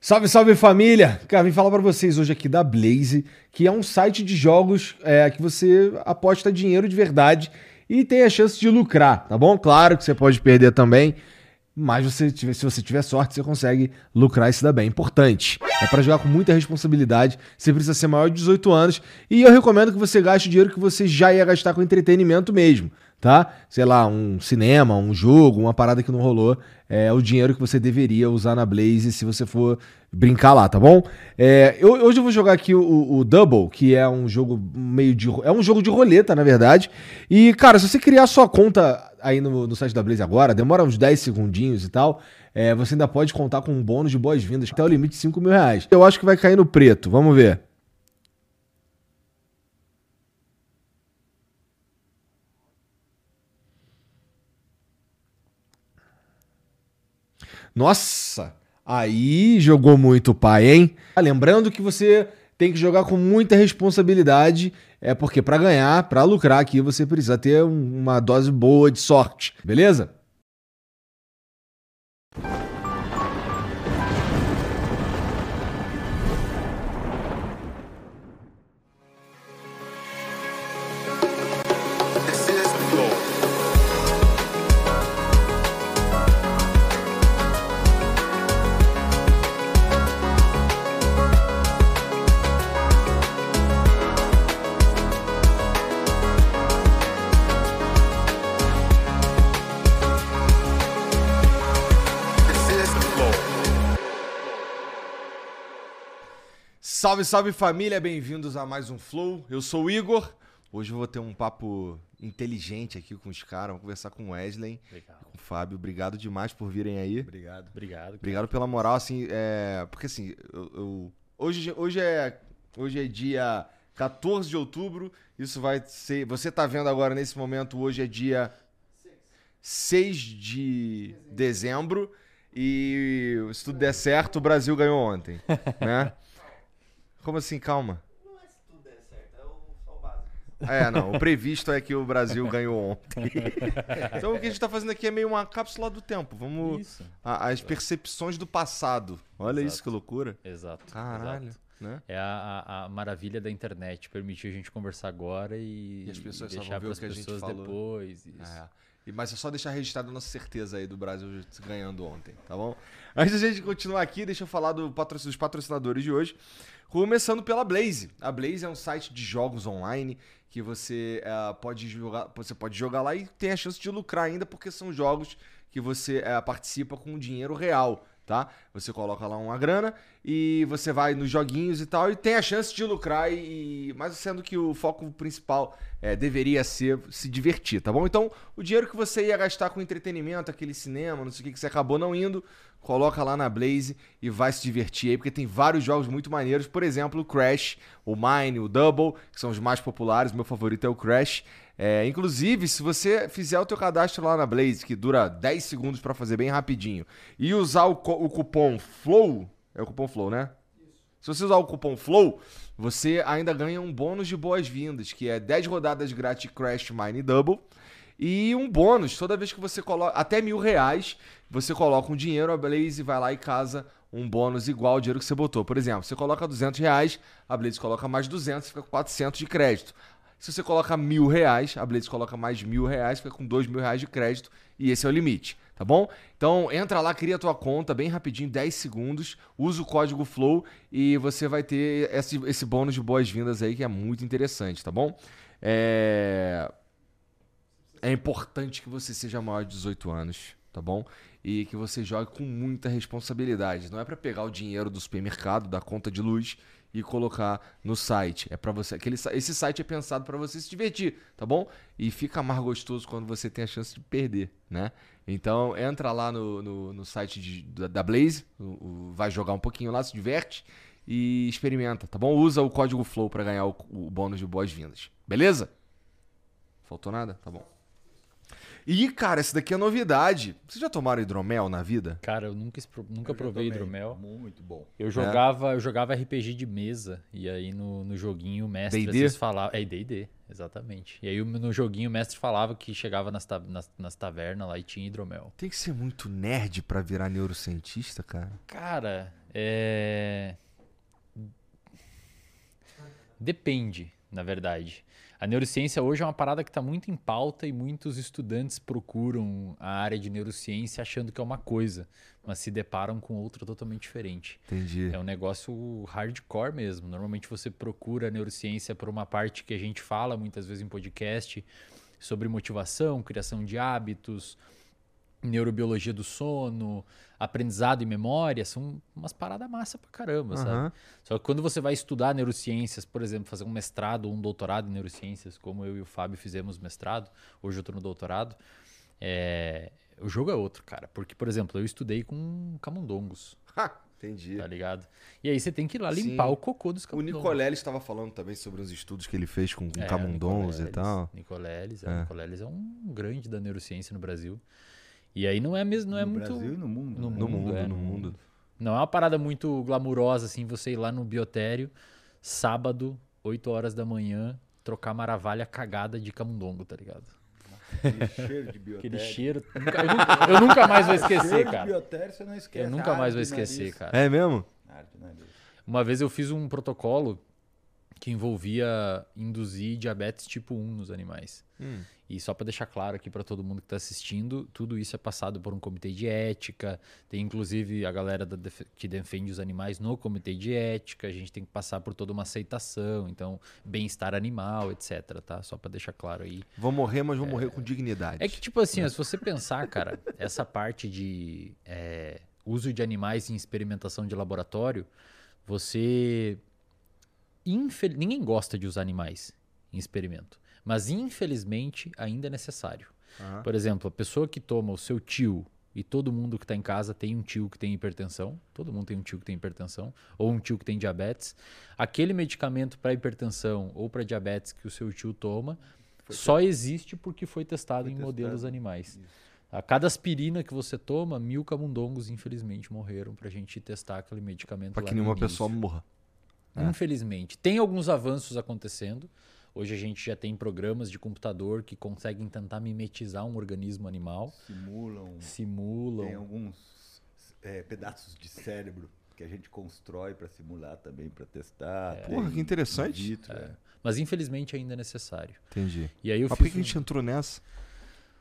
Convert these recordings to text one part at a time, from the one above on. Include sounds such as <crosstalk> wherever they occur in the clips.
Salve, salve família! Cara, vim falar para vocês hoje aqui da Blaze, que é um site de jogos é, que você aposta dinheiro de verdade e tem a chance de lucrar, tá bom? Claro que você pode perder também, mas você, se você tiver sorte, você consegue lucrar e se dar bem. Importante. É para jogar com muita responsabilidade. Você precisa ser maior de 18 anos. E eu recomendo que você gaste o dinheiro que você já ia gastar com entretenimento mesmo. Tá? Sei lá, um cinema, um jogo, uma parada que não rolou. É o dinheiro que você deveria usar na Blaze se você for brincar lá, tá bom? É, eu, hoje eu vou jogar aqui o, o, Double, que é um jogo meio de. É um jogo de roleta, na verdade. E, cara, se você criar sua conta aí no, no site da Blaze agora, demora uns 10 segundinhos e tal. É, você ainda pode contar com um bônus de boas-vindas até o limite de 5 mil reais. Eu acho que vai cair no preto, vamos ver. Nossa, aí jogou muito pai, hein? Lembrando que você tem que jogar com muita responsabilidade, é porque para ganhar, para lucrar aqui, você precisa ter uma dose boa de sorte, beleza? Salve, salve família, bem-vindos a mais um Flow. Eu sou o Igor. Hoje eu vou ter um papo inteligente aqui com os caras. Vamos conversar com o Wesley, Legal. com o Fábio. Obrigado demais por virem aí. Obrigado. Obrigado. Obrigado pela moral, assim, é... porque assim, eu, eu... Hoje, hoje, é... hoje é dia 14 de outubro. Isso vai ser. Você tá vendo agora nesse momento, hoje é dia 6 de dezembro. E se tudo der certo, o Brasil ganhou ontem, né? <laughs> Como assim, calma? Não é se tudo der certo, é só o básico. É, não. O previsto é que o Brasil ganhou ontem. <laughs> então o que a gente tá fazendo aqui é meio uma cápsula do tempo. Vamos. Isso. A, as percepções do passado. Olha Exato. isso, que loucura. Exato. Caralho. Exato. Né? É a, a, a, maravilha da internet, permitir a gente conversar agora e, e as pessoas e deixar para as pessoas depois. É. Mas é só deixar registrado a nossa certeza aí do Brasil ganhando ontem, tá bom? Antes da gente continuar aqui, deixa eu falar do dos patrocinadores de hoje. Começando pela Blaze. A Blaze é um site de jogos online que você uh, pode jogar, você pode jogar lá e tem a chance de lucrar ainda porque são jogos que você uh, participa com dinheiro real tá? Você coloca lá uma grana e você vai nos joguinhos e tal e tem a chance de lucrar e mas sendo que o foco principal é, deveria ser se divertir, tá bom? Então o dinheiro que você ia gastar com entretenimento, aquele cinema, não sei o que que você acabou não indo, coloca lá na Blaze e vai se divertir aí porque tem vários jogos muito maneiros, por exemplo, o Crash, o Mine, o Double, que são os mais populares. Meu favorito é o Crash. É, inclusive, se você fizer o teu cadastro lá na Blaze, que dura 10 segundos para fazer bem rapidinho, e usar o, o, cupom FLOW, é o cupom FLOW, né? Se você usar o cupom FLOW, você ainda ganha um bônus de boas-vindas, que é 10 rodadas grátis Crash Mine Double, e um bônus, toda vez que você coloca, até mil reais, você coloca um dinheiro, a Blaze vai lá e casa um bônus igual ao dinheiro que você botou. Por exemplo, você coloca 200 reais, a Blaze coloca mais 200, fica com 400 de crédito. Se você coloca mil reais, a Blitz coloca mais mil reais, fica com dois mil reais de crédito e esse é o limite. tá bom? Então entra lá, cria a tua conta bem rapidinho, 10 segundos, usa o código FLOW e você vai ter esse, esse bônus de boas-vindas aí que é muito interessante, tá bom? É... é importante que você seja maior de 18 anos, tá bom? E que você jogue com muita responsabilidade. Não é para pegar o dinheiro do supermercado, da conta de luz e colocar no site. É para você, aquele esse site é pensado para você se divertir, tá bom? E fica mais gostoso quando você tem a chance de perder, né? Então entra lá no, no, no site de, da Blaze, o, o, vai jogar um pouquinho lá, se diverte e experimenta, tá bom? Usa o código Flow para ganhar o, o bônus de boas-vindas. Beleza? Faltou nada? Tá bom. E, cara, essa daqui é novidade. Vocês já tomaram hidromel na vida? Cara, eu nunca, nunca eu provei hidromel. Muito bom. Eu jogava, é. eu jogava RPG de mesa. E aí no, no joguinho o mestre às vezes falava. É DD, exatamente. E aí no joguinho o mestre falava que chegava nas, nas, nas tavernas lá e tinha hidromel. Tem que ser muito nerd para virar neurocientista, cara. Cara, é. Depende, na verdade. A neurociência hoje é uma parada que está muito em pauta e muitos estudantes procuram a área de neurociência achando que é uma coisa, mas se deparam com outra totalmente diferente. Entendi. É um negócio hardcore mesmo. Normalmente você procura a neurociência por uma parte que a gente fala muitas vezes em podcast sobre motivação, criação de hábitos, neurobiologia do sono, aprendizado e memória, são umas paradas massa pra caramba, uhum. sabe? Só que quando você vai estudar neurociências, por exemplo, fazer um mestrado ou um doutorado em neurociências, como eu e o Fábio fizemos mestrado, hoje eu tô no doutorado, é... o jogo é outro, cara. Porque, por exemplo, eu estudei com camundongos. <laughs> Entendi. Tá ligado? E aí você tem que ir lá limpar Sim. o cocô dos camundongos. O Nicoleles estava falando também sobre os estudos que ele fez com, com é, camundongos e tal. Nicoleles, é, é. Nicoleles é um grande da neurociência no Brasil. E aí não é mesmo, não é no muito. Brasil e no mundo. No, né? mundo, no mundo, é, no mundo. Não é uma parada muito glamurosa, assim, você ir lá no biotério, sábado, 8 horas da manhã, trocar maravilha cagada de camundongo, tá ligado? Aquele cheiro de <laughs> biotério. Aquele cheiro. Eu nunca, eu nunca mais vou esquecer, cheiro cara. De biotério, você não esquece. Eu nunca mais vou esquecer, cara. É mesmo? Uma vez eu fiz um protocolo que envolvia induzir diabetes tipo 1 nos animais. Hum. E só para deixar claro aqui para todo mundo que está assistindo, tudo isso é passado por um comitê de ética. Tem inclusive a galera def que defende os animais no comitê de ética. A gente tem que passar por toda uma aceitação, então bem-estar animal, etc. Tá? Só para deixar claro aí. Vou morrer, mas vou é... morrer com dignidade. É que tipo assim, se você pensar, cara, <laughs> essa parte de é, uso de animais em experimentação de laboratório, você Infel... ninguém gosta de usar animais em experimento. Mas infelizmente ainda é necessário. Uhum. Por exemplo, a pessoa que toma o seu tio e todo mundo que está em casa tem um tio que tem hipertensão, todo mundo tem um tio que tem hipertensão, ou um tio que tem diabetes. Aquele medicamento para hipertensão ou para diabetes que o seu tio toma foi só testado. existe porque foi testado foi em testado. modelos animais. Isso. A cada aspirina que você toma, mil camundongos, infelizmente, morreram para a gente testar aquele medicamento. Para que nenhuma pessoa morra. É. Infelizmente. Tem alguns avanços acontecendo. Hoje a gente já tem programas de computador que conseguem tentar mimetizar um organismo animal. Simulam. Simulam. Tem alguns é, pedaços de cérebro que a gente constrói para simular também, para testar. É. Porra, que interessante. É. Mas infelizmente ainda é necessário. Entendi. E aí eu Mas por que um... a gente entrou nessa?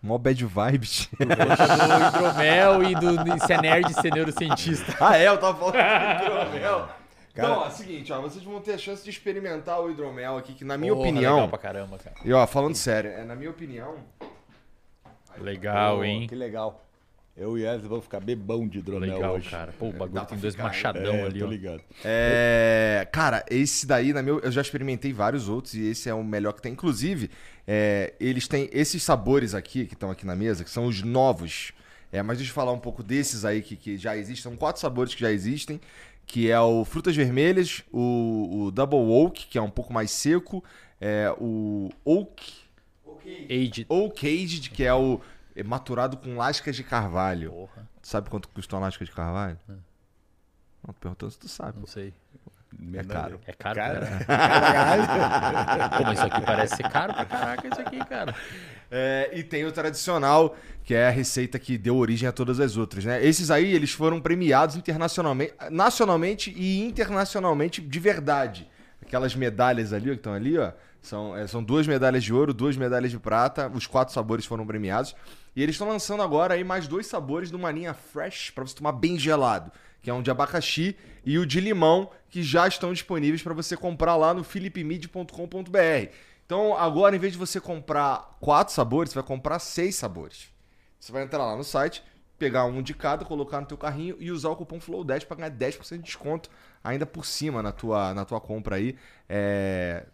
Mó bad vibes. <laughs> do hidromel e do ser nerd ser neurocientista. ah, é? Eu tava falando do hidromel. <laughs> Cara... Então, é o seguinte, ó, vocês vão ter a chance de experimentar o hidromel aqui, que na minha Porra, opinião. Legal pra caramba, cara. E ó, falando sério, é, na minha opinião. Legal, Pô, hein? Que legal. Eu e Wesley vamos ficar bebão de hidromel Legal, hoje. cara. Pô, o bagulho tem dois machadão é, ali, tô ó. ligado. É, cara, esse daí, na meu, eu já experimentei vários outros e esse é o melhor que tem. Inclusive, é, eles têm esses sabores aqui, que estão aqui na mesa, que são os novos. É, mas deixa eu falar um pouco desses aí que, que já existem. São quatro sabores que já existem que é o Frutas Vermelhas, o, o Double Oak, que é um pouco mais seco, é, o Oak... Aged. Oak Aged, que é o é maturado com lascas de carvalho. Porra. sabe quanto custa uma lasca de carvalho? É. Não, tô perguntando se tu sabe. Não sei. É caro. É caro, cara. cara. Pô, mas isso aqui parece ser caro pra caraca, isso aqui, cara. É, e tem o tradicional, que é a receita que deu origem a todas as outras, né? Esses aí, eles foram premiados internacionalmente, nacionalmente e internacionalmente de verdade. Aquelas medalhas ali, que estão ali, ó, são, é, são duas medalhas de ouro, duas medalhas de prata, os quatro sabores foram premiados. E eles estão lançando agora aí mais dois sabores de uma linha fresh para você tomar bem gelado, que é um de abacaxi e o de limão, que já estão disponíveis para você comprar lá no philipmid.com.br. Então, agora, em vez de você comprar quatro sabores, você vai comprar seis sabores. Você vai entrar lá no site, pegar um de cada, colocar no teu carrinho e usar o cupom FLOW10 para ganhar 10% de desconto ainda por cima na tua, na tua compra aí. É...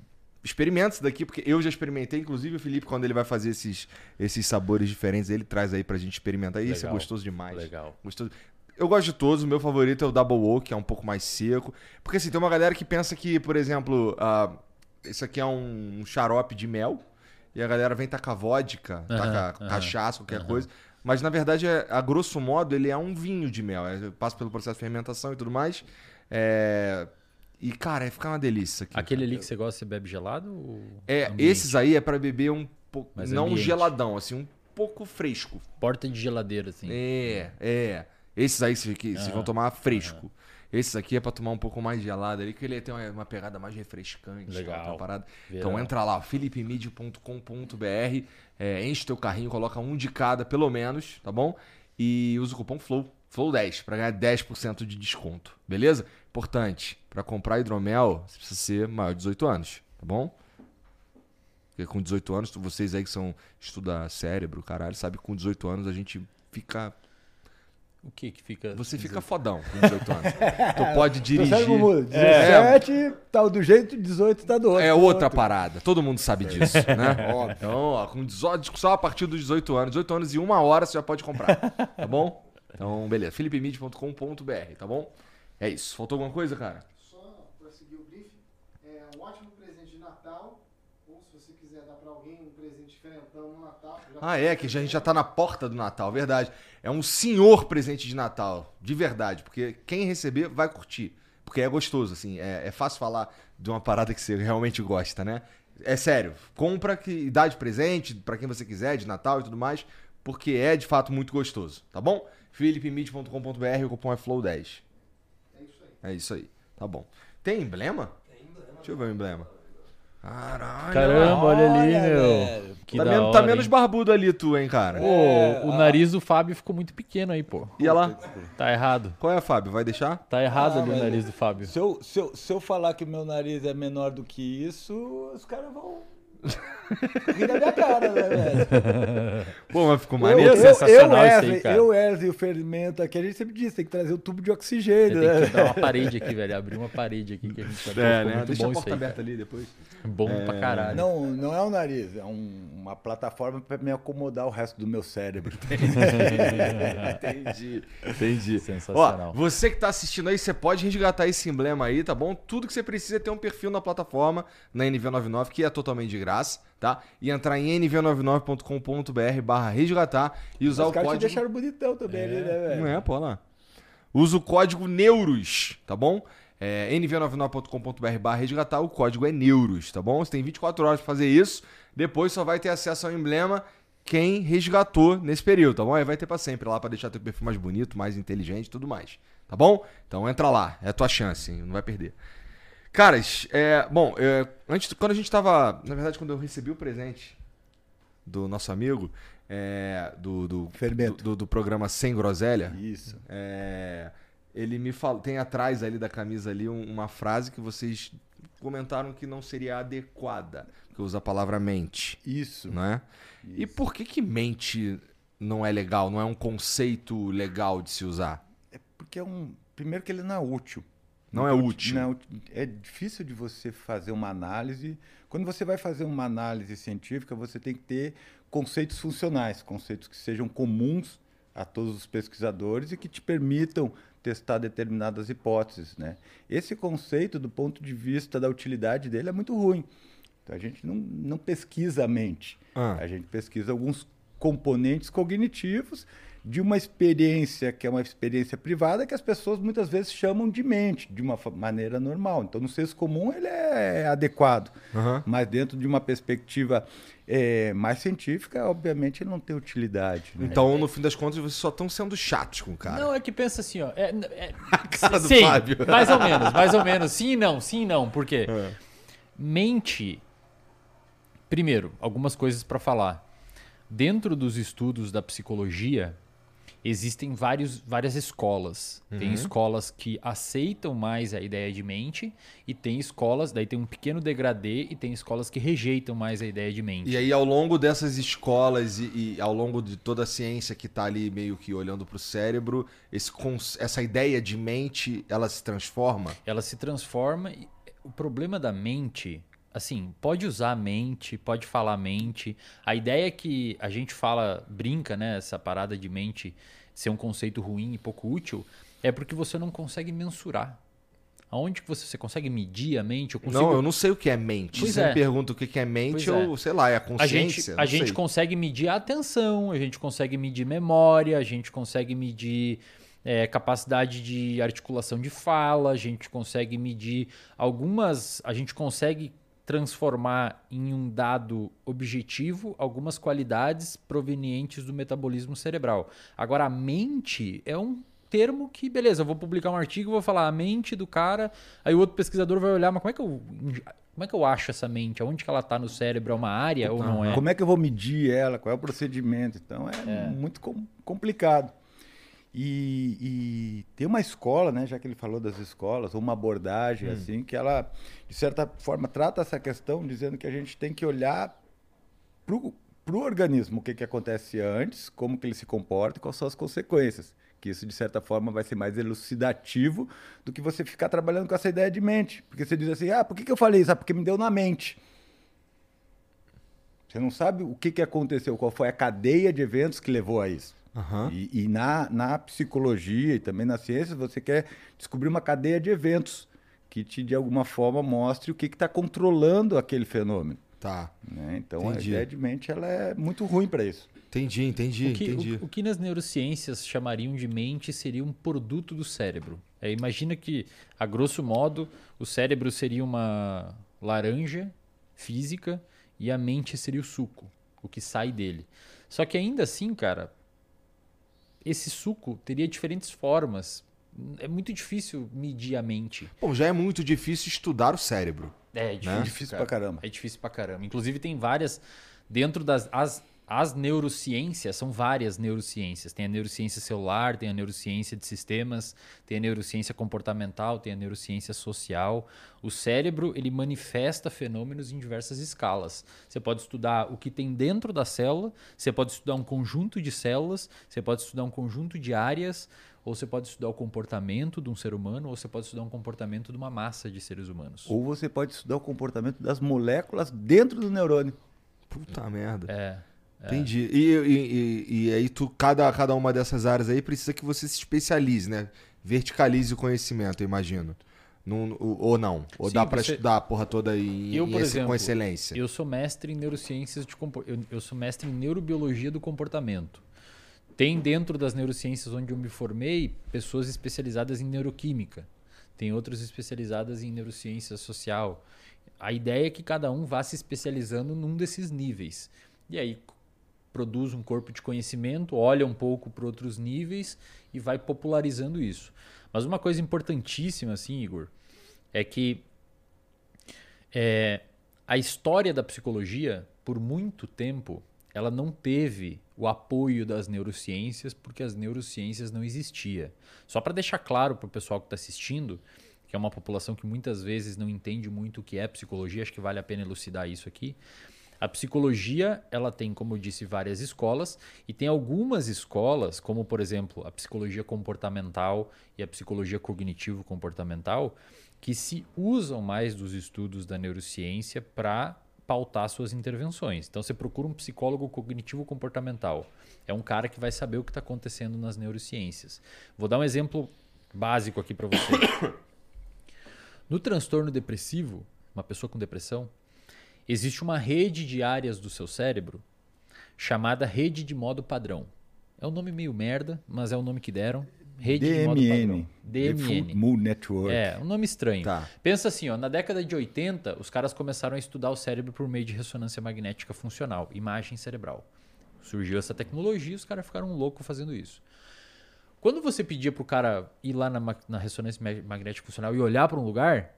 Experimenta isso daqui, porque eu já experimentei, inclusive o Felipe, quando ele vai fazer esses, esses sabores diferentes, ele traz aí pra gente experimentar. Isso é gostoso demais. Legal. Gostoso. Eu gosto de todos, o meu favorito é o Double Oak, que é um pouco mais seco. Porque assim, tem uma galera que pensa que, por exemplo, ah, isso aqui é um, xarope de mel, e a galera vem tacar vodka, Aham, tacar aham, cachaça, qualquer aham. coisa. Mas na verdade, é- a grosso modo, ele é um vinho de mel. É, passa pelo processo de fermentação e tudo mais. É, E, cara, é ficar uma delícia aqui. Aquele cara. ali que você gosta, você bebe gelado? É, ambiente? esses aí é pra beber um pouco. Não ambiente. geladão, assim, um pouco fresco. Porta de geladeira, assim. É, é. Esses aí vocês que- vocês vão tomar fresco. Esses aqui é pra tomar um pouco mais gelado ali, que ele tem uma, uma pegada mais refrescante. Legal. outra parada. Verão. Então entra lá, philipmid.com.br, é, enche teu carrinho, coloca um de cada, pelo menos, tá bom? E usa o cupom FLOW, FLOW10, pra ganhar 10% de desconto, beleza? Importante, pra comprar hidromel, você precisa ser maior de 18 anos, tá bom? Porque com 18 anos, vocês aí que são estuda cérebro, caralho, sabe que com 18 anos a gente fica O que que fica... você fica fodão com 18 anos. <laughs> tu pode dirigir. cérebro muda. 17 tá do jeito, 18 tá do outro. É outra outro. parada. Todo mundo sabe disso, né? <laughs> Então, ó, com 18, só a partir dos 18 anos, 18 anos e uma hora você já pode comprar. Tá bom? Então, beleza. philipmid.com.br, tá bom? É isso. Faltou alguma coisa, cara? Só para seguir o briefing, é um ótimo presente de Natal, ou se você quiser dar para alguém um presente diferentão no Natal. já Ah, é, que já- a gente já tá na porta do Natal, verdade. É um senhor presente de Natal, de verdade, porque quem receber vai curtir. Porque é gostoso, assim, é, é fácil falar de uma parada que você realmente gosta, né? É sério, compra que dá de presente pra quem você quiser, de Natal e tudo mais, porque é de fato muito gostoso, tá bom? philipmid.com.br, o cupom é FLOW10. É isso aí. É isso aí, tá bom. Tem emblema? Tem emblema. Deixa eu ver o emblema. Caralho. Caramba, olha ali, Olha, meu. velho. Que tá, da men- hora, tá menos barbudo ali tu, hein, cara? Pô, É, o a- nariz do Fábio ficou muito pequeno aí, pô. E ela? Tá errado. Qual é, Fábio? Vai deixar? Tá errado Ah, ali o nariz do Fábio. Se eu, se, eu, se eu falar que meu nariz é menor do que isso, os caras vão rir da minha cara, né, velho? <laughs> Pô, mas ficou Eu, maneiro. eu, sensacional eu, isso aí, Wesley, cara. eu, Wesley, o fermento aqui, a gente sempre diz, tem que trazer o tubo de oxigênio, Tem né? que dar uma <laughs> parede aqui, velho. Abrir uma parede aqui que a gente vai É, né? muito Deixa bom a porta aí, aberta cara. ali depois. Bom pra caralho. Não, não é o nariz, é um- uma plataforma para me acomodar o resto do meu cérebro. <laughs> Entendi. Entendi. Sensacional. Ó, você que tá assistindo aí, você pode resgatar esse emblema aí, tá bom? Tudo que você precisa é ter um perfil na plataforma, na NV99, que é totalmente de graça, tá? E entrar em nv99.com.br barra resgatar e usar Os o caras te código... deixaram bonitão também ali, né, velho? Não é, pô, lá. Usa o código NEUROS, tá bom? É, nv99.com.br barra resgatar, o código é NEUROS, tá bom? Você tem 24 horas pra fazer isso, depois só vai ter acesso ao emblema quem resgatou nesse período, tá bom? Aí vai ter pra sempre lá pra deixar teu perfil mais bonito, mais inteligente e tudo mais, tá bom? Então entra lá, é a tua chance, hein? não vai perder. Caras, é, bom, é, antes, quando a gente tava, na verdade, quando eu recebi o presente do nosso amigo, é, do, do, do, do programa Sem Groselha, Isso. é, ele me falou, tem atrás ali da camisa ali um- uma frase que vocês comentaram que não seria adequada, que usa a palavra mente, Isso. não é? E Isso. por que que mente não é legal, não é um conceito legal de se usar? Porque é um. Primeiro que ele não é útil. Não é útil. Não é é difícil de você fazer uma análise. Quando você vai fazer uma análise científica, você tem que ter conceitos funcionais, conceitos que sejam comuns a todos os pesquisadores e que te permitam testar determinadas hipóteses, né? Esse conceito, do ponto de vista da utilidade dele, é muito ruim. Então, a gente não, não pesquisa a mente. Ah. A gente pesquisa alguns componentes cognitivos de uma experiência que é uma experiência privada que as pessoas muitas vezes chamam de mente, de uma maneira normal. Então, no senso comum, ele é adequado. Aham. Mas dentro de uma perspectiva eh, mais científica, obviamente, ele não tem utilidade. né? Então, no fim das contas, vocês só estão sendo chatos com o cara. Não, é que pensa assim, ó. É, é, <laughs> cara do sim, Fábio. mais ou menos, mais ou menos. Sim e não, sim e não. Por quê? É. Mente. Primeiro, algumas coisas pra falar. Dentro dos estudos da psicologia, existem vários, várias escolas. Tem Uhum. escolas que aceitam mais a ideia de mente e tem escolas, daí tem um pequeno degradê e tem escolas que rejeitam mais a ideia de mente. E aí, ao longo dessas escolas e, e ao longo de toda a ciência que tá ali meio que olhando pro cérebro, esse, essa ideia de mente, ela se transforma? ela se transforma. e O problema da mente, assim, pode usar a mente, pode falar a mente. A ideia é que a gente fala, brinca, né? Essa parada de mente ser um conceito ruim e pouco útil, é porque você não consegue mensurar. Aonde que você, você consegue medir a mente? Eu consigo, Não, eu não sei o que é mente. Pois você é. me pergunta o que é mente, Pois é. eu, sei lá, é a a consciência? gente, Não a gente consegue medir a atenção, a gente consegue medir memória, a gente consegue medir é, capacidade de articulação de fala, a gente consegue medir algumas. A gente consegue transformar em um dado objetivo algumas qualidades provenientes do metabolismo cerebral. Agora, a mente é um termo que, beleza, eu vou publicar um artigo, vou falar a mente do cara, aí o outro pesquisador vai olhar, mas como é que eu, como é que eu acho essa mente? Aonde que ela está no cérebro? É uma área ou não é? Como é que eu vou medir ela? Qual é o procedimento? Então é, muito com- complicado. E, e tem uma escola, né, já que ele falou das escolas, ou uma abordagem assim, que ela, de certa forma, trata essa questão dizendo que a gente tem que olhar para o organismo, o que, que acontece antes, como que ele se comporta e quais são as consequências. Que isso, de certa forma, vai ser mais elucidativo do que você ficar trabalhando com essa ideia de mente. Porque você diz assim, ah, por que, que eu falei isso? Ah, porque me deu na mente. Você não sabe o que, que aconteceu, qual foi a cadeia de eventos que levou a isso. Aham. E, e na, na psicologia e também na ciência, você quer descobrir uma cadeia de eventos que te, de alguma forma, mostre o que está controlando aquele fenômeno. Tá. né? Então, Entendi. a ideia de mente ela é muito ruim para isso. Entendi, entendi, O que, entendi. o- o que nas neurociências chamariam de mente seria um produto do cérebro. É, imagina que, a grosso modo, o cérebro seria uma laranja física e a mente seria o suco, o que sai dele. Só que ainda assim, cara, esse suco teria diferentes formas. É muito difícil medir a mente. Bom, já é muito difícil estudar o cérebro. É Né? Difícil pra caramba. É difícil pra caramba. Inclusive, tem várias. Dentro das. As, as neurociências, são várias neurociências. Tem a neurociência celular, tem a neurociência de sistemas, tem a neurociência comportamental, tem a neurociência social. O cérebro, ele manifesta fenômenos em diversas escalas. Você pode estudar o que tem dentro da célula, você pode estudar um conjunto de células, você pode estudar um conjunto de áreas, ou você pode estudar o comportamento de um ser humano, ou você pode estudar um comportamento de uma massa de seres humanos. Ou você pode estudar o comportamento das moléculas dentro do neurônio. Puta merda. É. Entendi. E, e, e- e aí tu, cada, cada uma dessas áreas aí precisa que você se especialize, né? Verticalize o conhecimento, eu imagino. Não- ou não. Ou Sim, dá pra você- estudar a porra toda em, Eu, por exemplo, com excelência. Eu sou mestre em neurociências de compor... eu, eu sou mestre em neurobiologia do comportamento. Tem dentro das neurociências onde eu me formei pessoas especializadas em neuroquímica. Tem outras especializadas em neurociência social. A ideia é que cada um vá se especializando num desses níveis. E aí produz um corpo de conhecimento, olha um pouco para outros níveis e vai popularizando isso. Mas uma coisa importantíssima, assim, Igor, é que é, a história da psicologia, por muito tempo, ela não teve o apoio das neurociências porque as neurociências não existia. Só para deixar claro para o pessoal que está assistindo, que é uma população que muitas vezes não entende muito o que é psicologia, acho que vale a pena elucidar isso aqui. A psicologia, ela tem, como eu disse, várias escolas e tem algumas escolas, como por exemplo, a psicologia comportamental e a psicologia cognitivo comportamental, que se usam mais dos estudos da neurociência para pautar suas intervenções. Então você procura um psicólogo cognitivo comportamental. É um cara que vai saber o que está acontecendo nas neurociências. Vou dar um exemplo básico aqui para você. <coughs> No transtorno depressivo, uma pessoa com depressão, existe uma rede de áreas do seu cérebro chamada rede de modo padrão. É um nome meio merda, mas é o nome que deram. Rede de modo padrão. DMN. DMN. Moon Network. É, um nome estranho. Tá. Pensa assim, ó, na década de 80, os caras começaram a estudar o cérebro por meio de ressonância magnética funcional, imagem cerebral. Surgiu essa tecnologia, os caras ficaram loucos fazendo isso. Quando você pedia pro cara ir lá na, na ressonância ma- magnética funcional e olhar para um lugar,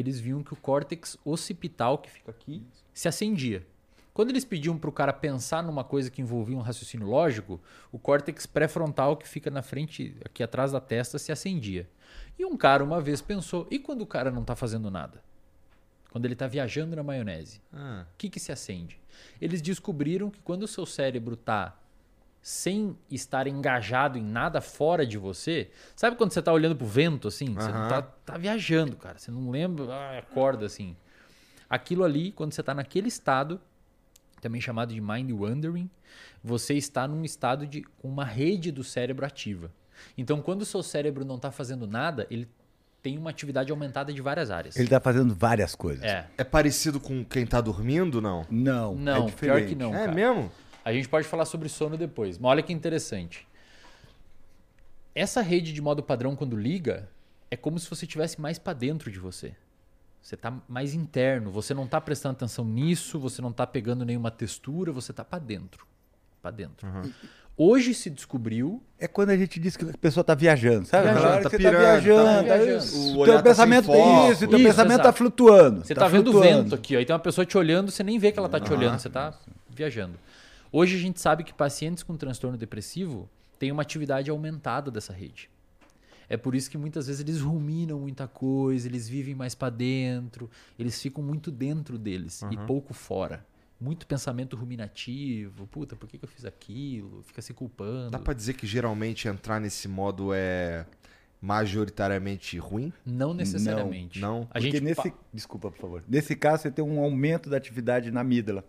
eles viam que o córtex occipital que fica aqui se acendia. Quando eles pediam para o cara pensar numa coisa que envolvia um raciocínio lógico, o córtex pré-frontal que fica na frente, aqui atrás da testa, se acendia. E um cara uma vez pensou: e quando o cara não está fazendo nada? Quando ele está viajando na maionese, Ah. o que, que se acende? Eles descobriram que quando o seu cérebro está sem estar engajado em nada fora de você, sabe quando você está olhando pro vento assim? Você Aham. tá, tá viajando, cara. Você não lembra, ah, acorda assim. Aquilo ali, quando você está naquele estado, também chamado de mind wandering, você está num estado de com uma rede do cérebro ativa. Então, quando o seu cérebro não está fazendo nada, ele tem uma atividade aumentada de várias áreas. Ele está fazendo várias coisas. É. É parecido com quem tá dormindo, não? Não, Não, é pior diferente. que não. é cara. mesmo? A gente pode falar sobre sono depois, mas olha que interessante. Essa rede de modo padrão, quando liga, é como se você estivesse mais para dentro de você. Você tá mais interno, você não tá prestando atenção nisso, você não tá pegando nenhuma textura, você tá para dentro. Para dentro. Hoje se descobriu É quando a gente diz que a pessoa está viajando, sabe? Viajando, tá você está pirando, tá viajando, viajando. aí O o olhar teu tá pensamento sem foco. isso, o teu Isso, pensamento exato. está flutuando. Você tá, vendo o vento aqui, ó, e tem uma pessoa te olhando, você nem vê que ela tá te olhando, você tá viajando. Hoje a gente sabe que pacientes com transtorno depressivo têm uma atividade aumentada dessa rede. É por isso que muitas vezes eles ruminam muita coisa, eles vivem mais para dentro, eles ficam muito dentro deles e pouco fora. Muito pensamento ruminativo, puta, por que, que eu fiz aquilo? Fica se culpando. Dá pra dizer que geralmente entrar nesse modo é majoritariamente ruim? Não necessariamente. Não, não. A Porque gente nesse, pa- desculpa, por favor. Nesse caso você tem um aumento da atividade na amígdala.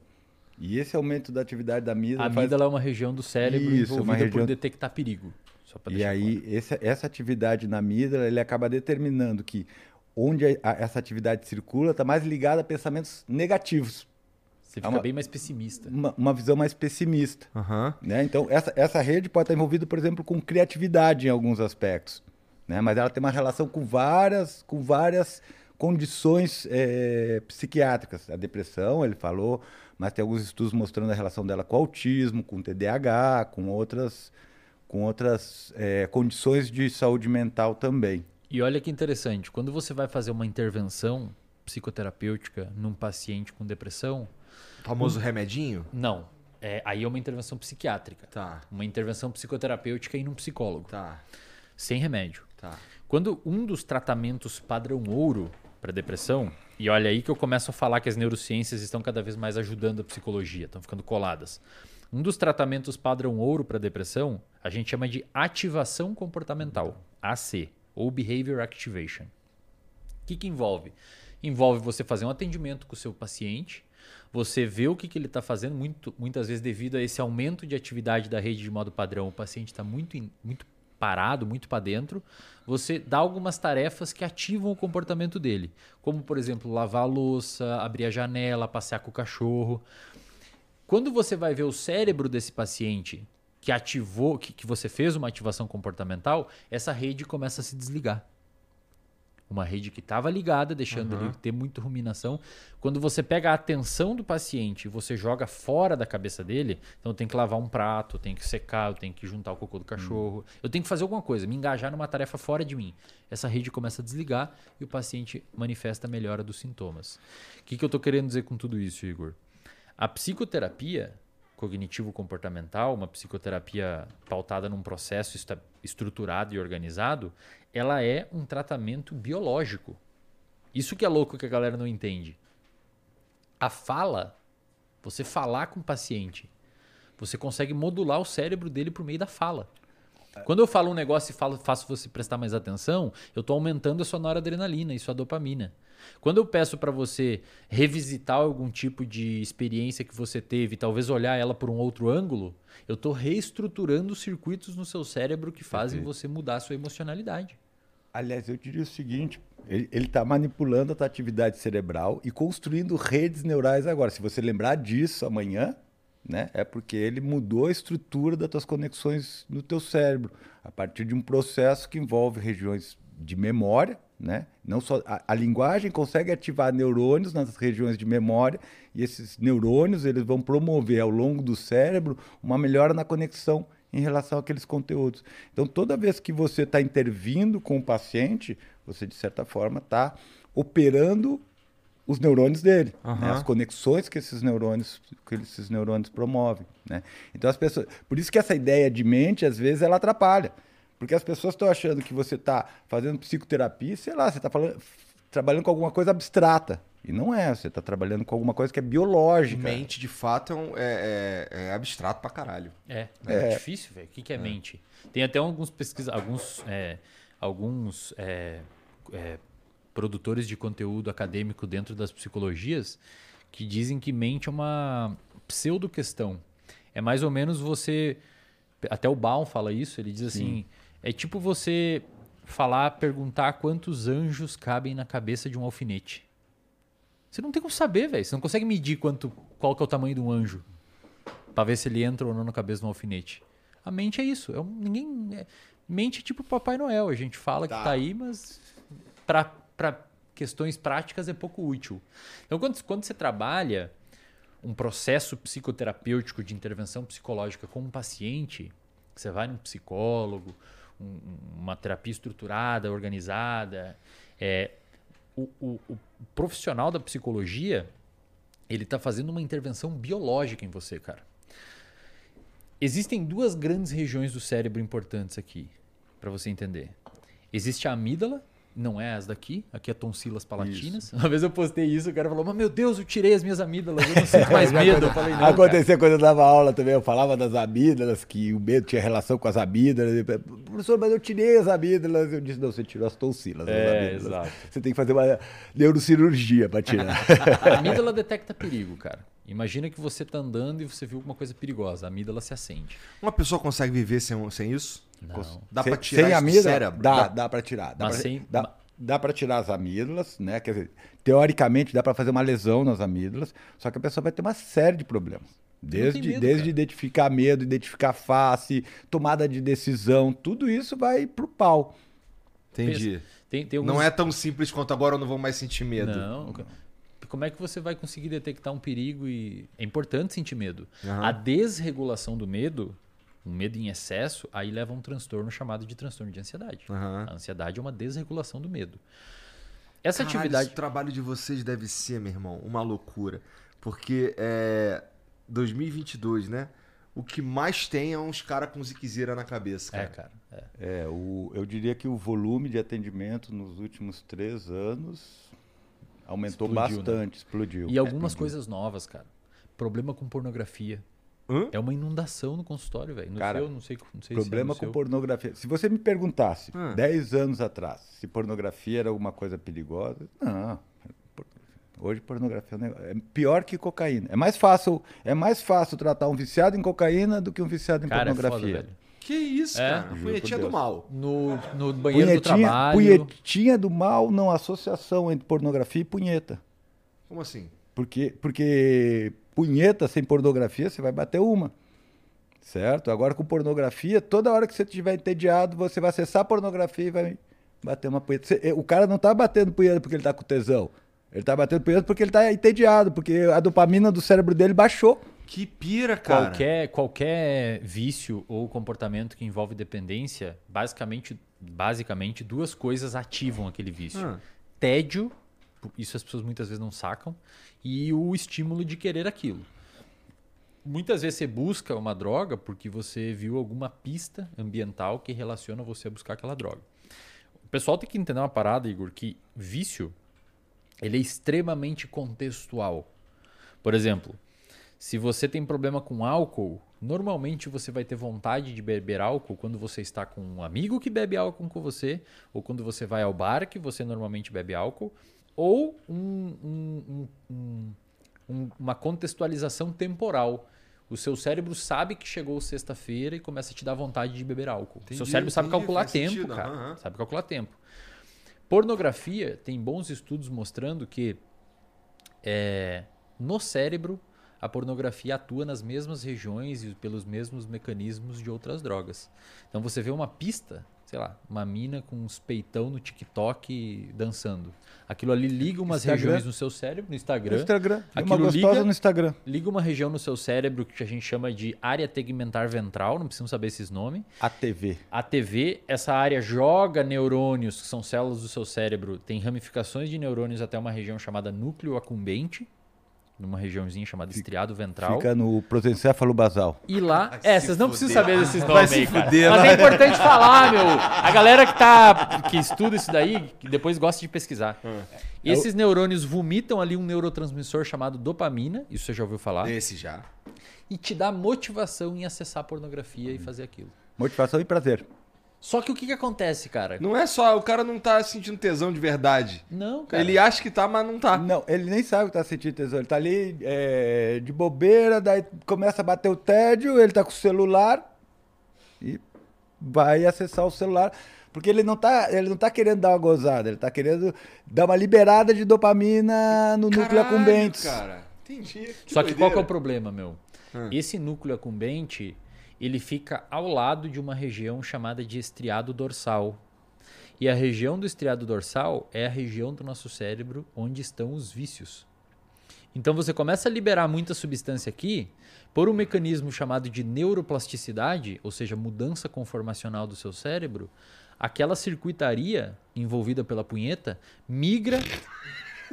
E esse aumento da atividade da amígdala, A faz- amígdala é uma região do cérebro Isso, uma envolvida por região- detectar perigo. E aí, esse- essa atividade na amígdala, ele acaba determinando que onde a- a- essa atividade circula está mais ligada a pensamentos negativos. Você É fica uma- bem mais pessimista. Uma, uma visão mais pessimista. Aham. Né? Então, essa, essa rede pode estar envolvida, por exemplo, com criatividade em alguns aspectos. Né? Mas ela tem uma relação com várias, com várias condições eh, psiquiátricas. A depressão, ele falou, mas tem alguns estudos mostrando a relação dela com o autismo, com o TDAH, com outras, com outras eh, condições de saúde mental também. E olha que interessante, quando você vai fazer uma intervenção psicoterapêutica num paciente com depressão, Famoso remedinho? não. É, aí é uma intervenção psiquiátrica. Tá, Uma intervenção psicoterapêutica e num psicólogo. tá, Sem remédio. tá. Quando um dos tratamentos padrão ouro para depressão, e olha aí que eu começo a falar que as neurociências estão cada vez mais ajudando a psicologia, estão ficando coladas. Um dos tratamentos padrão ouro para depressão, a gente chama de ativação comportamental, AC, ou Behavior Activation. O que, que envolve? Envolve você fazer um atendimento com o seu paciente, você vê o que, que ele está fazendo, muito, muitas vezes devido a esse aumento de atividade da rede de modo padrão, o paciente está muito, muito parado, muito para dentro, você dá algumas tarefas que ativam o comportamento dele, como por exemplo lavar a louça, abrir a janela, passear com o cachorro. Quando você vai ver o cérebro desse paciente que ativou, que, que você fez uma ativação comportamental, essa rede começa a se desligar. Uma rede que estava ligada, deixando ele ter muita ruminação. Quando você pega a atenção do paciente e você joga fora da cabeça dele, então eu tenho que lavar um prato, eu tenho que secar, eu tenho que juntar o cocô do cachorro, eu tenho que fazer alguma coisa, me engajar numa tarefa fora de mim. Essa rede começa a desligar e o paciente manifesta a melhora dos sintomas. O que, que eu estou querendo dizer com tudo isso, Igor? A psicoterapia cognitivo-comportamental, uma psicoterapia pautada num processo estruturado e organizado, ela é um tratamento biológico. Isso que é louco que a galera não entende. A fala, você falar com o paciente, você consegue modular o cérebro dele por meio da fala. Quando eu falo um negócio e falo, faço você prestar mais atenção, eu estou aumentando a sua noradrenalina e sua dopamina. Quando eu peço para você revisitar algum tipo de experiência que você teve, talvez olhar ela por um outro ângulo, eu estou reestruturando os circuitos no seu cérebro que fazem você mudar a sua emocionalidade. Aliás, eu diria o seguinte: ele está manipulando a tua atividade cerebral e construindo redes neurais agora. Se você lembrar disso amanhã, né, é porque ele mudou a estrutura das tuas conexões no teu cérebro a partir de um processo que envolve regiões de memória, né? Não só a, a linguagem consegue ativar neurônios nas regiões de memória e esses neurônios eles vão promover ao longo do cérebro uma melhora na conexão em relação àqueles conteúdos. Então, toda vez que você está intervindo com o paciente, você, de certa forma, está operando os neurônios dele, né? Aham. as conexões que esses neurônios que esses neurônios promovem, né? Então as pessoas, por isso que essa ideia de mente às vezes ela atrapalha, porque as pessoas estão achando que você está fazendo psicoterapia, sei lá, você está trabalhando com alguma coisa abstrata e não é, você está trabalhando com alguma coisa que é biológica. Mente, de fato, é, um- é- é- é abstrato pra caralho. É, é, difícil, velho. O que, que é, mente? Tem até alguns pesquisa, alguns, é, alguns é, é, produtores de conteúdo acadêmico dentro das psicologias que dizem que mente é uma pseudo questão. É mais ou menos você, até o Baum fala isso. Ele diz assim, é tipo você falar, perguntar quantos anjos cabem na cabeça de um alfinete. Você não tem como saber, velho. Você não consegue medir quanto, qual que é o tamanho de um anjo. Pra ver se ele entra ou não na cabeça de um alfinete. A mente é isso. É um, ninguém. é- mente é tipo Papai Noel. A gente fala que tá aí, mas pra, pra questões práticas é pouco útil. Então, quando, quando você trabalha um processo psicoterapêutico de intervenção psicológica com um paciente, você vai num psicólogo, um- uma terapia estruturada, organizada, é, o, o- o profissional da psicologia ele está fazendo uma intervenção biológica em você, cara. Existem duas grandes regiões do cérebro importantes aqui, para você entender. Existe a amígdala, não é as daqui, aqui é tonsilas palatinas. <laughs> Uma vez eu postei isso, o cara falou: Mas meu Deus, eu tirei as minhas amígdalas, eu não sinto <laughs> mais medo. Eu falei: Não, cara. Acontecia quando eu dava aula também, eu falava das amígdalas, que o medo tinha relação com as amígdalas. Professor, mas eu tirei as amígdalas. Eu disse, não, você tirou as tonsilas. as É, amígdalas. exato. Você tem que fazer uma neurocirurgia para tirar. A <laughs> amígdala detecta perigo, cara. Imagina que você tá andando e você viu alguma coisa perigosa, a amígdala se acende. Uma pessoa consegue viver sem, sem isso? Não. Dá sem, pra tirar sem amígdala? cérebro? Dá, Dá. dá, para tirar. Dá Mas pra, sem- dá, dá para tirar as amígdalas, né? Quer dizer, teoricamente dá para fazer uma lesão nas amígdalas, só que a pessoa vai ter uma série de problemas. Desde, medo, desde cara. identificar medo, identificar face, tomada de decisão, tudo isso vai pro pau. Entendi. Tem, tem Não alguns- é tão simples quanto agora eu não vou mais sentir medo. Não. Como é que você vai conseguir detectar um perigo e. É importante sentir medo. Aham. A desregulação do medo, um medo em excesso, aí leva a um transtorno chamado de transtorno de ansiedade. Aham. A ansiedade é uma desregulação do medo. Essa Caralho, atividade. esse trabalho de vocês deve ser, meu irmão, uma loucura. Porque é 2022, né? O que mais tem é uns caras com ziquezira na cabeça, cara. É, cara. é. É, o, eu diria que o volume de atendimento nos últimos três anos aumentou Explodiu, né? bastante, explodiu. E algumas Explodiu. coisas novas, cara. Problema com pornografia. Hã? É uma inundação no consultório, velho. No Cara, seu, não sei, não sei Problema se é com pornografia. Se você me perguntasse, Ah. 10 anos atrás, se pornografia era alguma coisa perigosa, não. Hoje pornografia é um negócio- é pior que cocaína. É mais fácil, é mais fácil tratar um viciado em cocaína do que um viciado em Cara, é foda. Que isso, É, cara? Punhetinha do mal. No, no banheiro do punhetinha, trabalho. punhetinha do mal, não associação entre pornografia e punheta. Como assim? Porque, porque punheta sem pornografia, você vai bater uma. Certo? Agora com pornografia, toda hora que você estiver entediado, você vai acessar a pornografia e vai bater uma punheta. Você- eh, o cara não tá batendo punheta porque ele tá com tesão. Ele tá batendo punheta porque ele tá entediado, porque a dopamina do cérebro dele baixou. Que pira, cara. Qualquer, qualquer vício ou comportamento que envolve dependência, basicamente, basicamente duas coisas ativam aquele vício. Ah. Tédio, isso as pessoas muitas vezes não sacam, e o estímulo de querer aquilo. Muitas vezes você busca uma droga porque você viu alguma pista ambiental que relaciona você a buscar aquela droga. O pessoal tem que entender uma parada, Igor, que vício ele é extremamente contextual. Por exemplo, se você tem problema com álcool, normalmente você vai ter vontade de beber álcool quando você está com um amigo que bebe álcool com você, ou quando você vai ao bar que você normalmente bebe álcool, ou um- um- um- um- um- uma contextualização temporal. O seu cérebro sabe que chegou sexta-feira e começa a te dar vontade de beber álcool. O seu Entendi, cérebro sabe entendi, calcular tempo, sentido, cara. aham. Sabe calcular tempo. Pornografia tem bons estudos mostrando que é, no cérebro a pornografia atua nas mesmas regiões e pelos mesmos mecanismos de outras drogas. Então você vê uma pista, sei lá, uma mina com uns peitão no TikTok dançando. Aquilo ali liga umas Instagram. regiões no seu cérebro, no No Instagram. Instagram. E uma Aquilo gostosa liga- no Instagram. Liga uma região no seu cérebro que a gente chama de área tegmentar ventral, não precisamos saber esses nomes. A TV. A TV, essa área joga neurônios, que são células do seu cérebro, tem ramificações de neurônios até uma região chamada núcleo acumbente, numa regiãozinha chamada estriado ventral. Fica no prosencéfalo basal. E lá. Vai É, vocês não precisam saber desses nomes aí, cara. fuder, Mas é importante falar, meu. A galera que tá. que estuda isso daí, que depois gosta de pesquisar. Esses neurônios vomitam ali um neurotransmissor chamado dopamina, isso você já ouviu falar, Esse já. e te dá motivação em acessar a pornografia e fazer aquilo. Motivação e prazer. Só que o que, que acontece, cara? Não é só, o cara não tá sentindo tesão de verdade. Não, cara. Ele acha que tá, mas não tá. Não, ele nem sabe que tá sentindo tesão. Ele tá ali é, de bobeira, daí começa a bater o tédio, ele tá com o celular e vai acessar o celular. Porque ele não, tá, ele não tá querendo dar uma gozada, ele tá querendo dar uma liberada de dopamina no núcleo Caralho, accumbens. cara. Entendi. Só que qual que é o doideira. problema, meu? Hum. Esse núcleo acumbente, ele fica ao lado de uma região chamada de estriado dorsal. E a região do estriado dorsal é a região do nosso cérebro onde estão os vícios. Então você começa a liberar muita substância aqui por um mecanismo chamado de neuroplasticidade, ou seja, mudança conformacional do seu cérebro, aquela circuitaria envolvida pela punheta migra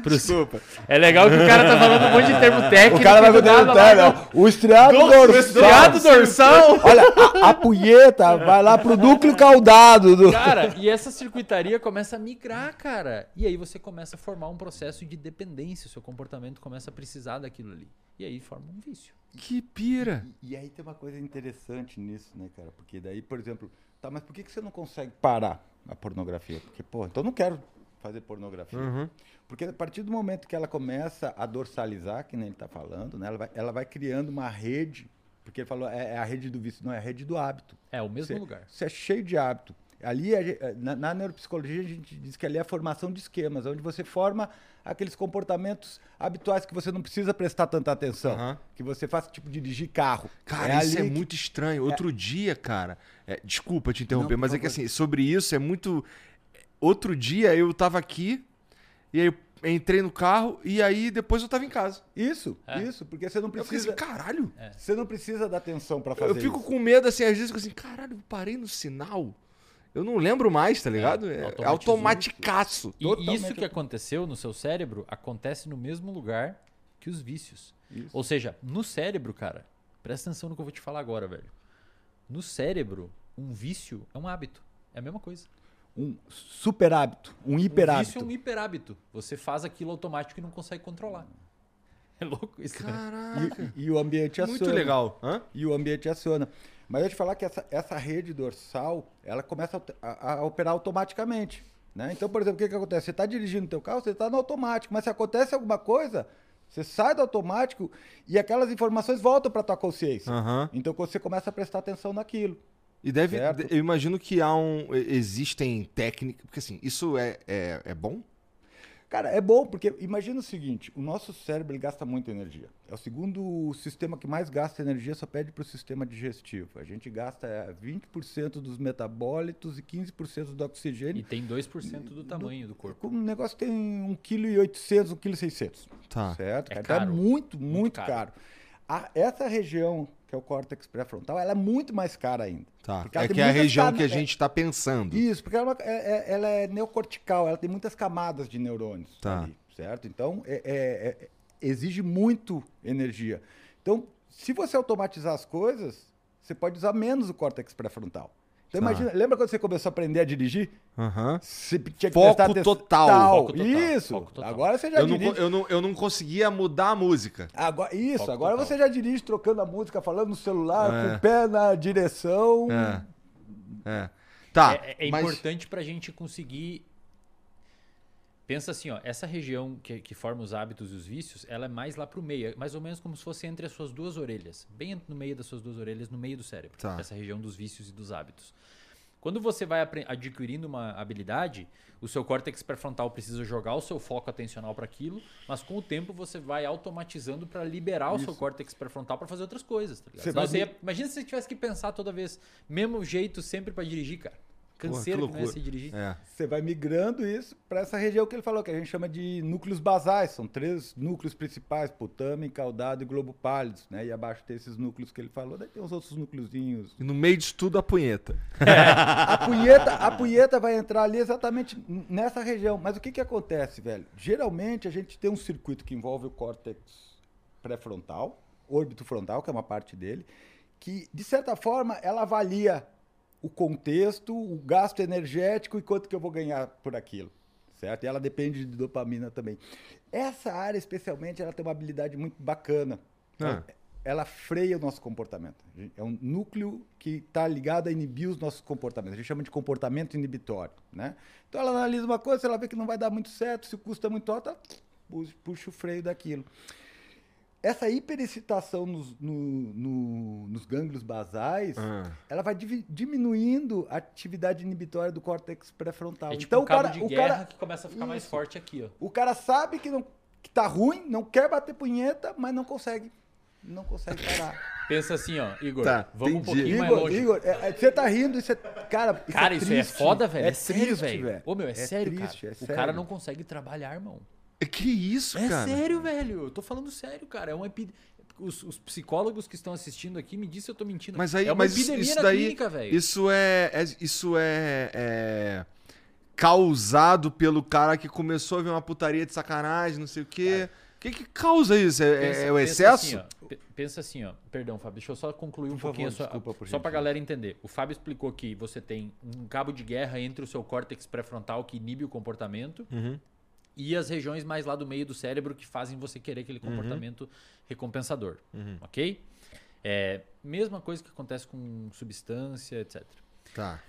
pro Desculpa. É legal que o cara tá falando um monte de termo técnico. O cara vai do vai tela, no- O estriado Nossa, dorsal. estriado dorsal. Olha, a, a punheta vai lá pro núcleo caudado. Do... Cara, e essa circuitaria começa a migrar, cara. E aí você começa a formar um processo de dependência. O seu comportamento começa a precisar daquilo ali. E aí forma um vício. Que pira. E, e aí tem uma coisa interessante nisso, né, cara? Porque daí, por exemplo, tá, mas por que, que você não consegue parar a pornografia? Porque, pô, então eu não quero fazer pornografia. Uhum. Porque a partir do momento que ela começa a dorsalizar, que nem ele está falando, né, ela, vai, ela vai criando uma rede, porque ele falou, é, é a rede do vício, não, é a rede do hábito. É o mesmo Você- lugar. Você é cheio de hábito. Ali, a ge- na, na neuropsicologia, a gente diz que ali é a formação de esquemas, onde você forma aqueles comportamentos habituais que você não precisa prestar tanta atenção. Aham. Que você faça, tipo, dirigir carro. Cara, isso é que- muito estranho. Outro dia, cara. é, desculpa te interromper, Não, mas é que assim, sobre isso é muito. Outro dia eu tava aqui, e aí eu entrei no carro, e aí depois eu tava em casa. Isso, É. isso, porque você não Eu precisa. assim, caralho. Você não precisa dar atenção para fazer Eu fico isso. com medo, assim, às vezes eu fico assim, caralho, eu parei no sinal. Eu não lembro mais, tá ligado? É, automatizou. automaticaço. E Totalmente isso que aconteceu no seu cérebro acontece no mesmo lugar que os vícios. Isso. Ou seja, no cérebro, cara, presta atenção no que eu vou te falar agora, velho. No cérebro, um vício é um hábito. É a mesma coisa. Um super hábito, um hiper hábito. é um hiperhábito. Você faz aquilo automático e não consegue controlar. É louco isso, né? Caraca. E, e o ambiente aciona. Muito legal. Hã? E o ambiente aciona. Mas eu te falar que essa, essa rede dorsal, ela começa a, a- a operar automaticamente. Né? Então, por exemplo, o que, que acontece? Você está dirigindo o teu carro, você está no automático, mas se acontece alguma coisa, você sai do automático e aquelas informações voltam para tua consciência. Aham. Então você começa a prestar atenção naquilo. E deve. Certo. Eu imagino que há um. Existem técnicas. Porque assim, isso é, é, é bom? Cara, é bom, porque imagina o seguinte: o nosso cérebro ele gasta muita energia. É o segundo sistema que mais gasta energia, só pede para o sistema digestivo. A gente gasta é, 20% dos metabólitos e 15% do E oxigênio. tem 2% do tamanho do corpo. O negócio tem 1,8 kg, 1,6 kg. Tá. Certo? É cara? Então caro. é muito, muito, caro. caro. A- essa região, que é o córtex pré-frontal, ela é muito mais cara ainda. Tá. É que é a região que a é- gente tá pensando. Isso, porque ela é, é- ela é neocortical, ela tem muitas camadas de neurônios Tá. ali, certo? Então, é- é- é- exige muito energia. Então, se você automatizar as coisas, você pode usar menos o córtex pré-frontal. Então, Tá. imagina, lembra quando você começou a aprender a dirigir? Aham. Você tinha que Foco prestar total. Tal. Foco total, Isso. foco total. Agora você já Eu não, dirige. co- eu, não, eu não conseguia mudar a música. Agora, isso, Foco agora total. você já dirige trocando a música, falando no celular, É. com o pé na direção. É. É. Tá. é, é mas- importante pra gente conseguir. Pensa assim, ó, essa região que, que forma os hábitos e os vícios, ela é mais lá pro meio, é mais ou menos como se fosse entre as suas duas orelhas, bem no meio das suas duas orelhas, no meio do cérebro, Tá. essa região dos vícios e dos hábitos. Quando você vai adquirindo uma habilidade, o seu córtex pré-frontal precisa jogar o seu foco atencional para aquilo, mas com o tempo você vai automatizando para liberar o seu córtex pré-frontal para fazer outras coisas, tá? Você Senão vai você ia- imagina se você tivesse que pensar toda vez, mesmo jeito sempre para dirigir, cara. Canseira que que não é se dirigir. É. Você vai migrando isso para essa região que ele falou, que a gente chama de núcleos basais. São três núcleos principais: potame, caudado e globo pálido. Né? E abaixo tem esses núcleos que ele falou, daí tem os outros núcleozinhos. E no meio disso tudo, a punheta. A punheta, a punheta vai entrar ali exatamente nessa região. Mas o que, que acontece, velho? Geralmente a gente tem um circuito que envolve o córtex pré-frontal, órbito frontal, que é uma parte dele, que, de certa forma, ela avalia o contexto, o gasto energético e quanto que eu vou ganhar por aquilo. Certo? E ela depende de dopamina também. Essa área, especialmente, ela tem uma habilidade muito bacana. Ah. Ela freia o nosso comportamento. É um núcleo que está ligado a inibir os nossos comportamentos. A gente chama de comportamento inibitório. Né? Então ela analisa uma coisa, ela vê que não vai dar muito certo, se o custo é muito alto, ela puxa o freio daquilo. Essa hiperexcitação nos, no- no- nos gânglios basais, Ah. ela vai diminuindo a atividade inibitória do córtex pré-frontal. É tipo então um o cara, de o guerra cara, que começa a ficar mais Isso. forte aqui, ó. o cara sabe que, não, que tá ruim, não quer bater punheta, mas não consegue. Não consegue parar. <laughs> Pensa assim, ó, Igor, Tá, vamos um entendi. pouquinho mais Igor, longe. Igor, é- é- você tá rindo, isso é. Cara, isso Cara, é isso triste. é foda, velho. É, sério, triste, velho. Ô, meu, é, sério, triste, cara. é o cara sério. não consegue trabalhar, irmão. Que isso, É cara? sério, velho. Eu tô falando sério, cara. É uma epi... os, os psicólogos que estão assistindo aqui me dizem se eu tô mentindo. Mas aí, é uma mas isso, epidemia isso na daí, clínica, velho. isso é, é- isso é, é causado pelo cara que começou a ver uma putaria de sacanagem, não sei o quê. O que que causa isso? É, é- Pensa- é o pensa excesso? assim, ó. Pe- pensa assim, ó. Perdão, Fábio, deixa eu só concluir um Por favor, pouquinho a sua, desculpa, por só pra galera entender. O Fábio explicou que você tem um cabo de guerra entre o seu córtex pré-frontal que inibe o comportamento Uhum. E as regiões mais lá do meio do cérebro que fazem você querer aquele comportamento recompensador, Uhum. ok? É, mesma coisa que acontece com substância, etc. Tá.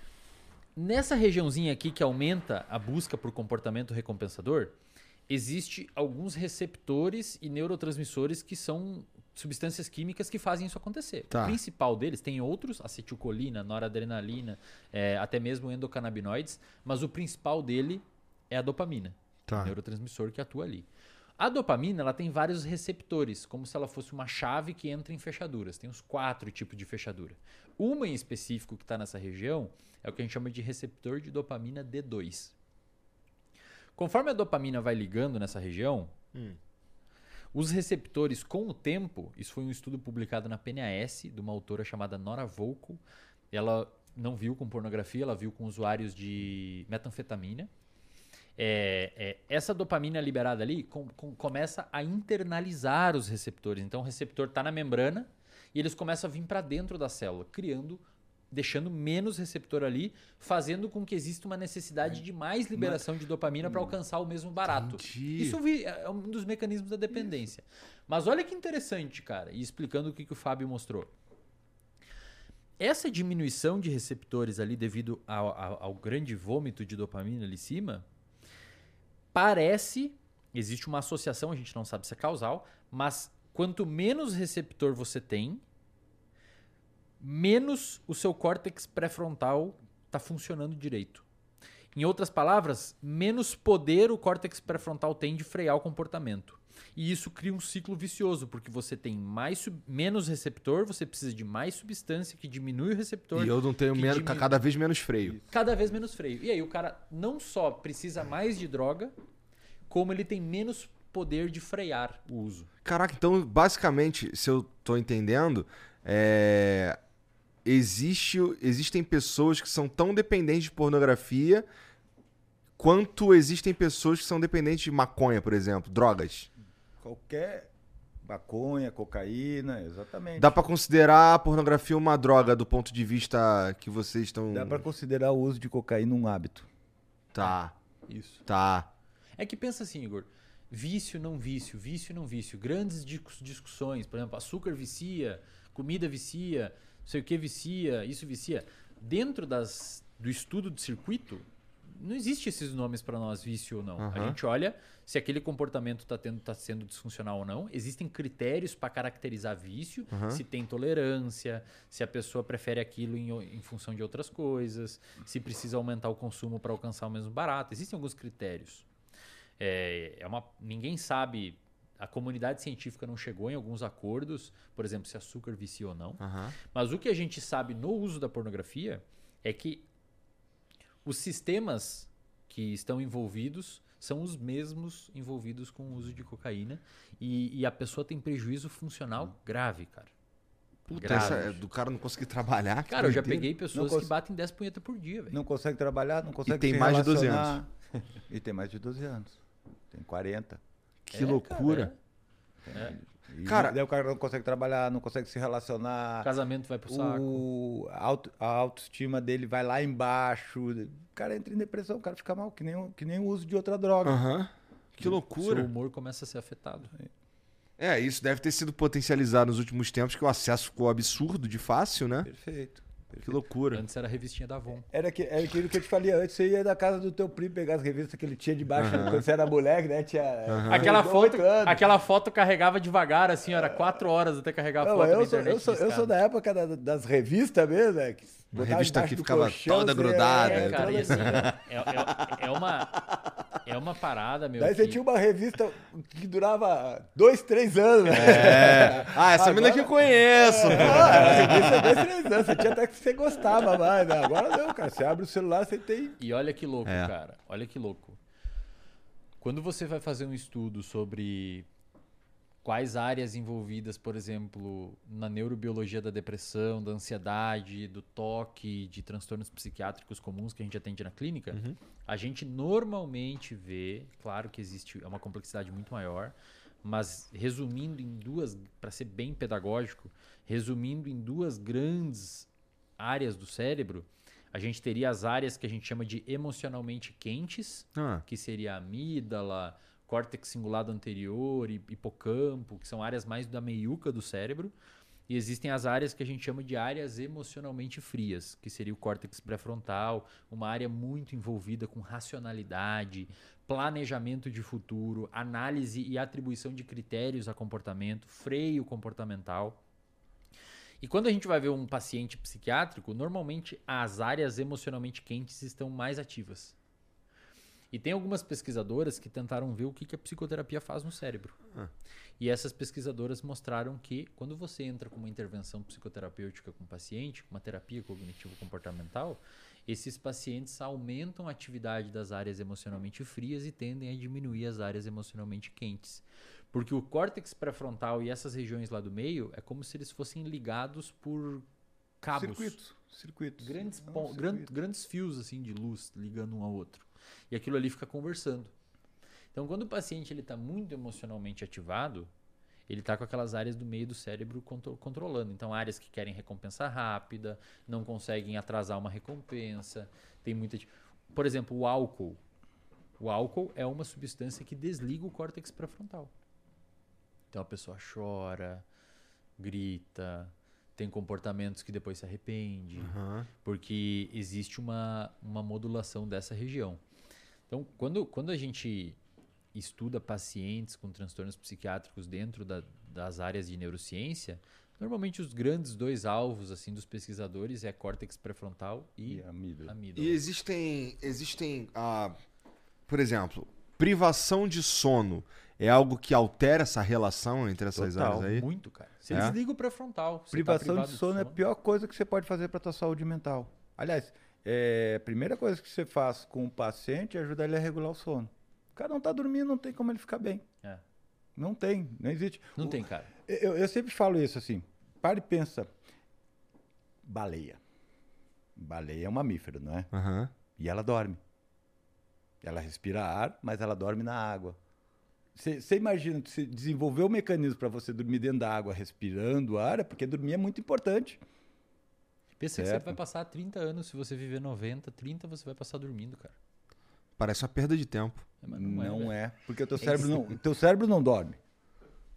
Nessa regiãozinha aqui que aumenta a busca por comportamento recompensador, existe alguns receptores e neurotransmissores que são substâncias químicas que fazem isso acontecer. Tá. O principal deles, tem outros, acetilcolina, noradrenalina, é, até mesmo endocannabinoides, mas o principal dele é a dopamina, Tá. neurotransmissor que atua ali. A dopamina ela tem vários receptores, como se ela fosse uma chave que entra em fechaduras. Tem uns quatro tipos de fechadura. Uma em específico que está nessa região é o que a gente chama de receptor de dopamina D2. Conforme a dopamina vai ligando nessa região, Hum. os receptores, com o tempo, isso foi um estudo publicado na PNAS, de uma autora chamada Nora Volko. Ela não viu com pornografia, ela viu com usuários de metanfetamina. É, é, essa dopamina liberada ali com- com- começa a internalizar os receptores. Então o receptor está na membrana e eles começam a vir para dentro da célula, criando, deixando menos receptor ali, fazendo com que exista uma necessidade de mais liberação de dopamina para alcançar o mesmo barato. Entendi. Isso vi- é um dos mecanismos da dependência. Mas olha que interessante, cara, e explicando o que, que o Fábio mostrou. Essa diminuição de receptores ali devido ao, ao- ao grande vômito de dopamina ali em cima, parece, existe uma associação, a gente não sabe se é causal, mas quanto menos receptor você tem, menos o seu córtex pré-frontal está funcionando direito. Em outras palavras, menos poder o córtex pré-frontal tem de frear o comportamento. E isso cria um ciclo vicioso, porque você tem mais menos receptor, você precisa de mais substância que diminui o receptor, E eu não tenho menos, diminui- cada vez menos freio. cada vez menos freio. E aí o cara não só precisa mais de droga, como ele tem menos poder de frear o uso. Caraca, então, basicamente, se eu tô entendendo, é, existe, existem pessoas que são tão dependentes de pornografia quanto existem pessoas que são dependentes de maconha, por exemplo, drogas. Qualquer maconha, cocaína, exatamente. Dá pra considerar a pornografia uma droga do ponto de vista que vocês estão. Dá pra considerar o uso de cocaína um hábito. Tá, Isso. tá. É que pensa assim, Igor. Vício, não vício, vício, não vício. Grandes discu- discussões, por exemplo, açúcar vicia, comida vicia, não sei o que vicia, isso vicia. Dentro das, do estudo de circuito, não existe esses nomes para nós, vício ou não. A Aham. gente olha se aquele comportamento está tá sendo disfuncional ou não. Existem critérios para caracterizar vício, Aham. se tem tolerância, se a pessoa prefere aquilo em, em função de outras coisas, se precisa aumentar o consumo para alcançar o mesmo barato. Existem alguns critérios. É, é uma, ninguém sabe, a comunidade científica não chegou em alguns acordos, por exemplo, se açúcar vicia ou não. Aham. Mas o que a gente sabe no uso da pornografia é que os sistemas que estão envolvidos são os mesmos envolvidos com o uso de cocaína e, e a pessoa tem prejuízo funcional grave, cara. Puta, essa é do cara não conseguir trabalhar. Cara, eu já doideira. peguei pessoas Não que cons- batem 10 punhetas por dia, velho. Não consegue trabalhar, não consegue tem se mais de 12 relacionar. <laughs> E tem mais de 12 anos. Tem 40. Que É, loucura. cara, E Cara- daí o cara não consegue trabalhar, não consegue se. O relacionar. casamento vai pro saco. O, a, auto- a autoestima dele vai lá embaixo. O cara entra em depressão, o cara fica mal, que nem, o- que nem o uso de outra droga. Aham. Que Seu loucura. humor começa a ser afetado. É, isso deve ter sido potencializado nos últimos tempos, que o acesso ficou absurdo de fácil, né? Perfeito. Que loucura. Antes era a revistinha da Avon. Era, que, era aquilo que eu te falei antes. Você ia da casa do teu primo pegar as revistas que ele tinha debaixo quando você era moleque, né? Tinha, Aquela tinha foto, aquela foto carregava devagar, assim, era quatro horas até carregar a Não, foto na eu, sou, internet. eu, sou, eu sou da época da- das revistas mesmo, é, que Uma revista que do ficava colchão, toda assim, grudada. É, é, cara, e assim, é, é- é uma, é uma parada, meu. Daí você que- tinha uma revista que durava dois, três anos, né? É. Ah, essa mina que eu conheço. Ah, era revista dois, três anos. Você tinha até que você gostava mais, né? Agora não, cara. Você abre o celular, você tem. E olha que louco, É. cara. Olha que louco. Quando você vai fazer um estudo sobre quais áreas envolvidas, por exemplo, na neurobiologia da depressão, da ansiedade, do toque, de transtornos psiquiátricos comuns que a gente atende na clínica, a gente normalmente vê, claro que existe é uma complexidade muito maior, mas resumindo em duas, para ser bem pedagógico, resumindo em duas grandes áreas do cérebro, a gente teria as áreas que a gente chama de emocionalmente quentes, Ah, que seria a amígdala, córtex cingulado anterior, hipocampo, que são áreas mais da meiuca do cérebro. E existem as áreas que a gente chama de áreas emocionalmente frias, que seria o córtex pré-frontal, uma área muito envolvida com racionalidade, planejamento de futuro, análise e atribuição de critérios a comportamento, freio comportamental. E quando a gente vai ver um paciente psiquiátrico, normalmente as áreas emocionalmente quentes estão mais ativas. E tem algumas pesquisadoras que tentaram ver o que que a psicoterapia faz no cérebro. Ah. E essas pesquisadoras mostraram que quando você entra com uma intervenção psicoterapêutica com o paciente, com uma terapia cognitivo-comportamental, esses pacientes aumentam a atividade das áreas emocionalmente frias e tendem a diminuir as áreas emocionalmente quentes. Porque o córtex pré-frontal e essas regiões lá do meio é como se eles fossem ligados por cabos. Circuitos. Circuitos. Grandes, É um circuito. grandes fios assim de luz ligando um ao outro. E aquilo ali fica conversando. Então, quando o paciente ele está muito emocionalmente ativado, ele está com aquelas áreas do meio do cérebro contro- controlando. Então, áreas que querem recompensa rápida, não conseguem atrasar uma recompensa. Tem muita. Por exemplo, o álcool. O álcool é uma substância que desliga o córtex pré-frontal. Então a pessoa chora, grita, tem comportamentos que depois se arrepende aham. porque existe uma, uma modulação dessa região. Então, quando, quando a gente estuda pacientes com transtornos psiquiátricos dentro da- das áreas de neurociência, normalmente os grandes dois alvos assim dos pesquisadores é córtex pré-frontal e E amígdala. E existem, existem ah, por exemplo, privação de sono é algo que altera essa relação entre essas Total. áreas aí? Muito, cara. Você É? desliga o pré-frontal. tá Privação privado de sono é a pior coisa que você pode fazer para tua saúde mental. Aliás, é, a primeira coisa que você faz com o paciente é ajudar ele a regular o sono. O cara não tá dormindo, não tem como ele ficar bem. É. Não tem, não existe. Não O- tem, cara. Eu, eu sempre falo isso assim. Para e pensa. Baleia. Baleia é um mamífero, não é? Aham. E ela dorme. Ela respira ar, mas ela dorme na água. Você imagina, você desenvolver um mecanismo para você dormir dentro da água respirando ar, é porque dormir é muito importante. Pensa que você Certo. vai passar 30 anos, se você viver 90, 30 você vai passar dormindo, cara. Parece uma perda de tempo. É, mas Não, velho. é, porque o teu cérebro não, o teu cérebro não dorme.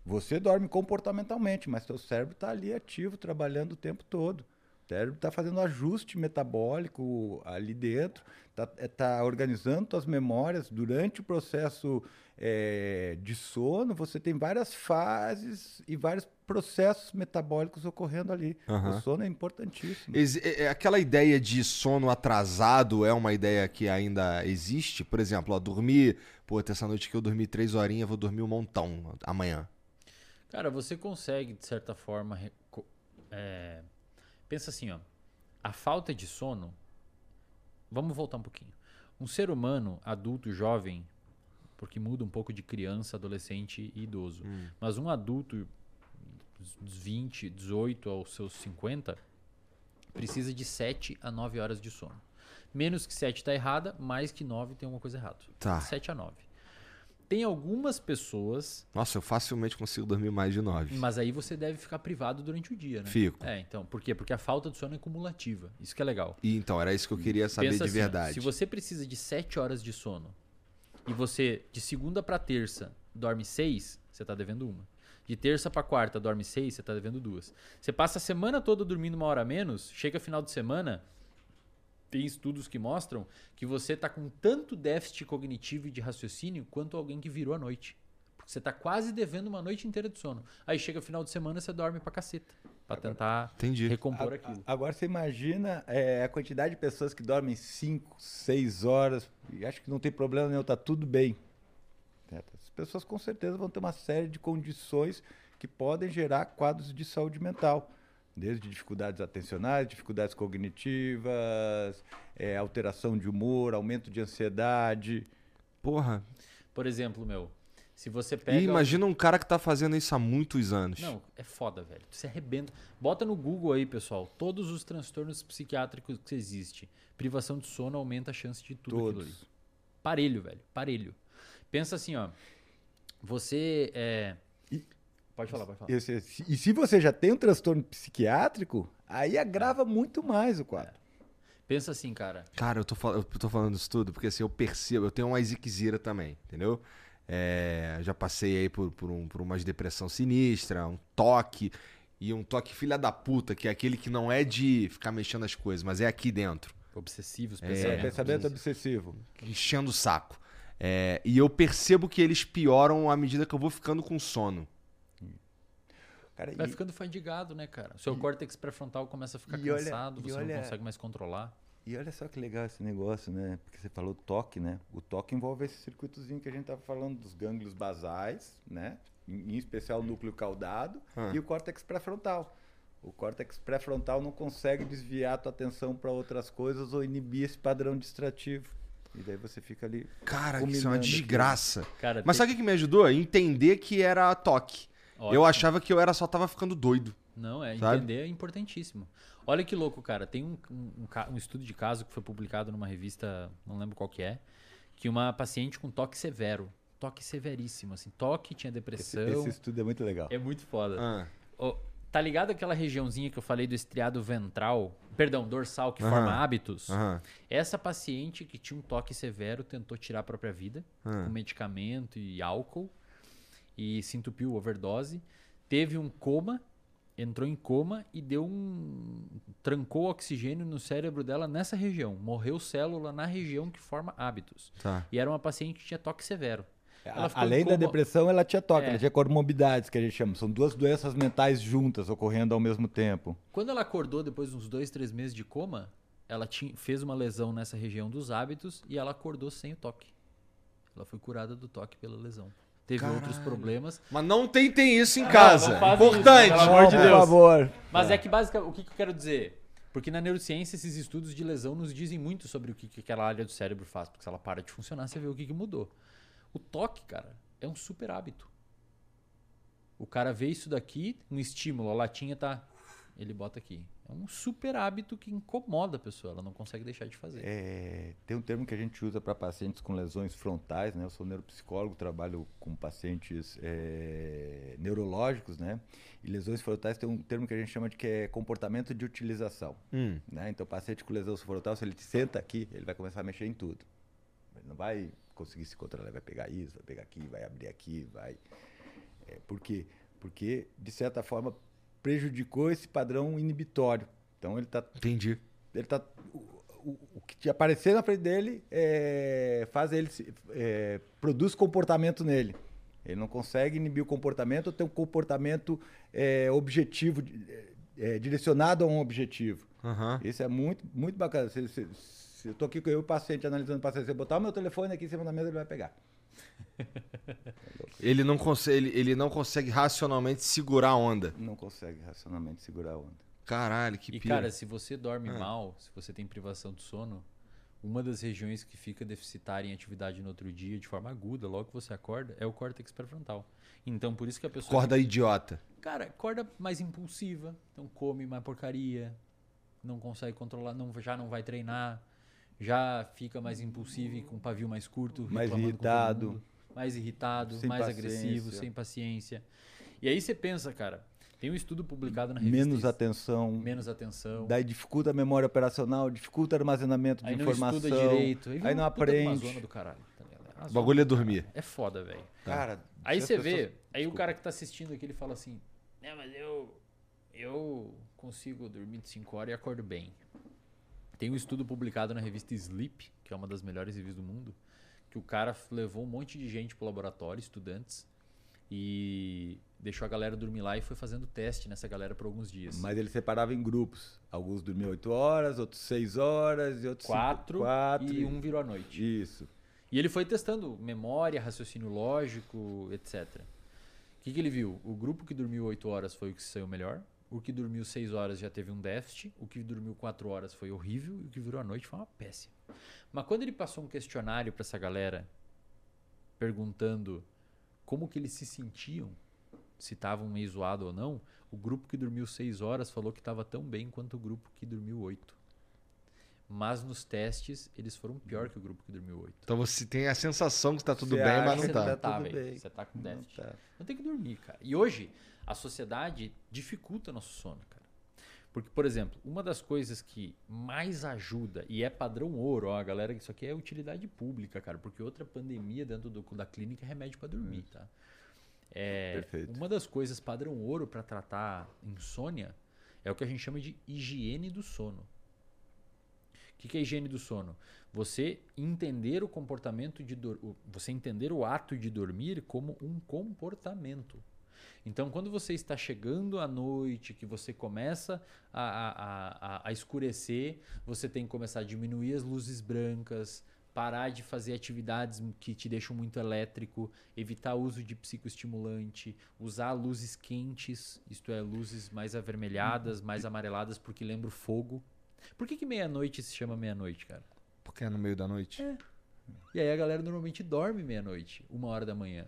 Você dorme comportamentalmente, mas teu cérebro está ali ativo, trabalhando o tempo todo. O cérebro está fazendo ajuste metabólico ali dentro, está organizando tuas memórias durante o processo eh, de sono. Você tem várias fases e vários processos metabólicos ocorrendo ali. Aham. O sono é importantíssimo. É- é aquela ideia de sono atrasado é uma ideia que ainda existe? Por exemplo, ó, dormir. Pô, essa noite que eu dormi três horinhas, vou dormir um montão amanhã. Cara, você consegue, de certa forma. é, Pensa assim, ó. A falta de sono vamos voltar um pouquinho. Um ser humano, adulto, jovem, porque muda um pouco de criança, adolescente e idoso. Mas um adulto dos 20, 18 aos seus 50 precisa de 7 a 9 horas de sono. Menos que 7 está errada, mais que 9 tem alguma coisa errada. Tá. 7 a 9. Tem algumas pessoas, Nossa, eu facilmente consigo dormir mais de nove. mas aí você deve ficar privado durante o dia, né? Fico. É, então, por quê? Porque a falta de sono é cumulativa. Isso que é legal. E então, era isso que eu queria saber Pensa de assim, verdade. se você precisa de 7 horas de sono e você de segunda para terça dorme 6, você tá devendo uma. De terça para quarta dorme 6, você tá devendo duas. Você passa a semana toda dormindo uma hora menos, chega final de semana, tem estudos que mostram que você tá com tanto déficit cognitivo e de raciocínio quanto alguém que virou a noite. Porque você tá quase devendo uma noite inteira de sono. Aí chega final de semana, você dorme pra caceta. Pra tentar Entendi. recompor A- aquilo. Agora você imagina é, a quantidade de pessoas que dormem 5, 6 horas e acho que não tem problema nenhum, tá tudo bem. As pessoas com certeza vão ter uma série de condições que podem gerar quadros de saúde mental. Desde dificuldades atencionais, dificuldades cognitivas, é, alteração de humor, aumento de ansiedade. Porra. Por exemplo, meu, se você pega. E imagina um cara que tá fazendo isso há muitos anos. Não, é foda, velho. Você arrebenta. Bota no Google aí, pessoal, todos os transtornos psiquiátricos que existem. Privação de sono aumenta a chance de tudo aquilo ali. Todos. Parelho, velho. Parelho. Pensa assim, ó. Você é. E- Pode falar, pode falar. E se, e se você já tem um transtorno psiquiátrico, aí agrava muito mais o quadro. Pensa assim, cara. Cara, eu tô, eu tô falando isso tudo porque assim, eu percebo, eu tenho uma ziquezira também, entendeu? É, já passei aí por, por, um, por umas depressão sinistra, um toque, e um toque filha da puta, que é aquele que não é de ficar mexendo as coisas, mas é aqui dentro, Obsessivos, É, pensamentos. Pensamento obsessivo. enchendo o saco. É, e eu percebo que eles pioram à medida que eu vou ficando com sono. Cara, Vai e- ficando fadigado, né, cara? O seu córtex pré-frontal começa a ficar e olha- cansado, e você olha- não consegue mais controlar. E olha só que legal esse negócio, né? Porque você falou toque, né? O toque envolve esse circuitozinho que a gente estava falando dos gânglios basais, né? Em, em especial o núcleo caudado Ah. e o córtex pré-frontal. O córtex pré-frontal não consegue desviar a tua atenção para outras coisas ou inibir esse padrão distrativo. E daí você fica ali. Cara, isso é uma desgraça. Cara, Mas tem- sabe o que que me ajudou? Entender que era toque. Eu achava que eu era só tava ficando doido. Não, é Sabe? entender é importantíssimo. Olha que louco, cara. Tem um, um- um um estudo de caso que foi publicado numa revista, não lembro qual que é, que uma paciente com toque severo, toque severíssimo, assim, toque, tinha Esse, depressão. esse estudo é muito legal. É muito foda. Ah, Ô, tá ligado aquela regiãozinha que eu falei do estriado ventral, perdão, dorsal, que forma hábitos? Essa paciente que tinha um toque severo tentou tirar a própria vida Ah. com medicamento e álcool e se entupiu, overdose. Teve um coma, entrou em coma e deu um. trancou oxigênio no cérebro dela nessa região. Morreu célula na região que forma hábitos. tá. E era uma paciente que tinha toque severo. Além da depressão, ela tinha toque, É. ela tinha comorbidades, que a gente chama. São duas doenças mentais juntas ocorrendo ao mesmo tempo. Quando ela acordou depois de uns dois, três meses de coma, ela tinha, fez uma lesão nessa região dos hábitos e ela acordou sem o toque. Ela foi curada do toque pela lesão. Teve outros Caralho. problemas. Mas não tentem isso em não casa. isso, Importante. pelo amor de por Deus. favor. Mas é, que basicamente, o que, que eu quero dizer? Porque na neurociência, esses estudos de lesão nos dizem muito sobre o que, que aquela área do cérebro faz. Porque se ela para de funcionar, você vê o que, que mudou. O toque, cara, é um super hábito. O cara vê isso daqui, um estímulo, a latinha tá. Ele bota aqui. É um super hábito que incomoda a pessoa, ela não consegue deixar de fazer. É, tem um termo que a gente usa para pacientes com lesões frontais, né? Eu sou neuropsicólogo, trabalho com pacientes é, neurológicos, né? E lesões frontais tem um termo que a gente chama de que é comportamento de utilização, Hum, né? Então, paciente com lesão frontal, se ele senta aqui, ele vai começar a mexer em tudo. Ele não vai conseguir se controlar, ele vai pegar isso, vai pegar aqui, vai abrir aqui, vai... É, por quê? Porque, de certa forma, prejudicou esse padrão inibitório. Então, ele está entendi. ele tá o, o, o que te aparecer na frente dele é, faz ele é, produz comportamento nele ele não consegue inibir o comportamento ou ter um comportamento é, objetivo é, direcionado a um objetivo Aham. isso é muito muito bacana se, se- se eu tô aqui com eu, o paciente analisando o paciente se eu botar o meu telefone aqui em cima da mesa ele vai pegar <laughs> Ele, não consegue, ele, ele não consegue racionalmente segurar a onda. não consegue racionalmente segurar a onda Caralho, que E pira. cara, se você dorme Ah. mal, se você tem privação de sono, uma das regiões que fica deficitária em atividade no outro dia de forma aguda, logo que você acorda, é o córtex pré-frontal. Então, por isso que a pessoa. Corda idiota. Cara, acorda mais impulsiva, então come mais porcaria, não consegue controlar, não, já não vai treinar, já fica mais impulsivo e com pavio mais curto, Mais irritado. mundo, mais irritado, Sem mais paciência. agressivo, sem paciência. E aí você pensa, cara, tem um estudo publicado na revista Menos atenção. menos atenção. Daí dificulta a memória operacional, dificulta o armazenamento de aí não informação. estuda direito. Aí, aí não aprende. zona do caralho, tá? É O bagulho é dormir. É foda, velho. Cara, Aí você pessoas- vê, aí o cara que tá assistindo aqui, ele fala assim, né, mas eu, eu consigo dormir de 5 horas e acordo bem. Tem um estudo publicado na revista Sleep, que é uma das melhores revistas do mundo, que o cara levou um monte de gente pro laboratório, estudantes, e deixou a galera dormir lá e foi fazendo teste nessa galera por alguns dias. Mas ele separava em grupos. Alguns dormiam 8 horas, outros 6 horas e outros cinco- quatro, quatro e um virou à noite. Isso. E ele foi testando memória, raciocínio lógico, etc. O que, que ele viu? O grupo que dormiu 8 horas foi o que saiu melhor. O que dormiu 6 horas já teve um déficit. O que dormiu 4 horas foi horrível. E o que virou à noite foi uma péssima. Mas quando ele passou um questionário para essa galera, perguntando como que eles se sentiam, se estavam meio zoado ou não, o grupo que dormiu 6 horas falou que estava tão bem quanto o grupo que dormiu 8. Mas nos testes, eles foram pior que o grupo que dormiu 8. Então você tem a sensação que tá tudo Você bem, acha mas não que tá. tá tudo velho. bem. Você tá com Não déficit. tá. Não tem que dormir, cara. E hoje, a sociedade dificulta nosso sono, cara. Porque, por exemplo, uma das coisas que mais ajuda, e é padrão ouro, ó, galera, isso aqui é utilidade pública, cara, porque outra pandemia dentro do- da clínica é remédio pra dormir, tá? É, Perfeito. Uma das coisas padrão ouro para tratar insônia é o que a gente chama de higiene do sono. O que, que é higiene do sono? Você entender o comportamento de dor... você entender o ato de dormir como um comportamento. Então, quando você está chegando à noite, que você começa a, a, a, a- a escurecer, você tem que começar a diminuir as luzes brancas, parar de fazer atividades que te deixam muito elétrico, evitar o uso de psicoestimulante, usar luzes quentes, isto é, luzes mais avermelhadas, mais amareladas, porque lembra o fogo. Por que, que meia-noite se chama meia-noite, cara? Porque é no meio da noite. E aí a galera normalmente dorme meia-noite, uma hora da manhã.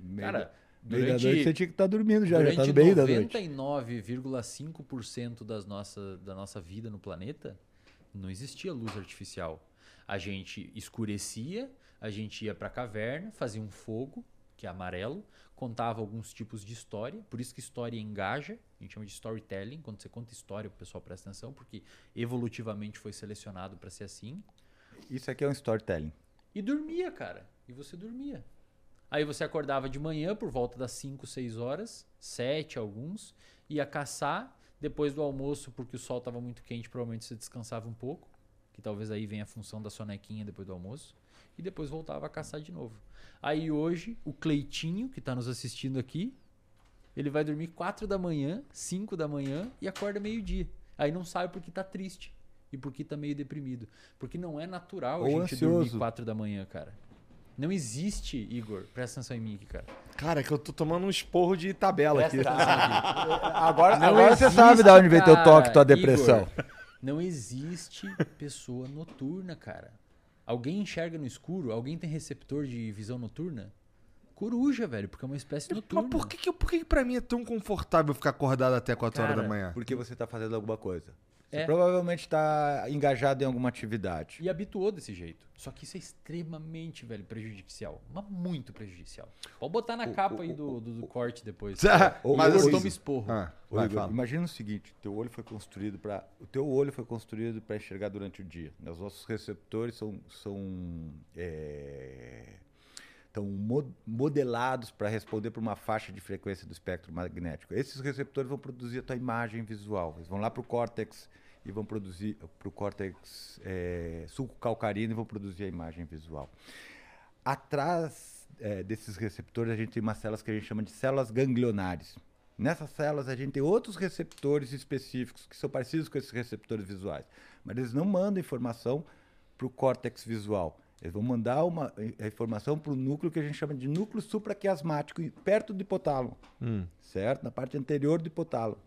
Meio Cara, da- meio da durante, noite você tinha que estar dormindo já, já tá no meio da noite. 99,5% das nossa, da nossa vida no planeta, não existia luz artificial. A gente escurecia, a gente ia para a caverna, fazia um fogo, que é amarelo, contava alguns tipos de história, por isso que história engaja, a gente chama de storytelling, quando você conta história, o pessoal presta atenção, porque evolutivamente foi selecionado para ser assim. Isso aqui é um storytelling. E dormia, cara. E você dormia. Aí você acordava de manhã por volta das 5, 6 horas, 7 alguns, ia caçar. Depois do almoço, porque o sol estava muito quente, provavelmente você descansava um pouco. Que talvez aí venha a função da sonequinha depois do almoço. E depois voltava a caçar de novo. Aí hoje, o Cleitinho, que está nos assistindo aqui, ele vai dormir 4 da manhã, 5 da manhã e acorda meio-dia. Aí não sabe porque tá triste e porque tá meio deprimido. Porque não é natural Ou a gente dormir ansioso. 4 da manhã, cara. Não existe, Igor. Presta atenção em mim aqui, cara. Cara, é que eu tô tomando um esporro de tabela aqui. Presta atenção aqui. <laughs> Agora, Não agora você existe, sabe de onde vem teu toque, tua depressão. Igor, não existe pessoa noturna, cara. Alguém enxerga no escuro? Alguém tem receptor de visão noturna? Coruja, velho, porque é uma espécie noturna. Mas por que, que, por que que pra mim é tão confortável ficar acordado até 4 horas Cara, da manhã? Porque você está fazendo alguma coisa. Você É. provavelmente está engajado em alguma atividade. E habituou desse jeito. Só que isso é extremamente, velho, prejudicial. Mas muito prejudicial. Pode botar na capa aí do, do, do corte depois. Ô, Mas ô, assim, toma esporro. Ah, vai, Igor, imagina o seguinte, teu olho foi construído para o teu olho foi construído para enxergar durante o dia. Os nossos receptores são são é, estão mo- modelados para responder para uma faixa de frequência do espectro magnético. Esses receptores vão produzir a tua imagem visual. Eles vão lá para o córtex e vão produzir para o córtex é, sulco-calcarino e vão produzir a imagem visual. Atrás é, desses receptores, a gente tem umas células que a gente chama de células ganglionares. Nessas células, a gente tem outros receptores específicos que são parecidos com esses receptores visuais, mas eles não mandam informação para o córtex visual. Eles vão mandar uma a informação para o núcleo que a gente chama de núcleo supraquiasmático, perto do hipotálamo, certo? Na parte anterior do hipotálamo.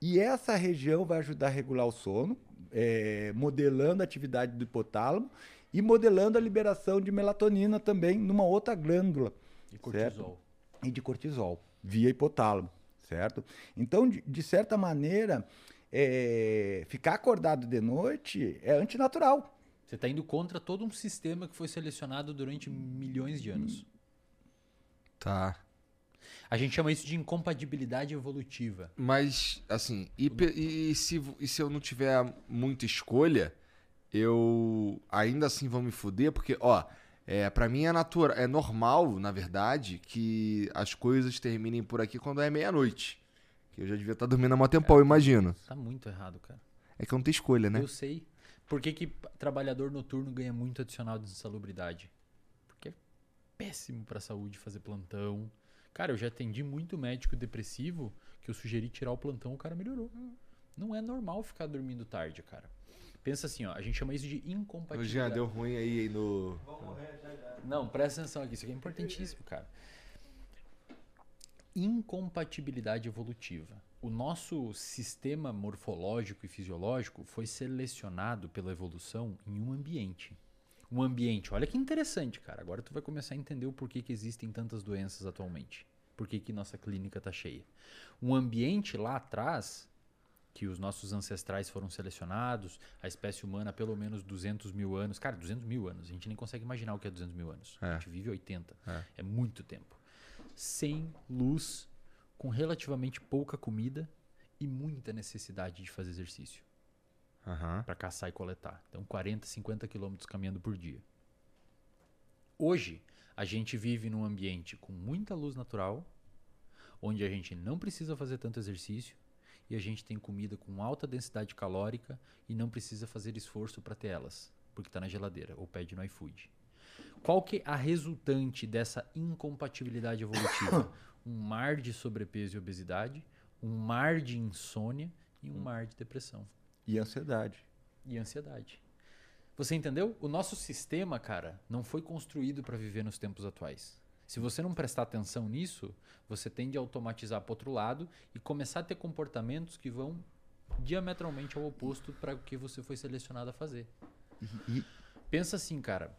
E essa região vai ajudar a regular o sono, é, modelando a atividade do hipotálamo e modelando a liberação de melatonina também numa outra glândula. E cortisol. Certo? E de cortisol, via hipotálamo, certo? Então, de, de certa maneira, é, ficar acordado de noite é antinatural. Você está indo contra todo um sistema que foi selecionado durante milhões de anos. Tá. A gente chama isso de incompatibilidade evolutiva. Mas, assim, e, e, se, e se eu não tiver muita escolha, eu ainda assim vou me fuder? Porque, ó, é, para mim é natural, é normal, na verdade, que as coisas terminem por aqui quando é meia-noite. Que eu já devia estar tá dormindo há um tempão, eu imagino. Tá muito errado, cara. É que eu não tenho escolha, né? Eu sei. Por que, que trabalhador noturno ganha muito adicional de insalubridade? Porque é péssimo pra saúde fazer plantão. Cara, eu já atendi muito médico depressivo que eu sugeri tirar o plantão, o cara melhorou. Não é normal ficar dormindo tarde, cara. Pensa assim, ó, a gente chama isso de incompatibilidade. Já deu ruim aí no. Não, presta atenção aqui, isso aqui é importantíssimo, cara. Incompatibilidade evolutiva o nosso sistema morfológico e fisiológico foi selecionado pela evolução em um ambiente. Um ambiente, olha que interessante, cara. Agora tu vai começar a entender o porquê que existem tantas doenças atualmente. Por que, que nossa clínica está cheia. Um ambiente lá atrás, que os nossos ancestrais foram selecionados, a espécie humana pelo menos 200 mil anos. Cara, 200 mil anos. A gente nem consegue imaginar o que é 200 mil anos. É. A gente vive 80. É. é muito tempo. Sem luz, com relativamente pouca comida e muita necessidade de fazer exercício. Uhum. Para caçar e coletar. Então, 40, 50 quilômetros caminhando por dia. Hoje, a gente vive num ambiente com muita luz natural, onde a gente não precisa fazer tanto exercício e a gente tem comida com alta densidade calórica e não precisa fazer esforço para ter elas, porque está na geladeira ou pede no iFood. Qual que é a resultante dessa incompatibilidade evolutiva? <coughs> um mar de sobrepeso e obesidade, um mar de insônia e um hum. mar de depressão. E ansiedade. E ansiedade. Você entendeu? O nosso sistema, cara, não foi construído para viver nos tempos atuais. Se você não prestar atenção nisso, você tende a automatizar para outro lado e começar a ter comportamentos que vão diametralmente ao oposto para o que você foi selecionado a fazer. E, Pensa assim, cara.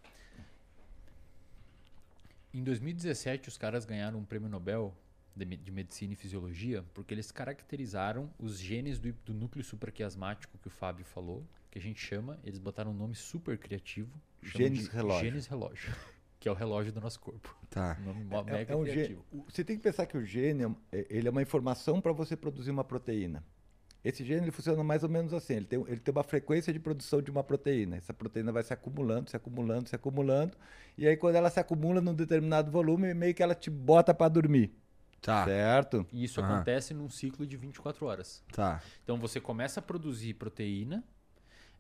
Em 2017, os caras ganharam um prêmio Nobel de, Medicina e Fisiologia porque eles caracterizaram os genes do, do núcleo supraquiasmático que o Fábio falou, que a gente chama, eles botaram um nome super criativo. Genes relógio. Genes relógio. <laughs> Que é o relógio do nosso corpo. Tá. Um nome é, mega é um criativo. Gene, você tem que pensar que o gene é, ele é uma informação para você produzir uma proteína. Esse gene ele funciona mais ou menos assim. Ele tem, ele tem uma frequência de produção de uma proteína. Essa proteína vai se acumulando, se acumulando, se acumulando. E aí, quando ela se acumula num determinado volume, meio que ela te bota para dormir. Tá. Certo? E isso acontece num ciclo de 24 horas. Tá. Então você começa a produzir proteína,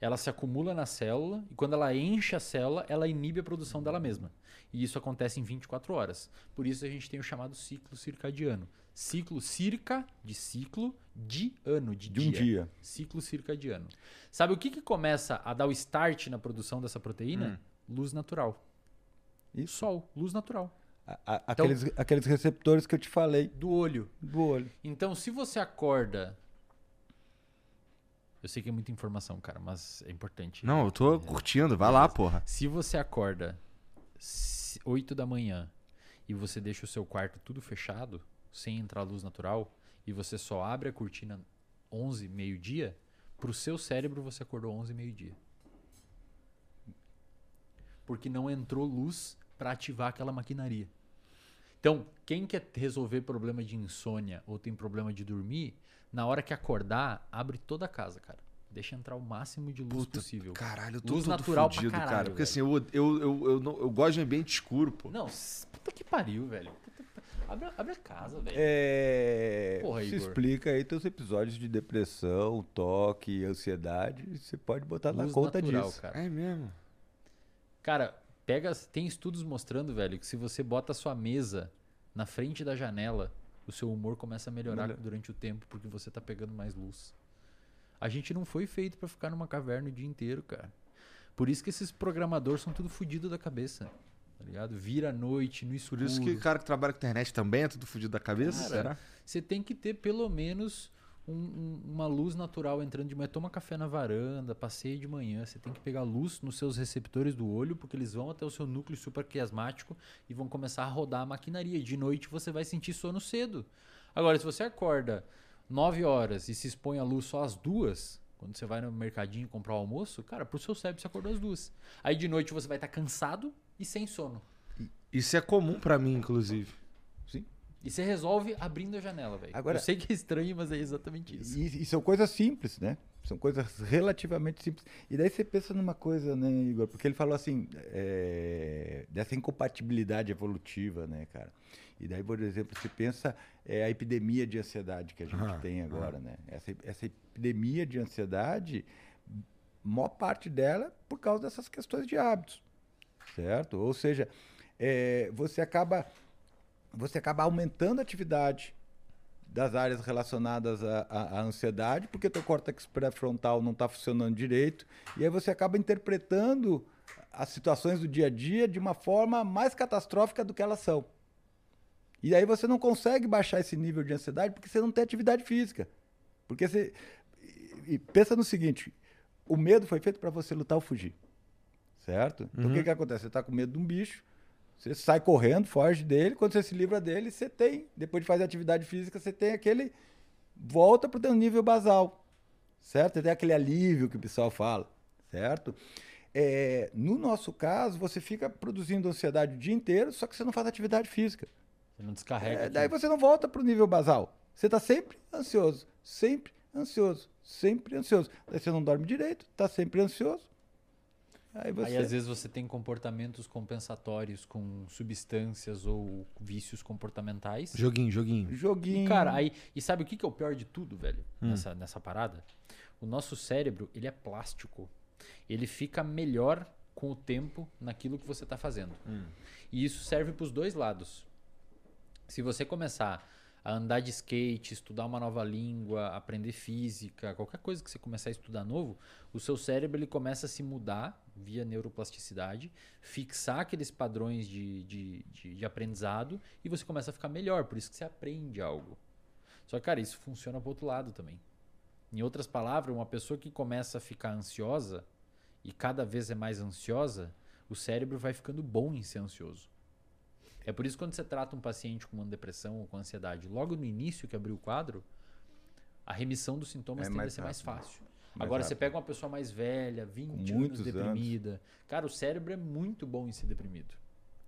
ela se acumula na célula e quando ela enche a célula, ela inibe a produção dela mesma. E isso acontece em 24 horas. Por isso a gente tem o chamado ciclo circadiano. Ciclo circa de ciclo de ano, de, de dia. um dia. Ciclo circadiano. Sabe o que, que começa a dar o start na produção dessa proteína? Hum. Luz natural. Isso. Sol, luz natural. A, a, então, aqueles, aqueles receptores que eu te falei. Do olho. Do olho. Então, se você acorda. Eu sei que é muita informação, cara, mas é importante. Não, eu tô é, curtindo, vai lá, porra. Se você acorda 8 da manhã e você deixa o seu quarto tudo fechado, sem entrar luz natural, e você só abre a cortina 11, meio-dia, pro seu cérebro você acordou 11, meio-dia. Porque não entrou luz para ativar aquela maquinaria. Então, quem quer resolver problema de insônia ou tem problema de dormir, na hora que acordar, abre toda a casa, cara. Deixa entrar o máximo de luz Puta, possível. Caralho, eu tô luz natural fudido, caralho, cara. Porque velho. assim, eu, eu, eu, eu, não, eu gosto de ambiente escuro, pô. Não, puta que pariu, velho. Abre, abre a casa, velho. É. Porra, Igor. Se explica aí teus episódios de depressão, toque, ansiedade. Você pode botar luz na conta natural, disso. Cara. É mesmo. Cara, pega. Tem estudos mostrando, velho, que se você bota a sua mesa na frente da janela, o seu humor começa a melhorar Melhor. durante o tempo porque você tá pegando mais luz. A gente não foi feito para ficar numa caverna o dia inteiro, cara. Por isso que esses programadores são tudo fodidos da cabeça. Tá ligado? Vira à noite, no escuro. Por isso que o cara que trabalha com internet também é tudo fodido da cabeça, cara, será? Você tem que ter pelo menos um- um- uma luz natural entrando de manhã. Toma café na varanda, passeia de manhã. Você tem que pegar luz nos seus receptores do olho, porque eles vão até o seu núcleo supraquiasmático e vão começar a rodar a maquinaria. De noite você vai sentir sono cedo. Agora, se você acorda 9 horas e se expõe à luz só às duas, quando você vai no mercadinho comprar o almoço, cara, pro seu cérebro você acordou às duas. Aí de noite você vai estar cansado e sem sono. Isso é comum pra mim, inclusive. E você resolve abrindo a janela, velho. Agora- Eu sei que é estranho, mas é exatamente isso. E, e são coisas simples, né? São coisas relativamente simples. E daí você pensa numa coisa, né, Igor? Porque ele falou assim, é, dessa incompatibilidade evolutiva, né, cara? E daí, por exemplo, você pensa é, a epidemia de ansiedade que a gente Aham, tem agora, né? Essa, essa epidemia de ansiedade, maior parte dela é por causa dessas questões de hábitos, certo? Ou seja, é, você acaba você acaba aumentando a atividade das áreas relacionadas à, à- à ansiedade, porque teu córtex pré-frontal não está funcionando direito, e aí você acaba interpretando as situações do dia a dia de uma forma mais catastrófica do que elas são. E aí você não consegue baixar esse nível de ansiedade porque você não tem atividade física. Porque você e- pensa no seguinte, o medo foi feito para você lutar ou fugir. Certo? Então o que que acontece? Você está com medo de um bicho, você sai correndo, foge dele. Quando você se livra dele, você tem, depois de fazer atividade física, você tem aquele. Volta para o teu nível basal. Certo? Você tem aquele alívio que o pessoal fala. Certo? É, no nosso caso, você fica produzindo ansiedade o dia inteiro, só que você não faz atividade física. Você não descarrega. É, daí você não volta para o nível basal. Você está sempre ansioso, sempre ansioso, sempre ansioso. Daí você não dorme direito, está sempre ansioso. Aí você. Aí às vezes você tem comportamentos compensatórios com substâncias ou vícios comportamentais. Joguinho, joguinho. Joguinho. E, cara, aí. E sabe o que, que é o pior de tudo, velho? Nessa, nessa parada? O nosso cérebro, ele é plástico. Ele fica melhor com o tempo naquilo que você está fazendo. E isso serve para os dois lados. Se você começar a andar de skate, estudar uma nova língua, aprender física, qualquer coisa que você começar a estudar novo, o seu cérebro ele começa a se mudar via neuroplasticidade, fixar aqueles padrões de, de, de, de aprendizado e você começa a ficar melhor. Por isso que você aprende algo. Só que, cara, isso funciona pro outro lado também. Em outras palavras, uma pessoa que começa a ficar ansiosa e cada vez é mais ansiosa, o cérebro vai ficando bom em ser ansioso. É por isso que quando você trata um paciente com uma depressão ou com ansiedade, logo no início que abriu o quadro, a remissão dos sintomas É tende a mais ser mais rápido. fácil. Mais Agora, você rápido. pega uma pessoa mais velha, 20 anos muitos anos. deprimida. Cara, o cérebro é muito bom em ser deprimido.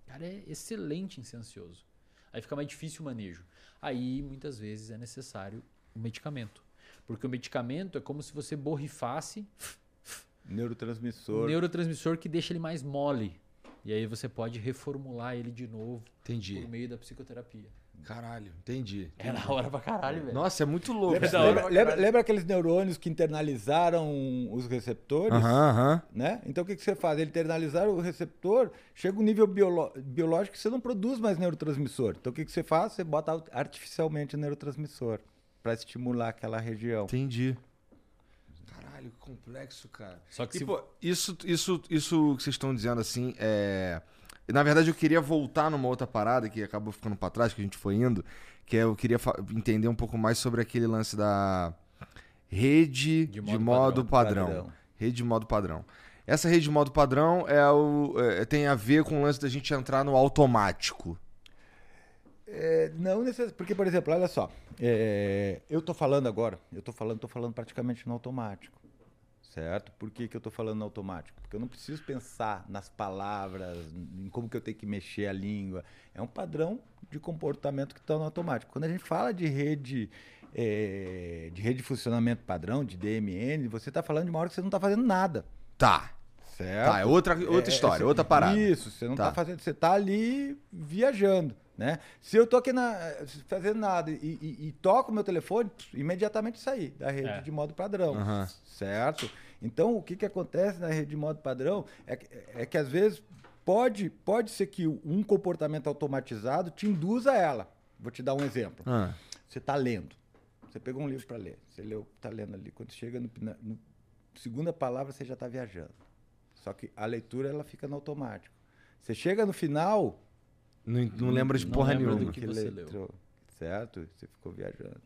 Cara, é excelente em ser ansioso. Aí fica mais difícil o manejo. Aí, muitas vezes, é necessário o medicamento. Porque o medicamento é como se você borrifasse um Neurotransmissor. neurotransmissor que deixa ele mais mole. E aí você pode reformular ele de novo Entendi. por meio da psicoterapia. Caralho, entendi. É da hora pra caralho, velho. Nossa, é muito louco. Lembra, lembra- lembra- lembra aqueles neurônios que internalizaram os receptores? Aham, aham. Né? Então o que, que você faz? Ele internalizar o receptor, chega um nível biolo- biológico que você não produz mais neurotransmissor. Então o que, que você faz? Você bota artificialmente o neurotransmissor para estimular aquela região. Entendi. Caralho, que complexo, cara. Só que E, se pô, isso, isso, isso que vocês estão dizendo assim, é. Na verdade, eu queria voltar numa outra parada que acabou ficando pra trás, que a gente foi indo, que é eu queria entender um pouco mais sobre aquele lance da rede de De modo, modo padrão. padrão. Rede de modo padrão. Essa rede de modo padrão é o, é, tem a ver com o lance da gente entrar no automático. É, não necessariamente. Porque, por exemplo, olha só. é, eu tô falando agora, eu tô falando, tô falando praticamente no automático. Certo? Por que, que eu tô falando no automático? Porque eu não preciso pensar nas palavras, em como que eu tenho que mexer a língua. É um padrão de comportamento que está no automático. Quando a gente fala de rede, é, de rede de funcionamento padrão, de DMN, você está falando de uma hora que você não está fazendo nada. Tá. Certo? Tá, é outra, outra É, história, você- outra parada. Isso, você não Tá. tá, fazendo, você tá ali viajando, né? Se eu tô aqui na, fazendo nada e, e- e toco meu telefone, imediatamente sair da rede É. de modo padrão, Aham. certo? Então, o que que acontece na rede de modo padrão é, que- é que às vezes pode, pode ser que um comportamento automatizado te induza a ela. Vou te dar um exemplo. Ah, Você está lendo. Você pegou um livro para ler. Você leu, está lendo ali. Quando chega no, na no segunda palavra, você já está viajando. Só que a leitura ela fica no automático. Você chega no final. Não, não lembra de Não porra lembra do nenhuma. que você leu. Certo? Você ficou viajando.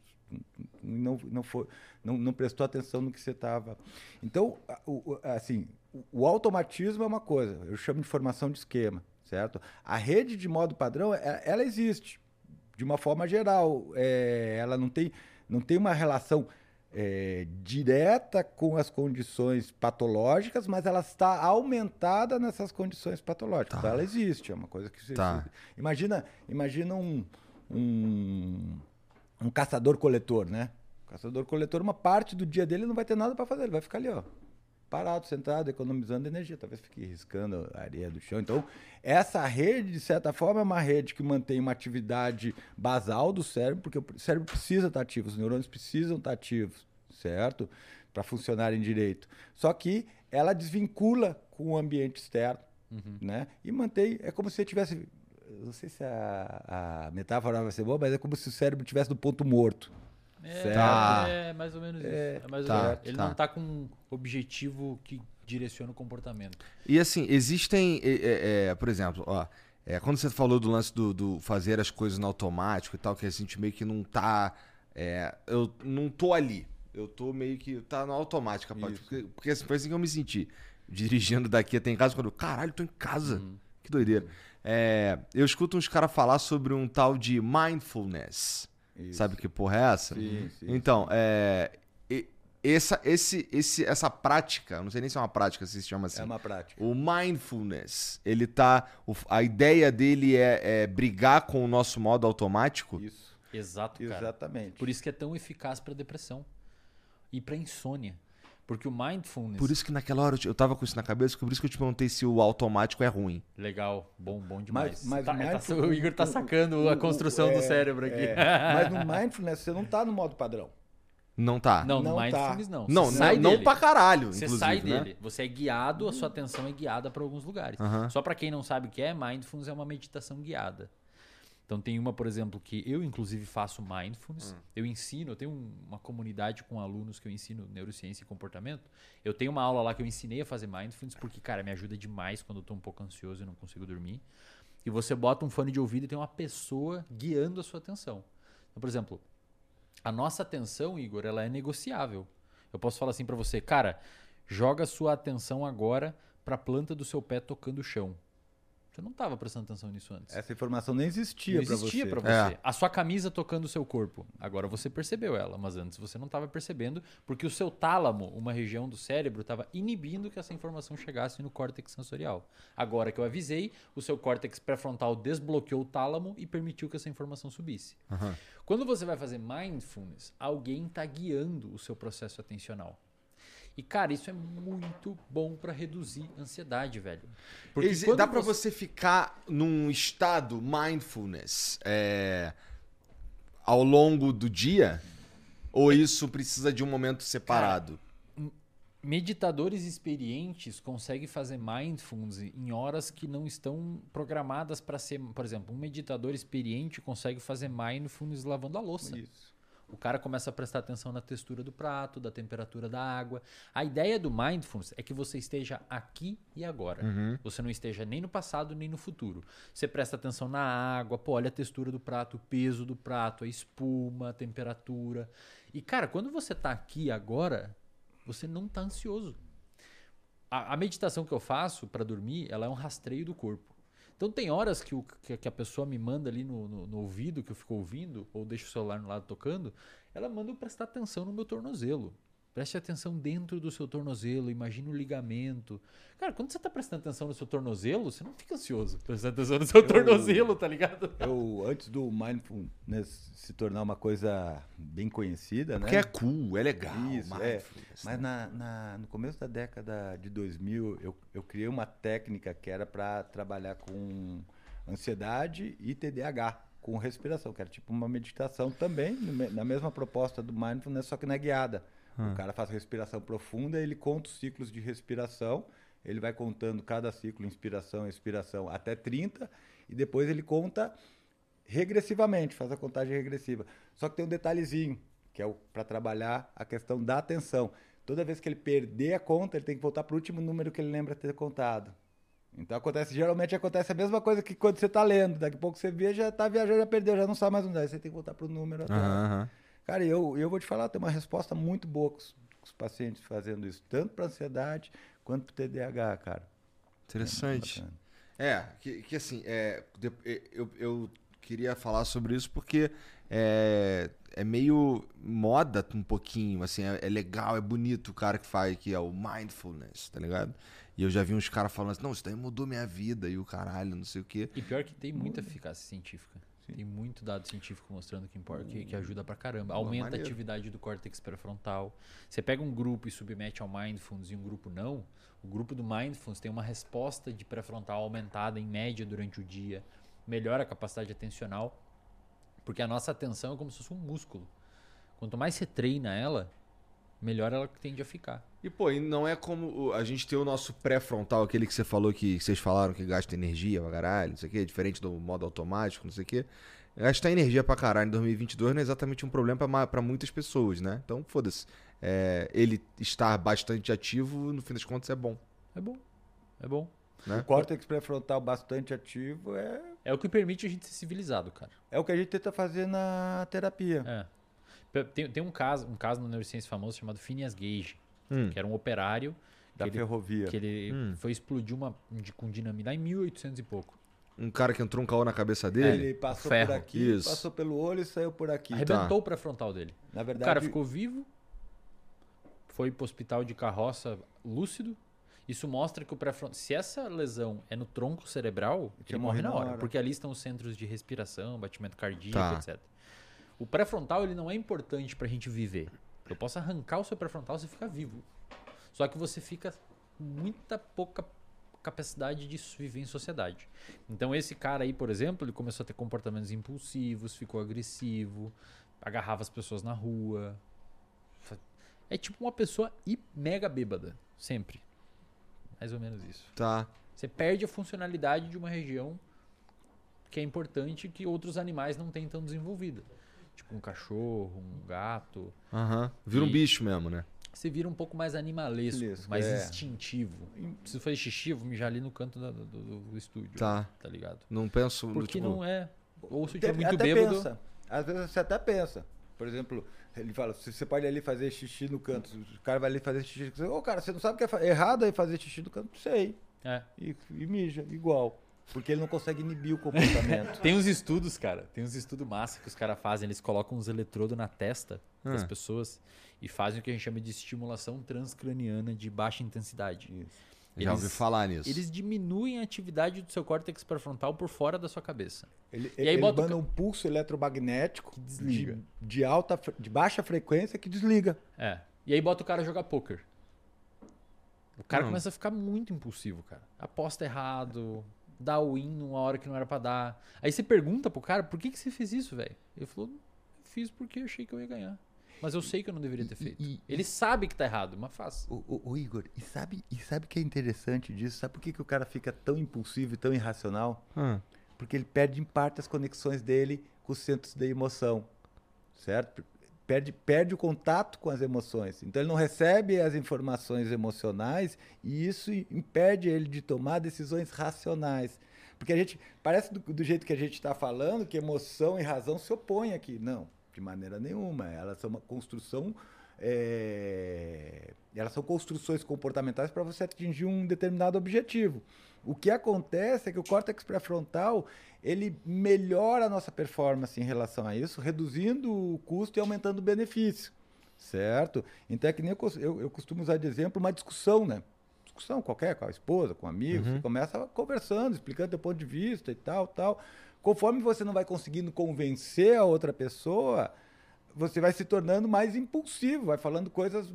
não, não, foi, não, não prestou atenção no que você estava. Então, o, assim, o, o automatismo é uma coisa, eu chamo de formação de esquema, certo? A rede de modo padrão, é, ela existe de uma forma geral. É, ela não tem, não tem uma relação é, direta com as condições patológicas, mas ela está aumentada nessas condições patológicas. Tá. Ela existe, é uma coisa que você. Tá. Imagina, imagina um, um, um caçador-coletor, né? Caçador-coletor, uma parte do dia dele não vai ter nada para fazer, ele vai ficar ali, ó parado, sentado, economizando energia. Talvez fique riscando a areia do chão. Então, essa rede, de certa forma, é uma rede que mantém uma atividade basal do cérebro, porque o cérebro precisa estar ativo, os neurônios precisam estar ativos, certo? Para funcionarem direito. Só que ela desvincula com o ambiente externo, uhum. né? E mantém, é como se você tivesse, não sei se a, a metáfora vai ser boa, mas é como se o cérebro tivesse no ponto morto. É, tá. é mais ou menos isso. É, é mais tá, ou menos. Ele tá. não está com um objetivo que direciona o comportamento. E assim, existem, é, é, por exemplo, ó, é, quando você falou do lance do, do, fazer as coisas no automático e tal, que a gente meio que não tá. É, eu não tô ali. Eu tô meio que. tá no automático. Porque, porque assim, foi assim que eu me senti. Dirigindo daqui até em casa, quando eu, caralho, tô em casa. Uhum. Que doideira. É, eu escuto uns caras falar sobre um tal de mindfulness. Isso. Sabe que porra é essa? Sim, sim, então, é, essa, esse, esse, essa prática, não sei nem se é uma prática, se se chama assim. É uma prática. O mindfulness, ele tá. A ideia dele é, é brigar com o nosso modo automático. Isso. Exato, cara. Exatamente. Por isso que é tão eficaz para depressão e para insônia. Porque o mindfulness. Por isso que naquela hora eu tava com isso na cabeça, por isso que eu te perguntei se o automático é ruim. Legal, bom, bom demais. Mas, mas tá, é, tá, o Igor tá sacando o, a construção é, do cérebro aqui. É, mas no mindfulness você não tá no modo padrão. Não tá. Não, no não mindfulness tá. não. Não, não, sai não pra caralho. Você sai né? dele. Você é guiado, a sua atenção é guiada para alguns lugares. Só para quem não sabe o que é, mindfulness é uma meditação guiada. Então tem uma, por exemplo, que eu inclusive faço mindfulness. Hum. Eu ensino, eu tenho uma comunidade com alunos que eu ensino neurociência e comportamento. Eu tenho uma aula lá que eu ensinei a fazer mindfulness porque, cara, me ajuda demais quando eu tô um pouco ansioso e não consigo dormir. E você bota um fone de ouvido e tem uma pessoa guiando a sua atenção. Então, por exemplo, a nossa atenção, Igor, ela é negociável. Eu posso falar assim para você, cara, joga a sua atenção agora para a planta do seu pé tocando o chão. Você não estava prestando atenção nisso antes. Essa informação nem existia para você. existia para você. É. A sua camisa tocando o seu corpo. Agora você percebeu ela, mas antes você não estava percebendo, porque o seu tálamo, uma região do cérebro, estava inibindo que essa informação chegasse no córtex sensorial. Agora que eu avisei, o seu córtex pré-frontal desbloqueou o tálamo e permitiu que essa informação subisse. Uhum. Quando você vai fazer mindfulness, alguém está guiando o seu processo atencional. E, cara, isso é muito bom para reduzir ansiedade, velho. Porque Ex dá para você... você ficar num estado mindfulness é, ao longo do dia? Ou isso precisa de um momento separado? Cara, meditadores experientes conseguem fazer mindfulness em horas que não estão programadas para ser. Por exemplo, um meditador experiente consegue fazer mindfulness lavando a louça. Isso. O cara começa a prestar atenção na textura do prato, da temperatura da água. A ideia do mindfulness é que você esteja aqui e agora. Uhum. Você não esteja nem no passado nem no futuro. Você presta atenção na água, pô, olha a textura do prato, o peso do prato, a espuma, a temperatura. E cara, quando você está aqui e agora, você não está ansioso. A, a meditação que eu faço para dormir, ela é um rastreio do corpo. Então tem horas que, o, que a pessoa me manda ali no, no, no, ouvido, que eu fico ouvindo, ou deixo o celular no lado tocando, ela manda eu prestar atenção no meu tornozelo. Preste atenção dentro do seu tornozelo, imagine o ligamento. Cara, quando você está prestando atenção no seu tornozelo, você não fica ansioso prestando atenção no seu eu, tornozelo, tá ligado? Eu, antes do mindfulness se tornar uma coisa bem conhecida, é né? Porque é cool, é legal. Isso, é. Mas na, na, no começo da década de 2000, eu, eu criei uma técnica que era para trabalhar com ansiedade e TDAH com respiração, que era tipo uma meditação também, na mesma proposta do mindfulness, só que é guiada. Hum. O cara faz respiração profunda, ele conta os ciclos de respiração, ele vai contando cada ciclo, inspiração, expiração, até 30, e depois ele conta regressivamente, faz a contagem regressiva. Só que tem um detalhezinho, que é para trabalhar a questão da atenção. Toda vez que ele perder a conta, ele tem que voltar para o último número que ele lembra ter contado. Então acontece, geralmente acontece a mesma coisa que quando você está lendo. Daqui a pouco você vê, já está viajando, já perdeu, já não sabe mais onde é. Você tem que voltar para o número até. Uhum. Cara, eu, eu vou te falar, tem uma resposta muito boa com os, com os pacientes fazendo isso, tanto para ansiedade quanto para TDAH, cara. Interessante. É É, que, que assim, é, eu, eu queria falar sobre isso porque é, é meio moda um pouquinho, assim, é, é legal, é bonito o cara que faz, que é o mindfulness, tá ligado? E eu já vi uns caras falando assim, não, isso daí mudou minha vida e o caralho, não sei o quê. E pior que tem muita eficácia científica. Tem muito dado científico mostrando que importa, que, que ajuda pra caramba. Aumenta a atividade do córtex pré-frontal. Você pega um grupo e submete ao mindfulness e um grupo não, o grupo do mindfulness tem uma resposta de pré-frontal aumentada em média durante o dia, melhora a capacidade atencional, porque a nossa atenção é como se fosse um músculo. Quanto mais você treina ela, melhor ela tende a ficar. E, pô, e não é como o- a gente ter o nosso pré-frontal, aquele que você falou que vocês falaram que gasta energia pra caralho, não sei o quê, diferente do modo automático, não sei o quê. Gastar energia pra caralho em 2022 não é exatamente um problema pra muitas pessoas, né? Então, foda-se. É, ele estar bastante ativo, no fim das contas, é bom. É bom. É bom. Né? O córtex pré-frontal bastante ativo é, É o que permite a gente ser civilizado, cara. é o que a gente tenta fazer na terapia. É. Tem, tem um caso, um caso na neurociência famoso chamado Phineas Gage, Hum. que era um operário Da que ele, ferrovia. que ele Hum. foi explodir uma de, com dinamite lá em 1800 e pouco. Um cara que entrou um caô na cabeça dele. Ele passou ferro. por aqui, Isso. passou pelo olho e saiu por aqui. Arrebentou o pré-frontal dele. Na O verdade, cara ficou vivo, foi pro hospital de carroça lúcido. Isso mostra que o pré-frontal, se essa lesão é no tronco cerebral, ele morre na hora, hora. porque ali estão os centros de respiração, batimento cardíaco, Tá. etc. O pré-frontal ele não é importante pra gente viver. Eu posso arrancar o seu pré-frontal, você fica vivo. Só que você fica com muita pouca capacidade de viver em sociedade. Então esse cara aí, por exemplo, ele começou a ter comportamentos impulsivos, ficou agressivo, agarrava as pessoas na rua. É tipo uma pessoa mega bêbada, sempre. Mais ou menos isso. Tá. Você perde a funcionalidade de uma região que é importante que outros animais não têm tão desenvolvida. Tipo um cachorro, um gato. Aham. Vira um bicho mesmo, né? Você vira um pouco mais animalesco, Animalesco, mais é. instintivo. Se fazer xixi, eu vou mijar ali no canto da- do, do- estúdio. Tá. Tá ligado? Não penso. Porque tipo, não é. Ou se eu tiver muito até bêbado. pensa. Às vezes você até pensa. Por exemplo, ele fala, "Se você pode ali fazer xixi no canto. O cara vai ali fazer xixi. Ô, cara, você não sabe o que é errado aí fazer xixi no canto? Sei. É. E, e mija, igual. Porque ele não consegue inibir o comportamento. <laughs> Tem uns estudos, cara. Tem uns estudos massa que os caras fazem. Eles colocam uns eletrodos na testa das Ah. pessoas e fazem o que a gente chama de estimulação transcraniana de baixa intensidade. Já ouvi falar nisso. Eles diminuem a atividade do seu córtex pré-frontal por fora da sua cabeça. Ele, E aí ele bota o um pulso eletromagnético Que desliga. De, de alta, de baixa frequência que desliga. É. E aí bota o cara a jogar poker. O cara Não. começa a ficar muito impulsivo, cara. Aposta errado, dá win numa hora que não era pra dar. Aí você pergunta pro cara, por que, que você fez isso, velho? Ele falou, fiz porque eu achei que eu ia ganhar. Mas eu sei que eu não deveria ter feito. e- Ele sabe que tá errado, mas faz. O, o- o Igor, e sabe e sabe o que é interessante disso? Sabe por que, que o cara fica tão impulsivo e tão irracional? Ah, Porque ele perde em parte as conexões dele com os centros de emoção, certo? Perde, perde o contato com as emoções. Então ele não recebe as informações emocionais e isso impede ele de tomar decisões racionais. Porque a gente, parece do, do jeito que a gente está falando, que emoção e razão se opõem aqui. Não, de maneira nenhuma. Elas são uma construção. é, Elas são construções comportamentais para você atingir um determinado objetivo. O que acontece é que o córtex pré-frontal ele melhora a nossa performance em relação a isso, reduzindo o custo e aumentando o benefício, certo? Então é que nem eu, eu, eu costumo usar de exemplo uma discussão, né? Discussão qualquer, com a esposa, com amigos, você começa conversando, explicando teu ponto de vista e tal, tal. Conforme você não vai conseguindo convencer a outra pessoa, você vai se tornando mais impulsivo, vai falando coisas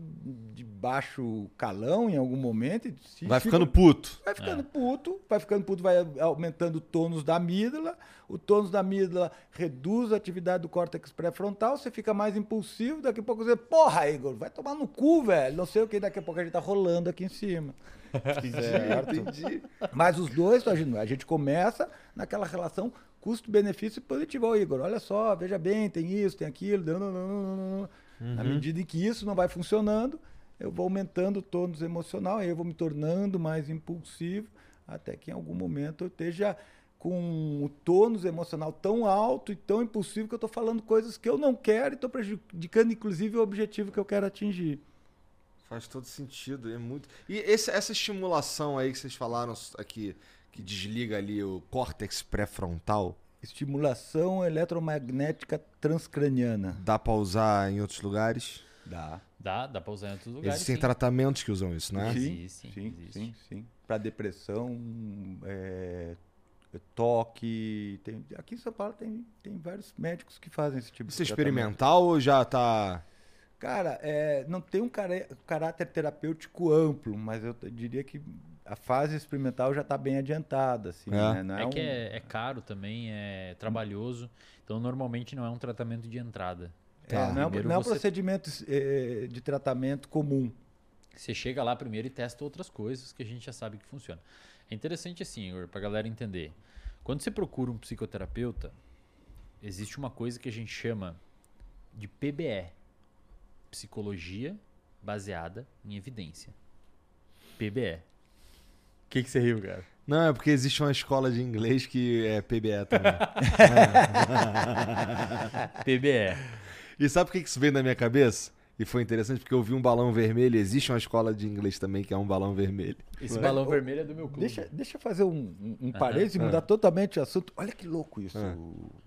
de baixo calão em algum momento. e se Vai fica- ficando puto. Vai ficando puto, vai ficando puto, vai aumentando o tônus da amígdala. O tônus da amígdala reduz a atividade do córtex pré-frontal, você fica mais impulsivo. Daqui a pouco você, porra, Igor, vai tomar no cu, velho. Não sei o que, daqui a pouco a gente tá rolando aqui em cima. <laughs> certo? Entendi. Mas os dois estão agindo. A gente começa naquela relação custo-benefício positivo. Ó, Igor, olha só, veja bem, tem isso, tem aquilo. não, não, não, não, não, não. Na medida em que isso não vai funcionando, eu vou aumentando o tônus emocional, aí eu vou me tornando mais impulsivo, até que em algum momento eu esteja com o tônus emocional tão alto e tão impulsivo que eu estou falando coisas que eu não quero e estou prejudicando, inclusive, o objetivo que eu quero atingir. Faz todo sentido, é muito. E esse- essa estimulação aí que vocês falaram aqui, que desliga ali o córtex pré-frontal, Estimulação eletromagnética transcraniana. dá pra usar em outros lugares? Dá. Dá, dá pra usar em outros lugares. Existem sim. tratamentos que usam isso, né? Sim. Existe, sim, existe. sim, sim. Para depressão, é, toque. Tem, aqui em São Paulo tem, tem vários médicos que fazem esse tipo Isso é de tratamento. experimental ou já tá. Cara, é, não tem um cará- caráter terapêutico amplo, mas eu diria que a fase experimental já está bem adiantada. Assim, É. né? Não É, um- que é, é caro também, é trabalhoso. Então, normalmente não é um tratamento de entrada. é, não é um- não é um você- procedimento é, de tratamento comum. Você chega lá primeiro e testa outras coisas que a gente já sabe que funciona. É interessante assim, pra galera entender. Quando você procura um psicoterapeuta, existe uma coisa que a gente chama de PBE. Psicologia baseada em evidência. PBE. O que, que você riu, cara? Não, é porque existe uma escola de inglês que é PBE também. <laughs> PBE. e sabe por que que isso veio na minha cabeça? E foi interessante porque eu vi um balão vermelho. Existe uma escola de inglês também que é um balão vermelho. Esse balão vermelho é do meu clube. Deixa, deixa eu fazer um, um, um e mudar totalmente o assunto. Olha que louco isso, Ah.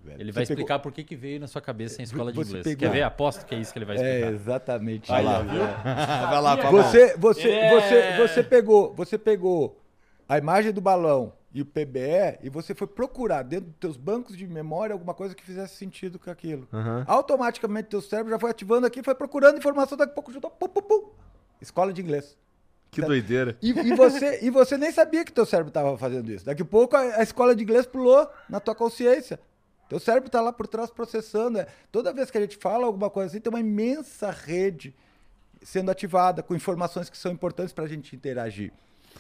velho. Ele Você vai pegou- explicar por que, que veio na sua cabeça em escola de Você inglês. pegou- Quer ver? Aposto que é isso que ele vai É, explicar. exatamente. Vai lá, viu? <laughs> vai lá. Você, você, É. você, você pegou, você pegou a imagem do balão e o PBE e você foi procurar dentro dos teus bancos de memória alguma coisa que fizesse sentido com aquilo. Aham. Automaticamente teu cérebro já foi ativando aqui, foi procurando informação, daqui a pouco juntou, pum, pum, pum. Escola de inglês. Que doideira. E, e você, e você nem sabia que teu cérebro estava fazendo isso. Daqui a pouco a, a escola de inglês pulou na tua consciência. Teu cérebro está lá por trás processando. É. Toda vez que a gente fala alguma coisa assim, tem uma imensa rede sendo ativada com informações que são importantes para a gente interagir.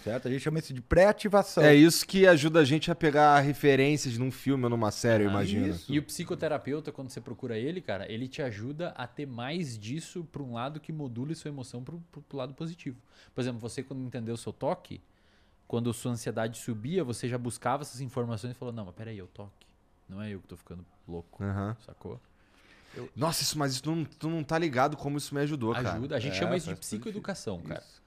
Certo? A gente chama isso de pré-ativação. É isso que ajuda a gente a pegar referências num filme ou numa série, eu Ah, imagino. isso. E o psicoterapeuta, quando você procura ele, cara, ele te ajuda a ter mais disso para um lado que module sua emoção pro, pro, pro lado positivo. Por exemplo, você quando entendeu o seu toque, quando sua ansiedade subia, você já buscava essas informações e falou, não, mas peraí, é o toque. Não é eu que tô ficando louco, Aham. sacou? Nossa, isso, mas isso tu não, tu não tá ligado como isso me ajudou, cara. Ajuda. A gente É, chama isso de psicoeducação, cara. Isso.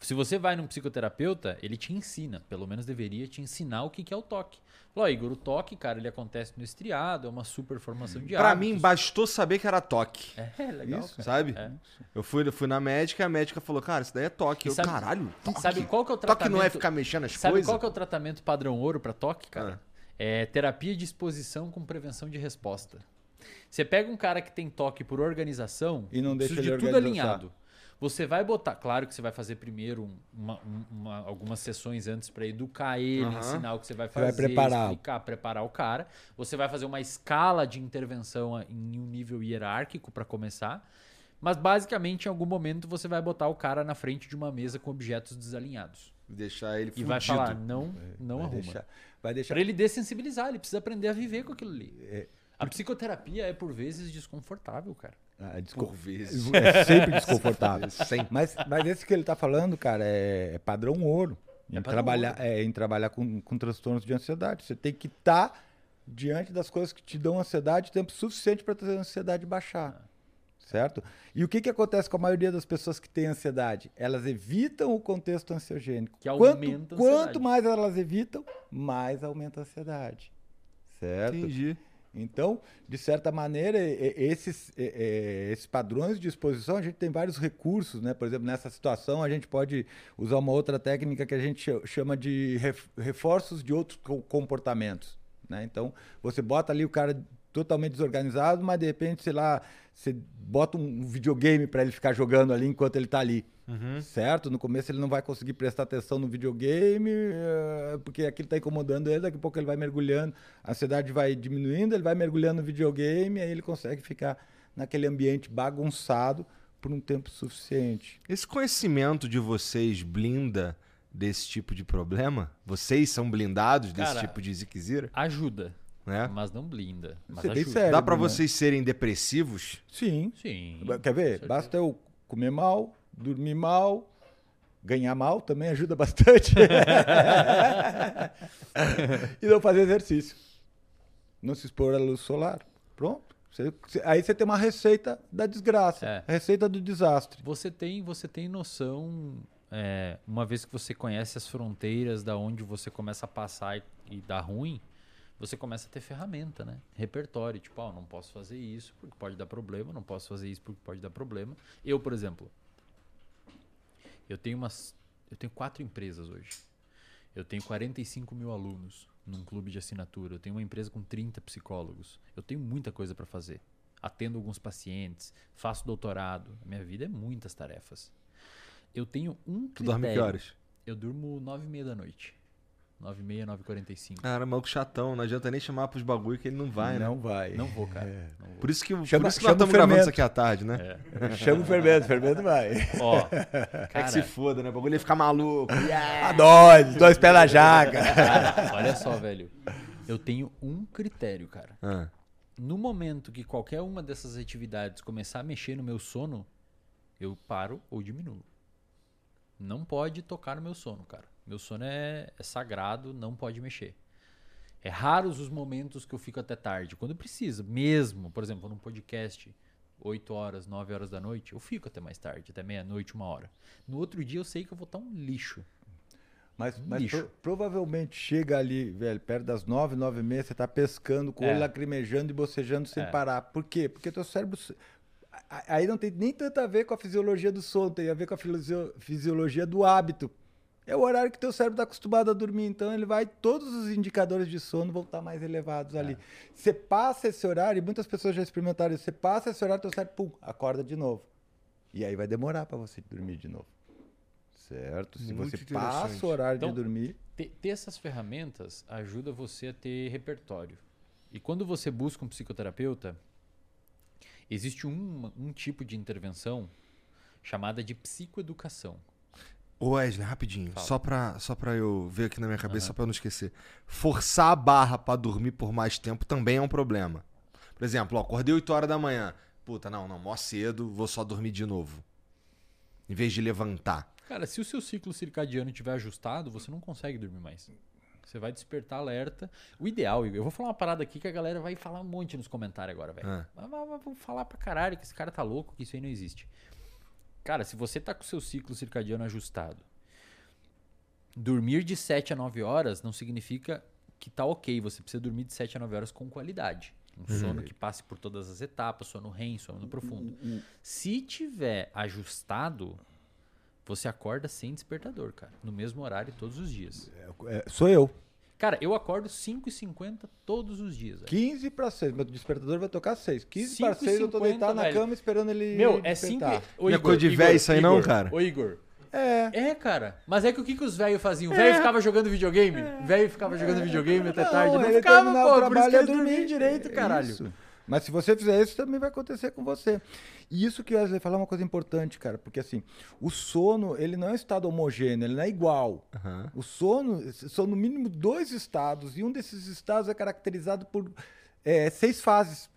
Se você vai num psicoterapeuta, ele te ensina, pelo menos deveria te ensinar o que que é o toque. Falou, ó, Igor, o toque, cara, ele acontece no estriado, é uma super formação de Pra hábitos. mim, bastou saber que era toque. É, legal. Isso. cara. Sabe? É. Eu, fui, eu fui na médica e a médica falou, cara, isso daí é toque. E Eu, sabe- caralho, toque. Sabe qual que é o Toque tratamento? não é ficar mexendo as Sabe coisas? qual que é o tratamento padrão ouro pra toque, cara? Ah. É terapia de exposição com prevenção de resposta. Você pega um cara que tem toque por organização E não deixa de tudo organizar. alinhado. Você vai botar, claro que você vai fazer primeiro um- uma- um- uma- algumas sessões antes para educar ele, Aham. ensinar o que você vai vai fazer, preparar. explicar, preparar o cara. Você vai fazer uma escala de intervenção em um nível hierárquico para começar. Mas basicamente, em algum momento, você vai botar o cara na frente de uma mesa com objetos desalinhados. Deixar ele E vai falar, não, não vai arruma. deixar, vai deixar Pra ele dessensibilizar, ele precisa aprender a viver com aquilo ali. É. A psicoterapia é, por vezes, desconfortável, cara. Ah. Por vezes. É sempre desconfortável. <laughs> Sempre. Mas, mas esse que ele está falando, cara, é, é padrão ouro. Em É padrão trabalhar, ouro. é, em trabalhar com, com transtornos de ansiedade. Você tem que estar diante das coisas que te dão ansiedade tempo suficiente para a ansiedade baixar. Certo? E o que, que acontece com a maioria das pessoas que têm ansiedade? Elas evitam o contexto ansiogênico. Que quanto, aumenta a quanto mais elas evitam, mais aumenta a ansiedade. Certo? Entendi. Então, de certa maneira, esses, esses padrões de exposição, a gente tem vários recursos, né? Por exemplo, nessa situação, a gente pode usar uma outra técnica que a gente cha- chama de ref- reforços de outros co- comportamentos, né? Então, você bota ali o cara totalmente desorganizado, mas de repente, sei lá, você bota um videogame para ele ficar jogando ali enquanto ele está ali. Certo? No começo ele não vai conseguir prestar atenção no videogame, eh, porque aquilo está incomodando ele, daqui a pouco ele vai mergulhando, a ansiedade vai diminuindo, ele vai mergulhando no videogame, aí ele consegue ficar naquele ambiente bagunçado por um tempo suficiente. Esse conhecimento de vocês blinda desse tipo de problema? Vocês são blindados desse Cara, tipo de ziquezira? Ajuda, Né? mas não blinda. Mas Você tem cérebro, Dá pra né? vocês serem depressivos? Sim. Sim. Quer ver? Basta eu comer mal, dormir mal, Ganhar mal também ajuda bastante. <laughs> e não fazer exercício. Não se expor à luz solar. Pronto. Você- aí você tem uma receita da desgraça. É. a Receita do desastre. Você tem, você tem noção, é, uma vez que você conhece as fronteiras da onde você começa a passar e, e dá ruim, você começa a ter ferramenta, né? Repertório, tipo, ó, não posso fazer isso porque pode dar problema, não posso fazer isso porque pode dar problema. Eu, por exemplo, eu tenho umas, eu tenho quatro empresas hoje. Eu tenho 45 mil alunos num clube de assinatura. Eu tenho uma empresa com 30 psicólogos. Eu tenho muita coisa para fazer. Atendo alguns pacientes, faço doutorado. Minha vida é muitas tarefas. Eu tenho um Tu dorme que critério. horas? Eu durmo 9 e meia da noite. 9 e meia, 9 e 45. Cara, maluco chatão. Não adianta nem chamar pros bagulho que ele não vai, né? não vai. Não vou, cara. Não vou. Por isso que, Chama- por isso que chama nós estamos o gravando fermento. isso aqui à tarde, né? É. Chama o fermento, o fermento vai. Ó, <laughs> É que cara, se foda, né? O bagulho ia ficar maluco. A dois, dois pés na jaca. cara, olha só, velho. Eu tenho um critério, cara. Ah, No momento que qualquer uma dessas atividades começar a mexer no meu sono, eu paro ou diminuo. Não pode tocar no meu sono, cara. Meu sono é, é sagrado, não pode mexer. É raros os momentos que eu fico até tarde. Quando precisa, mesmo, por exemplo, num podcast, 8 horas, 9 horas da noite, eu fico até mais tarde, até meia-noite, uma hora. No outro dia eu sei que eu vou estar um lixo. Mas, mas Lixo. pro- provavelmente chega ali, velho, perto das nove, nove e meia, você tá pescando, com o É. olho lacrimejando e bocejando sem É. parar. Por quê? Porque teu cérebro... Aí não tem nem tanto a ver com a fisiologia do sono, tem a ver com a fisio- fisiologia do hábito. É o horário que teu cérebro está acostumado a dormir, então ele vai, todos os indicadores de sono vão estar mais elevados ali. É. Você passa esse horário, e muitas pessoas já experimentaram isso, você passa esse horário, teu cérebro, pum, acorda de novo. E aí vai demorar para você dormir de novo. Certo? Se Muito você passa o horário Então, de dormir, Ter, ter essas ferramentas ajuda você a ter repertório. E quando você busca um psicoterapeuta, existe um, um tipo de intervenção chamada de psicoeducação. Ô Wesley, rapidinho, Fala. só pra, só pra eu ver aqui na minha cabeça, só pra eu não esquecer. Forçar a barra pra dormir por mais tempo também é um problema. Por exemplo, ó, acordei 8 horas da manhã. Puta, não, não, mó cedo, vou só dormir de novo. Em vez de levantar. Cara, se o seu ciclo circadiano estiver ajustado, você não consegue dormir mais. Você vai despertar alerta. O ideal, Igor, eu vou falar uma parada aqui que a galera vai falar um monte nos comentários agora, velho. Ah. Mas- mas vamos falar pra caralho que esse cara tá louco, que isso aí não existe. Cara, se você tá com o seu ciclo circadiano ajustado, dormir de 7 a 9 horas não significa que tá ok. Você precisa dormir de 7 a 9 horas com qualidade. Um sono que passe por todas as etapas, sono REM, sono profundo. Se tiver ajustado, você acorda sem despertador, cara. No mesmo horário todos os dias. é, sou eu. Cara, eu acordo 5h50 todos os dias. velho. 15 para 6. Meu despertador vai tocar 6. 15 Cinco para e 6 eu tô 50, deitado na velho. cama esperando ele Meu, é 5 despertar. Não é coisa de véio isso aí não, cara? Ô, Igor. É. É, cara. Mas é que o que, que os velhos faziam? O velho ficava jogando videogame? O velho ficava jogando videogame até tarde? Não ele ficava, pô. o Por isso trabalho que é ele dormia direito, É caralho. isso. Mas se você fizer isso, também vai acontecer com você. E isso que o Wesley falou é uma coisa importante, cara, porque assim, o sono, ele não é um estado homogêneo, ele não é igual. Aham. O sono são no mínimo dois estados, e um desses estados é caracterizado por é, seis fases.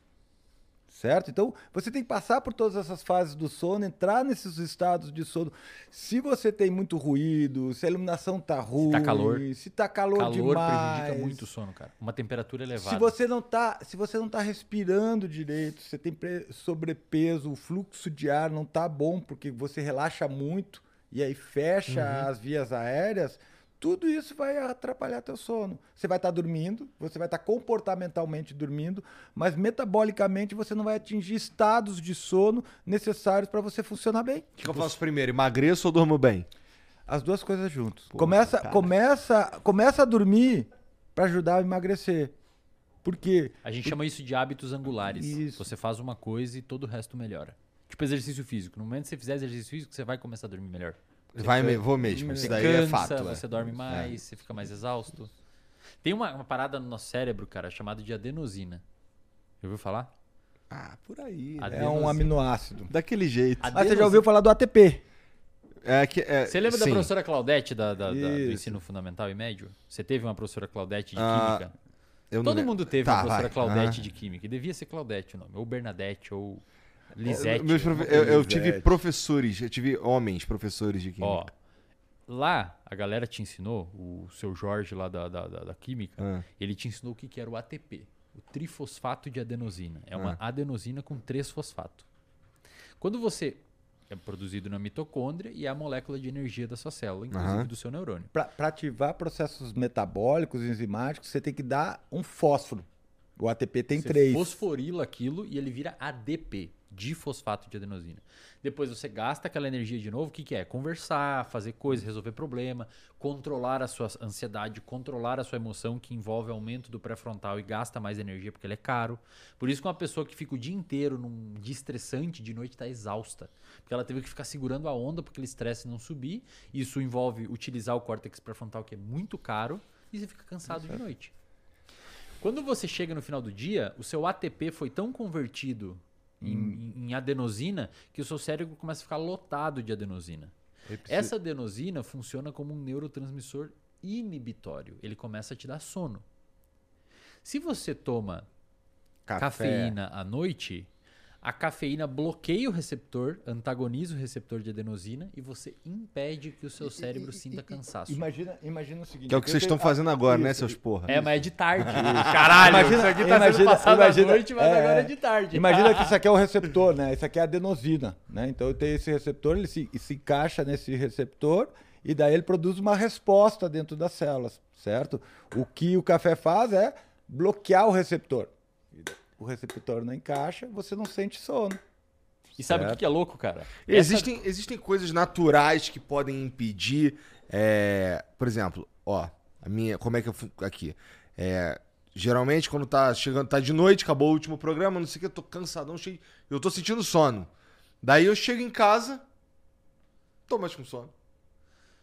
Certo? Então, você tem que passar por todas essas fases do sono, entrar nesses estados de sono. Se você tem muito ruído, se a iluminação tá ruim, tá calor. se tá calor, Calor demais. prejudica muito o sono, cara. Uma temperatura elevada. Se você não tá, se você não tá respirando direito, você tem sobrepeso, o fluxo de ar não tá bom porque você relaxa muito e aí fecha as vias aéreas, tudo isso vai atrapalhar teu sono. Você vai estar dormindo, você vai estar comportamentalmente dormindo, mas metabolicamente você não vai atingir estados de sono necessários para você funcionar bem. O que, que eu faço primeiro? Emagreço ou durmo bem? As duas coisas juntas. começa, começa, começa a dormir para ajudar a emagrecer. Por quê? A gente chama isso de hábitos angulares. Isso. Você faz uma coisa e todo o resto melhora. Tipo exercício físico. No momento que você fizer exercício físico, você vai começar a dormir melhor. Vai, me- vou mesmo. Isso daí cansa, é fato. é. você dorme mais, você fica mais exausto. Tem uma, uma parada no nosso cérebro, cara, chamada de adenosina. Já ouviu falar? Ah, por aí. A- né? É um Adenosina. aminoácido. Daquele jeito. A- Mas você já Adenosina. ouviu falar do ATP? É que, é, Você lembra da sim. professora Claudete da, da- da- do ensino fundamental e médio? Você teve uma professora Claudete de Ah, química? Todo mundo teve Tá, uma professora vai. Claudete Ah. de química. E devia ser Claudete o nome. Ou Bernadette, ou Lisete. Meus profe- eu, eu tive professores, eu tive homens professores de química. Ó, lá, a galera te ensinou, o seu Jorge lá da, da, da, da Química, Ah. ele te ensinou o que, que era o ATP, o trifosfato de adenosina. É uma Ah. adenosina com três fosfato. Quando você é produzido na mitocôndria e é a molécula de energia da sua célula, inclusive Aham. do seu neurônio. Para ativar processos metabólicos, enzimáticos, você tem que dar um fósforo. O ATP tem você três. fosforila aquilo e ele vira ADP, difosfato de adenosina. Depois você gasta aquela energia de novo, o que, que é? Conversar, fazer coisas, resolver problema, controlar a sua ansiedade, controlar a sua emoção, que envolve aumento do pré-frontal e gasta mais energia porque ele é caro. Por isso que uma pessoa que fica o dia inteiro num dia estressante, de noite está exausta. Porque ela teve que ficar segurando a onda porque o estresse não subir. Isso envolve utilizar o córtex pré-frontal, que é muito caro, e você fica cansado de noite. Quando você chega no final do dia, o seu ATP foi tão convertido em, em- em adenosina que o seu cérebro começa a ficar lotado de adenosina. Essa adenosina funciona como um neurotransmissor inibitório. Ele começa a te dar sono. Se você toma cafeína à noite, a cafeína bloqueia o receptor, antagoniza o receptor de adenosina e você impede que o seu cérebro sinta cansaço. Imagina, imagina o seguinte. Que é o que vocês estão fazendo agora, né, isso, seus porra? É, mas é de tarde. Caralho, Imagina- isso aqui tá sendo imagina- passado imagina- à noite, mas é, agora é de tarde. Imagina que <laughs> isso aqui é o receptor, né? Isso aqui é a adenosina, né? Então eu tenho esse receptor, ele se, se encaixa nesse receptor e daí ele produz uma resposta dentro das células, certo? O que o café faz é bloquear o receptor. O receptor não encaixa, você não sente sono. E sabe o que é louco, cara? Existem, existem coisas naturais que podem impedir. é, por exemplo, ó, a minha. Como é que eu. Aqui. É, geralmente, quando tá chegando, tá de noite, acabou o último programa, não sei o que, eu tô cansadão, cheio, eu tô sentindo sono. Daí eu chego em casa, tô mais com sono.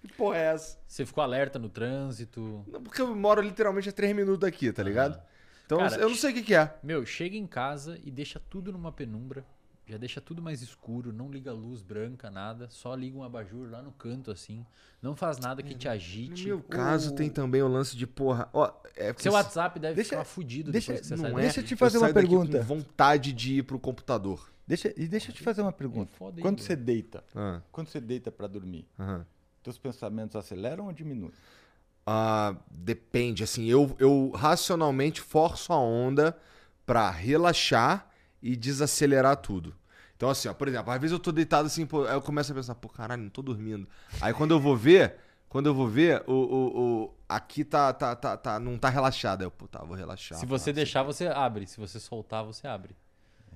Que porra é essa? Você ficou alerta no trânsito. Não, porque eu moro literalmente a três minutos daqui, tá ligado? Então Cara, eu não sei o que, que é. Meu, chega em casa e deixa tudo numa penumbra. Já deixa tudo mais escuro, não liga luz branca, nada. Só liga um abajur lá no canto, assim. Não faz nada que te No agite. meu caso, tem também o lance de porra. Ó, é Seu WhatsApp deve Deixa- ficar fudido deixa- depois que você não sai é. Deixa eu te fazer eu uma pergunta. Com vontade de ir pro computador. Deixa, e deixa eu te fazer uma pergunta. É aí, Quando você deita, Ah, quando você deita para dormir, teus pensamentos aceleram ou diminuem? Ah, depende, assim, eu, eu racionalmente forço a onda pra relaxar e desacelerar tudo. Então, assim, ó, por exemplo, às vezes eu tô deitado assim, pô, aí eu começo a pensar, pô, caralho, não tô dormindo. Aí quando eu vou ver, quando eu vou ver, o, o, o- aqui tá, tá, tá, tá, não tá relaxado. Aí eu, pô, tá, vou relaxar. Se você deixar, você abre. Se você soltar, você abre.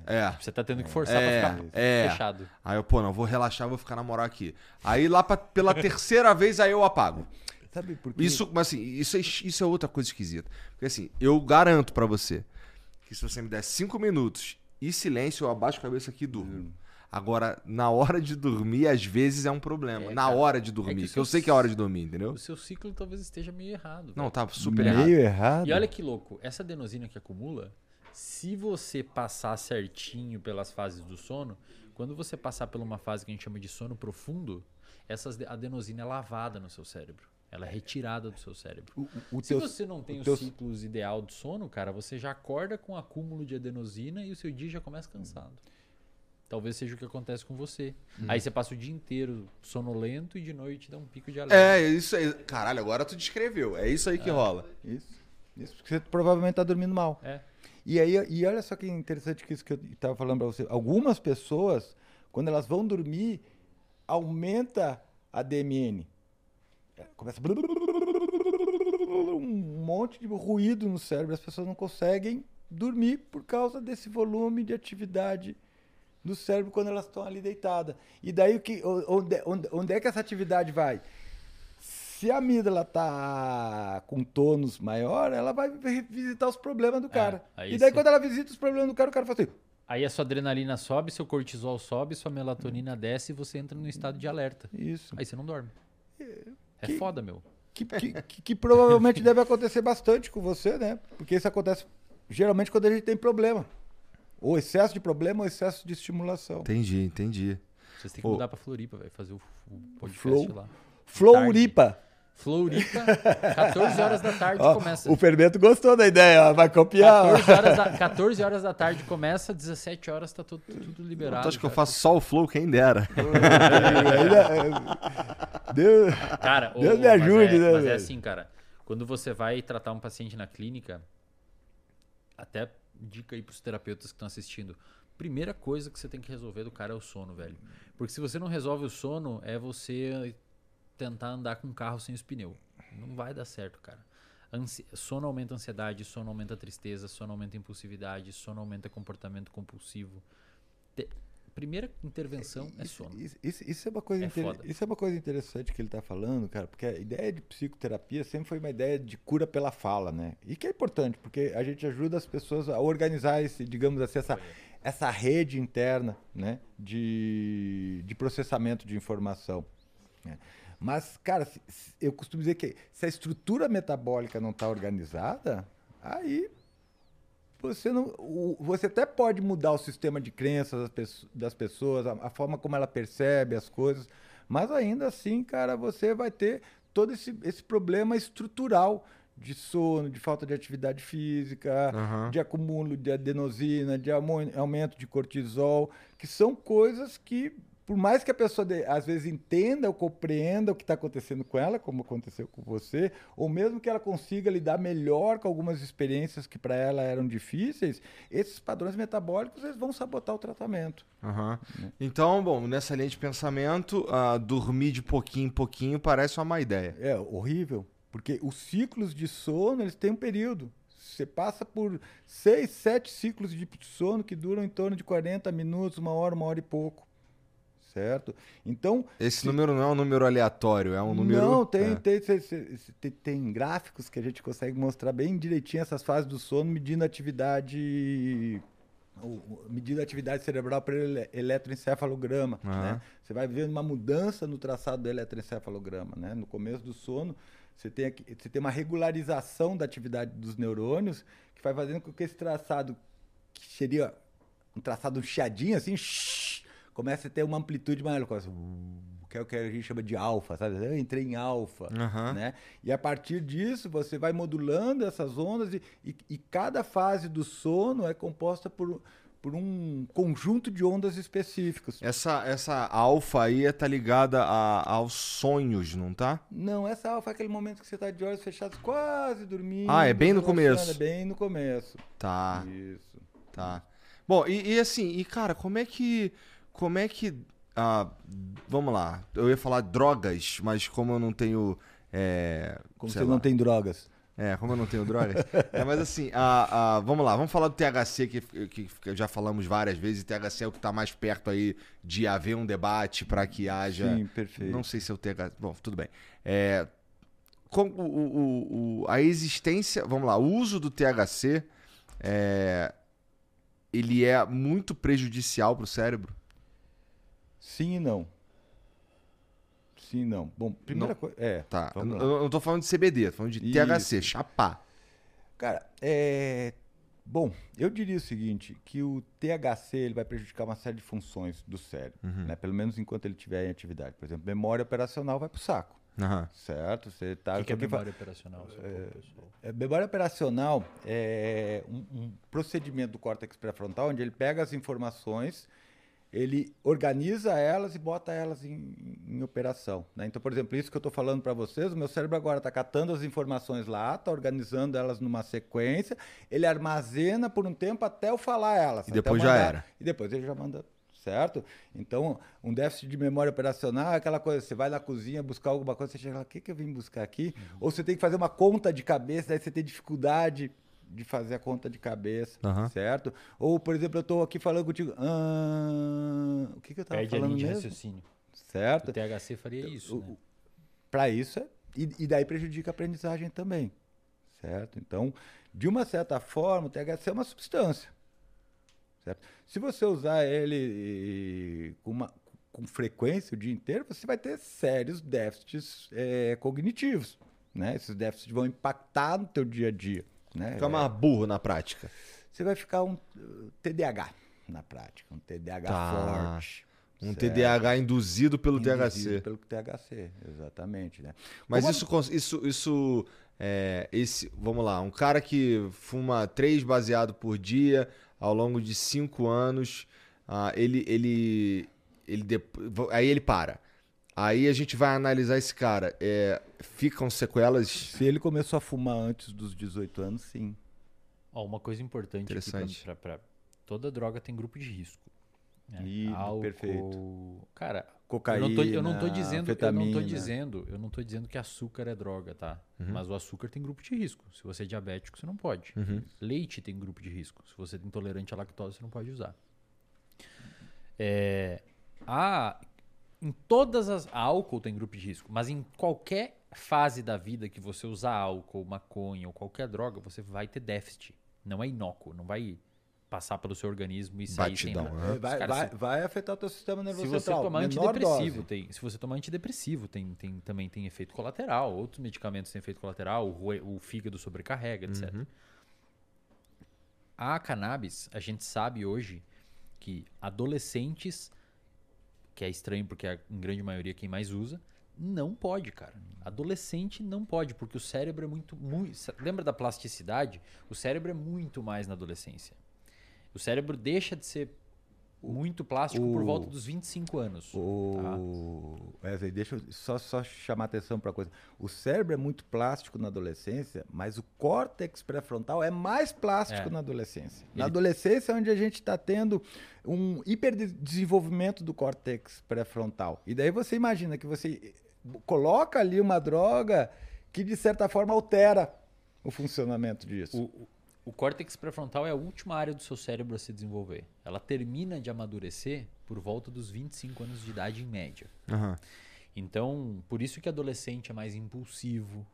É. Você tá tendo que forçar É, pra ficar é. fechado. Aí eu, pô, não, vou relaxar, vou ficar na moral aqui. Aí lá pra, pela <laughs> terceira vez, aí eu apago. Sabe por quê? Isso, mas assim, isso é, isso é outra coisa esquisita. Porque assim, eu garanto pra você que se você me der cinco minutos e silêncio, eu abaixo a cabeça aqui e durmo. Agora, na hora de dormir, às vezes é um problema. É, na cara. hora de É dormir. que que eu sei que é hora de dormir, entendeu? O seu ciclo talvez esteja meio errado. Não, tá super Meio errado. errado. E olha que louco, essa adenosina que acumula, se você passar certinho pelas fases do sono, quando você passar por uma fase que a gente chama de sono profundo, essa adenosina é lavada no seu cérebro. Ela é retirada do seu cérebro. O, o Se você não tem o os teu- ciclos ideal do sono, cara, você já acorda com acúmulo de adenosina e o seu dia já começa cansado. Talvez seja o que acontece com você. Hum. Aí você passa o dia inteiro sonolento e de noite dá um pico de alerta. É, isso aí. Caralho, agora tu descreveu. É isso aí que rola. Isso. Isso porque você provavelmente tá dormindo mal. É. E aí, e olha só que interessante que isso que eu estava falando para você. Algumas pessoas, quando elas vão dormir, aumenta a DMN. É, Começa um monte de ruído no cérebro. As pessoas não conseguem dormir por causa desse volume de atividade no cérebro quando elas estão ali deitadas. E daí o que, onde, onde, onde é que essa atividade vai? Se a amígdala tá com tônus maior, ela vai visitar os problemas do cara. aí e daí sim. quando ela visita os problemas do cara, o cara fala assim, Aí a sua adrenalina sobe, seu cortisol sobe, sua melatonina desce e você entra num estado de alerta. isso. Aí você não dorme. É que- foda, meu. Que, que, que- que provavelmente deve acontecer bastante com você, né? Porque isso acontece geralmente quando a gente tem problema. Ou excesso de problema ou excesso de estimulação. Entendi, entendi. Vocês têm que Ô. mudar pra Floripa, vai fazer o, o podcast Flow. lá. Floripa. Floripa, 14 horas da tarde Ó, começa. o Fermento gostou da ideia, ó, vai copiar. ó. 14 horas, da, 14 horas da tarde começa, 17 horas tá tudo, tudo liberado. Tu acha que eu faço só o flow? Quem dera. <laughs> Ainda- Deus, Cara, Deus ô, me ajude, mas é, né, Mas é assim, cara. Quando você vai tratar um paciente na clínica, até dica aí pros terapeutas que estão assistindo. Primeira coisa que você tem que resolver do cara é o sono, velho. Porque se você não resolve o sono, é você tentar andar com um carro sem os pneus. Não vai dar certo, cara. Ansi- Sono aumenta a ansiedade, sono aumenta a tristeza, sono aumenta a impulsividade, sono aumenta comportamento compulsivo. Te- Primeira intervenção é sono. Isso, isso- isso é uma coisa É isso é uma coisa interessante que ele está falando, cara, porque a ideia de psicoterapia sempre foi uma ideia de cura pela fala, né? E que é importante, porque a gente ajuda as pessoas a organizar esse, digamos assim, essa, essa rede interna, né, de, de processamento de informação. né? Mas, cara, se- se- eu costumo dizer que se a estrutura metabólica não está organizada, aí você não o- você até pode mudar o sistema de crenças das, das pessoas a, a forma como ela percebe as coisas mas ainda assim cara você vai ter todo esse, esse problema estrutural de sono de falta de atividade física Aham. de acúmulo de adenosina de aumento de cortisol que são coisas que por mais que a pessoa às vezes entenda ou compreenda o que está acontecendo com ela, como aconteceu com você, ou mesmo que ela consiga lidar melhor com algumas experiências que para ela eram difíceis, esses padrões metabólicos eles vão sabotar o tratamento. Aham. Então, bom, nessa linha de pensamento, ah, dormir de pouquinho em pouquinho parece uma má ideia. É horrível, porque os ciclos de sono eles têm um período. Você passa por seis, sete ciclos de sono que duram em torno de 40 minutos, uma hora, uma hora e pouco. Certo? Então, Esse número não é um número aleatório, é um número. Não, tem, é. tem, tem, tem gráficos que a gente consegue mostrar bem direitinho essas fases do sono, medindo a atividade. Medindo a atividade cerebral ele, eletroencefalograma. Aham. Né? Você vai vendo uma mudança no traçado do eletroencefalograma. Né? No começo do sono, você tem, aqui, você tem uma regularização da atividade dos neurônios que vai fazendo com que esse traçado, que seria um traçado chiadinho, assim, comece a ter uma amplitude maior. começa, uh, Que é o que a gente chama de alfa, sabe? Eu entrei em alfa, Aham. né? E a partir disso, você vai modulando essas ondas e, e- e cada fase do sono é composta por, por um conjunto de ondas específicos. Essa, essa alfa aí tá ligada a- aos sonhos, não tá? Não, essa alfa é aquele momento que você está de olhos fechados, quase dormindo. Ah, é bem no começo. É bem no começo. Tá, Isso. tá. Bom, e, e assim, e cara, como é que. Como é que. ah, vamos lá, eu ia falar drogas, mas como eu não tenho. É, Como você lá, não tem drogas. É, como eu não tenho drogas. <laughs> é, mas assim, a, a- vamos lá, vamos falar do THC, que, que, que já falamos várias vezes. THC é o que está mais perto aí de haver um debate para que haja. Sim, perfeito. Não sei se é o THC. Bom, tudo bem. É, com, o, o- o- a existência. Vamos lá, o uso do THC é, ele é muito prejudicial para o cérebro. Sim e não. Sim e não. Bom, primeira coisa. É, Tá. Eu, não tô falando de CBD, tô falando de Isso. THC, chapar. Cara, é. Bom, eu diria o seguinte, que o THC ele vai prejudicar uma série de funções do cérebro, Uhum. né? Pelo menos enquanto ele estiver em atividade. Por exemplo, memória operacional vai pro saco, Aham. certo? Você tá O que, que é memória operacional? Pessoal? É, memória operacional é um, um procedimento do córtex pré-frontal onde ele pega as informações, ele organiza elas e bota elas em, em operação. né? Então, por exemplo, isso que eu estou falando para vocês, o meu cérebro agora está catando as informações lá, está organizando elas numa sequência, ele armazena por um tempo até eu falar elas. E depois já era. E depois ele já manda certo? Então, um déficit de memória operacional é aquela coisa, você vai na cozinha buscar alguma coisa, você chega lá, o que, que eu vim buscar aqui? Ou você tem que fazer uma conta de cabeça, daí você tem dificuldade de fazer a conta de cabeça, Aham. certo? Ou, por exemplo, eu estou aqui falando contigo, ah, o que, que eu estava Perde a falando linha de mesmo? raciocínio. O Certo? THC faria isso, né? Para isso, é- e, e daí prejudica a aprendizagem também, certo? Então, de uma certa forma, o THC é uma substância, certo? Se você usar ele eh, com, uma- com frequência o dia inteiro, você vai ter sérios déficits eh, cognitivos, né? Esses déficits vão impactar no teu dia a dia, né? Fica mais burro na prática. Você vai ficar um uh, TDAH na prática, um TDAH Tá. forte. Um certo? TDAH induzido pelo Induzido THC. Pelo THC, exatamente, né? Mas Como- isso, isso, isso é, esse, vamos lá, um cara que fuma três baseado por dia ao longo de cinco anos, ah, ele, ele, ele aí ele para. Aí a gente vai analisar esse cara. É, ficam sequelas. Se ele começou a fumar antes dos 18 anos, sim. Ó, uma coisa importante aqui pra- Interessante. pra- pra- toda droga tem grupo de risco. né? Ih, Álcool, perfeito. Cara, Cocaína, eu não tô, eu não tô dizendo, eu não tô dizendo, eu não tô dizendo que açúcar é droga, tá? Mas o açúcar tem grupo de risco. Se você é diabético, você não pode. Leite tem grupo de risco. Se você é intolerante à lactose, você não pode usar. É, a, em todas as álcool tem grupo de risco, mas em qualquer fase da vida que você usar álcool, maconha ou qualquer droga, você vai ter déficit. Não é inócuo, não vai passar pelo seu organismo e sair Batidão, sem né? Os Vai, vai, se- vai afetar o teu sistema nervoso se você central. tomar Menor antidepressivo, dose. tem, se você tomar antidepressivo, tem, tem, também tem efeito colateral. Outros medicamentos têm efeito colateral, o, o fígado sobrecarrega, etc. A cannabis, a gente sabe hoje que adolescentes, que é estranho porque é em grande maioria quem mais usa, não pode, cara. Adolescente não pode, porque o cérebro é muito, muito. Lembra da plasticidade? O cérebro é muito mais na adolescência. O cérebro deixa de ser muito plástico por o- volta dos 25 anos. O... Wesley, deixa eu só, só chamar atenção para coisa. O cérebro é muito plástico na adolescência, mas o córtex pré-frontal é mais plástico É. na adolescência. Ele- Na adolescência é onde a gente está tendo um hiperdesenvolvimento do córtex pré-frontal. E daí você imagina que você coloca ali uma droga que, de certa forma, altera o funcionamento disso. O, o- córtex pré-frontal é a última área do seu cérebro a se desenvolver. Ela termina de amadurecer por volta dos 25 anos de idade em média. Aham. Então, por isso que adolescente é mais impulsivo.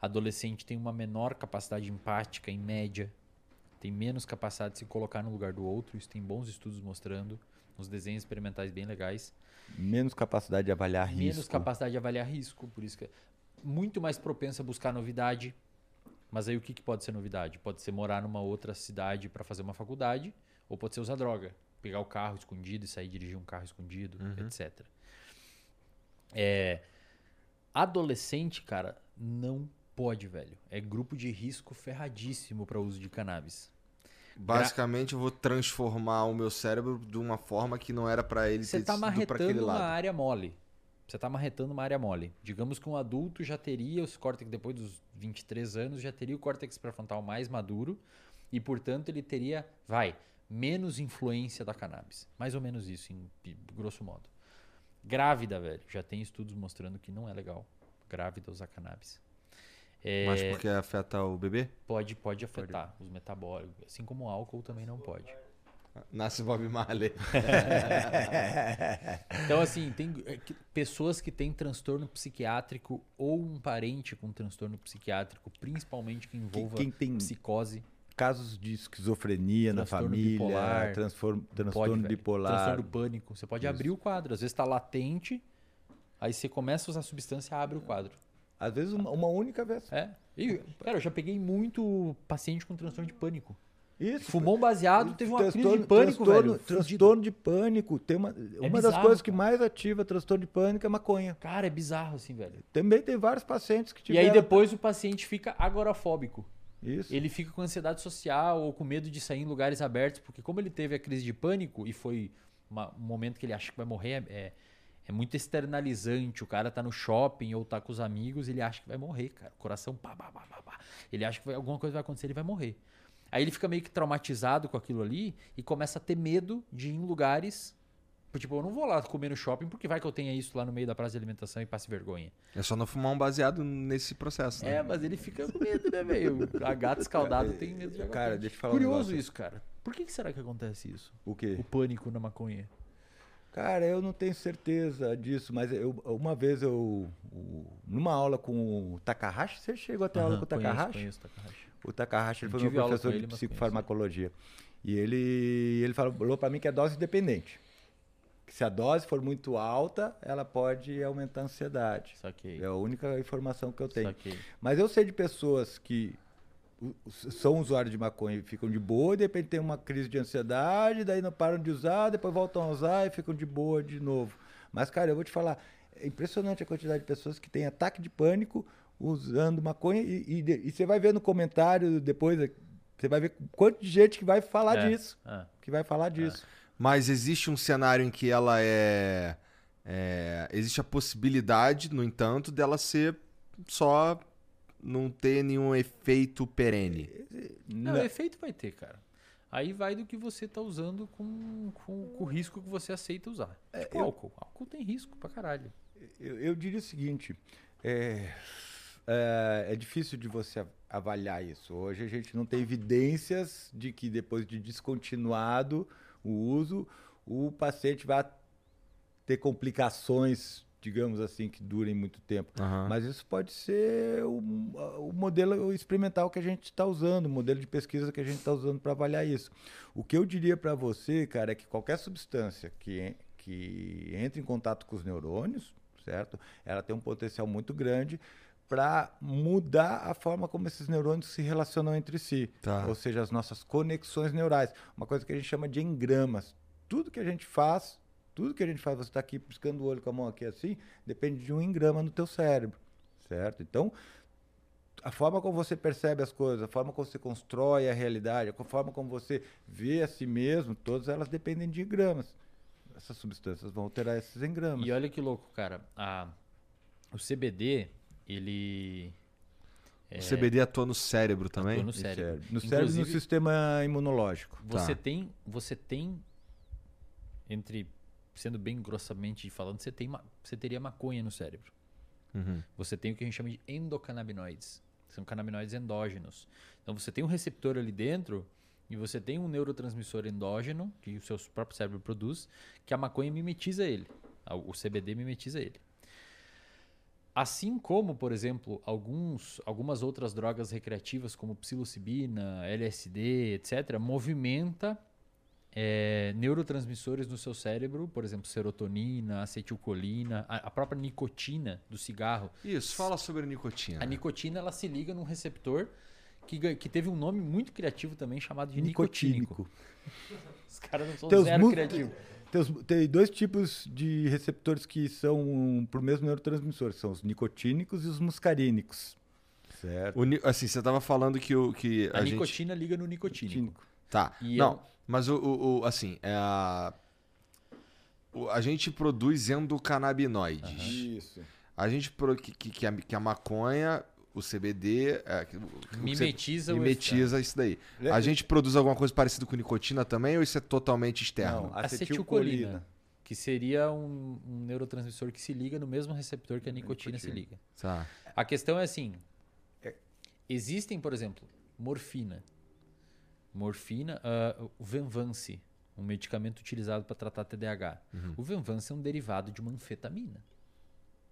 Adolescente tem uma menor capacidade empática em média. Tem menos capacidade de se colocar no lugar do outro. Isso tem bons estudos mostrando. Uns desenhos experimentais bem legais. Menos capacidade de avaliar risco. Menos capacidade de avaliar risco. Por isso que é muito mais propenso a buscar novidade. Mas aí o que, que pode ser novidade? Pode ser morar numa outra cidade para fazer uma faculdade. Ou pode ser usar droga. Pegar o carro escondido e sair dirigir um carro escondido, etc. É, adolescente, cara, não pode, velho. É grupo de risco ferradíssimo para uso de cannabis. Basicamente, eu vou transformar o meu cérebro de uma forma que não era pra ele Você ter tá sido pra aquele marretando uma lado. área mole. Você tá marretando uma área mole. Digamos que um adulto já teria os córtex, depois dos 23 anos, já teria o córtex pré-frontal mais maduro e, portanto, ele teria, vai, menos influência da cannabis. Mais ou menos isso, em grosso modo. Grávida, velho. Já tem estudos mostrando que não é legal grávida usar cannabis. É, Mas porque afeta o bebê? pode, pode afetar os metabólicos. Assim como o álcool também não pode. Nasce Bob Marley. <laughs> Então, assim, tem é, pessoas que têm transtorno psiquiátrico ou um parente com transtorno psiquiátrico, principalmente que envolva quem tem- psicose, casos de esquizofrenia na Transtorno família, bipolar, transform- pode, transtorno velho. bipolar. transtorno pânico. Você pode abrir o quadro. Às vezes está latente, aí você começa a usar a substância abre o quadro. Às vezes uma, uma única vez. É. E, cara, eu já peguei muito paciente com transtorno de pânico. Isso. Fumou um baseado, teve uma crise de Transtorno- pânico, transtorno, velho. Transtorno de pânico. Tem uma, uma das coisas que mais ativa transtorno de pânico é maconha. Cara, é bizarro assim, velho. Também tem vários pacientes que E tiveram. aí depois o paciente fica agorafóbico. Isso. Ele fica com ansiedade social ou com medo de sair em lugares abertos, porque como ele teve a crise de pânico e foi uma- um momento que ele acha que vai morrer, é, é muito externalizante. O cara tá no shopping ou tá com os amigos, ele acha que vai morrer, cara. O coração pá, pá, pá, pá, pá. Ele acha que vai- alguma coisa vai acontecer, ele vai morrer. Aí ele fica meio que traumatizado com aquilo ali e começa a ter medo de ir em lugares. Tipo, eu não vou lá comer no shopping porque vai que eu tenha isso lá no meio da praça de alimentação e passe vergonha. É só não fumar um baseado nesse processo, né? É, mas ele fica com medo, né, velho? A gata escaldado tem medo de Cara, deixa eu falar um Curioso negócio. isso, cara. Por que, que será que acontece isso? O quê? O pânico na maconha. Cara, eu não tenho certeza disso, mas eu, uma vez eu, numa aula com o Takahashi, você chegou a ter aula com o conheço, Takahashi? conheço Takahashi. O Takahashi ele foi meu professor ele, de psicofarmacologia. E ele, ele falou para mim que é dose dependente. Que se a dose for muito alta, ela pode aumentar a ansiedade. Saquei. É a única informação que eu tenho. Saquei. Mas eu sei de pessoas que são usuários de maconha e ficam de boa, e de repente tem uma crise de ansiedade, daí não param de usar, depois voltam a usar e ficam de boa de novo. Mas, cara, eu vou te falar, é impressionante a quantidade de pessoas que têm ataque de pânico usando maconha e, e, e você vai ver no comentário depois, é, você vai ver quanto de gente que vai falar É, disso. é. Que vai falar disso. Mas existe um cenário em que ela é É, existe a possibilidade, no entanto, dela ser só não ter nenhum efeito perene. Não, efeito vai ter, cara. Aí vai do que você tá usando com, com, com o risco que você aceita usar. tipo eu- álcool. Álcool tem risco pra caralho. Eu, eu diria o seguinte: é, é, é difícil de você av- avaliar isso. Hoje a gente não tem evidências de que depois de descontinuado o uso, o paciente vai ter complicações, digamos assim, que durem muito tempo. Aham. Mas isso pode ser o, o modelo experimental que a gente está usando, o modelo de pesquisa que a gente está usando para avaliar isso. O que eu diria para você, cara, é que qualquer substância que, que entre em contato com os neurônios, certo? Ela tem um potencial muito grande para mudar a forma como esses neurônios se relacionam entre si. Tá. Ou seja, as nossas conexões neurais. Uma coisa que a gente chama de engramas. Tudo que a gente faz, tudo que a gente faz, você está aqui piscando o olho com a mão aqui assim, depende de um engrama no teu cérebro, certo? Então, a forma como você percebe as coisas, a forma como você constrói a realidade, a forma como você vê a si mesmo, todas elas dependem de engramas. Essas substâncias vão alterar esses engramas. E olha que louco, cara. A, o CBD, ele. O CBD atua no cérebro também? atua no No cérebro. No cérebro e no sistema imunológico. Você Tá. tem. Você tem. Entre. Sendo bem grossamente falando, você, tem, você teria maconha no cérebro. Uhum. Você tem o que a gente chama de endocannabinoides. São canabinoides endógenos. Então você tem um receptor ali dentro e você tem um neurotransmissor endógeno que o seu próprio cérebro produz, que a maconha mimetiza ele. O CBD mimetiza ele. Assim como, por exemplo, alguns, algumas outras drogas recreativas, como psilocibina, LSD, etc., movimenta é, neurotransmissores no seu cérebro, por exemplo, serotonina, acetilcolina, a, a própria nicotina do cigarro. Isso, fala sobre a nicotina. A nicotina ela se liga num receptor que, que teve um nome muito criativo também chamado de Nicotínico. nicotínico. Os caras não são Tem os zero mu- criativos. Tem, os- tem dois tipos de receptores que são para o mesmo neurotransmissor, são os nicotínicos e os muscarínicos. Certo? O assim, você tava falando que o que A, a, gente nicotina liga no nicotínico. Tá. E não, eu- mas o, o- o- assim, é a o- a gente produz endocannabinoides. Isso. A gente pro, que, que, que a, que a maconha, o CBD, é, Mimetiza, o mimetiza isso daí. A gente produz alguma coisa parecida com nicotina também ou isso é totalmente externo? Não, acetilcolina. acetilcolina. Que seria um, um neurotransmissor que se liga no mesmo receptor que a nicotina, se liga. Tá. A questão é assim: existem, por exemplo, morfina. Morfina, ah, o Venvance, um medicamento utilizado para tratar TDAH. O Venvance é um derivado de uma anfetamina,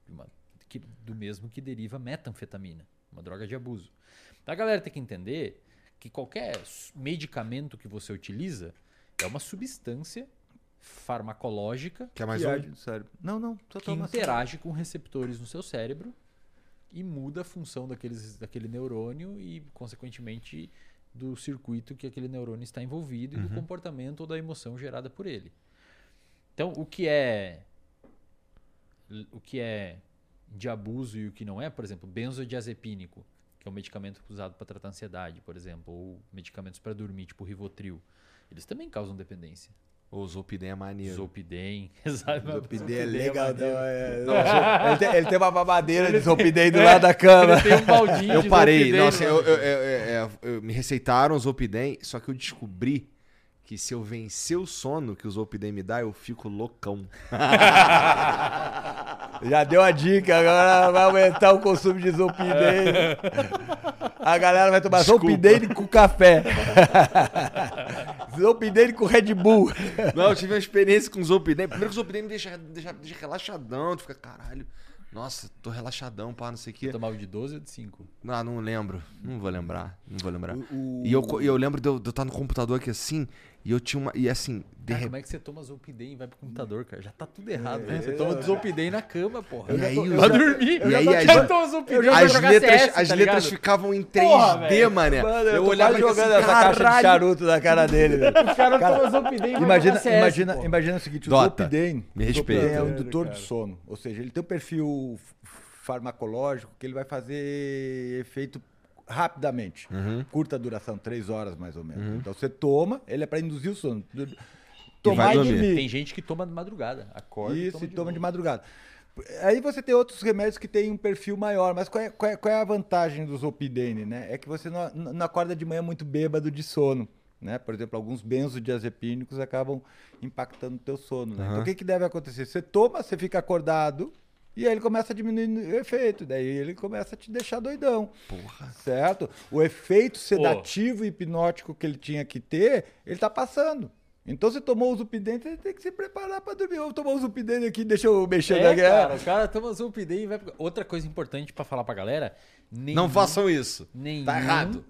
de uma- que- do mesmo que deriva metanfetamina, uma droga de abuso. Então a galera tem que entender que qualquer medicamento que você utiliza é uma substância farmacológica Que é mais um? Não, não. Só que interage com receptores no seu cérebro e muda a função daqueles, daquele neurônio e, consequentemente, do circuito que aquele neurônio está envolvido e do comportamento ou da emoção gerada por ele. Então, o que é o que é de abuso e o que não é, por exemplo, benzodiazepínico, que é um medicamento usado para tratar ansiedade, por exemplo, ou medicamentos para dormir, tipo Rivotril, eles também causam dependência. O Zolpidem é maneiro. Zolpidem, sabe? <laughs> Zolpidem é Zolpidem legal. não, é- ele, tem, ele tem uma mamadeira de Zolpidem do lado da <laughs> cama. Ele tem um baldinho Eu parei, nossa, no- eu, eu- eu- eu- eu- me receitaram o Zolpidem, só que eu descobri que se eu vencer o sono que o Zolpidem me dá, eu fico loucão. <laughs> Já deu a dica, agora vai aumentar o consumo de Zolpidem. A galera vai tomar. Zolpidem com café. Zolpidem com Red Bull. Não, eu tive uma experiência com Zolpidem. Primeiro que Zolpidem me deixa, deixa, deixa relaxadão, tu fica, caralho, nossa, tô relaxadão, pá, não sei o quê. Tomava de 12 ou de 5? Não, não lembro, não vou lembrar, não vou lembrar. O- o- E eu, e eu lembro de eu, de eu estar no computador aqui assim, e eu tinha uma, e assim, de Cara, repente... como é que você toma Zolpidem e vai pro computador, cara? Já tá tudo errado, né? Você toma Zolpidem na cama, porra. E aí, pra eu já- dormir. e aí já toma Zolpidem pra As letras, CS, as tá letras ficavam em 3D, Porra, mané. Mano, eu, eu olhava e assim, jogando essa caixa de charuto na cara dele, velho. Os caras tomam Zolpidem e Imagina, CS, imagina, imagina o seguinte, o Dota, Zolpidem, me o respeita. Zolpidem é um indutor cara. de sono, ou seja, ele tem um perfil farmacológico que ele vai fazer efeito rapidamente, Uhum. curta duração, três horas mais ou menos. Então você toma, ele é para induzir o sono. Tomar e dormir. dormir. Tem gente que toma de madrugada. Acorda e Isso, toma e de toma de madrugada. Aí você tem outros remédios que têm um perfil maior, mas qual é, qual é- qual é a vantagem do Zolpidem, né? É que você não, não acorda de manhã muito bêbado de sono, né? Por exemplo, alguns benzodiazepínicos acabam impactando o teu sono, né? Então o que, que deve acontecer? Você toma, você fica acordado e aí ele começa a diminuir o efeito, daí ele começa a te deixar doidão. Porra. Certo? O efeito sedativo e hipnótico que ele tinha que ter, ele tá passando. Então você tomou o Zolpidem, você tem que se preparar para dormir. Eu tomou o Zolpidem aqui, deixa eu mexer É, na guerra. cara, o cara toma Zolpidem e vai... Outra coisa importante pra falar pra galera... Nenhum, Não façam isso. nenhum, Tá errado.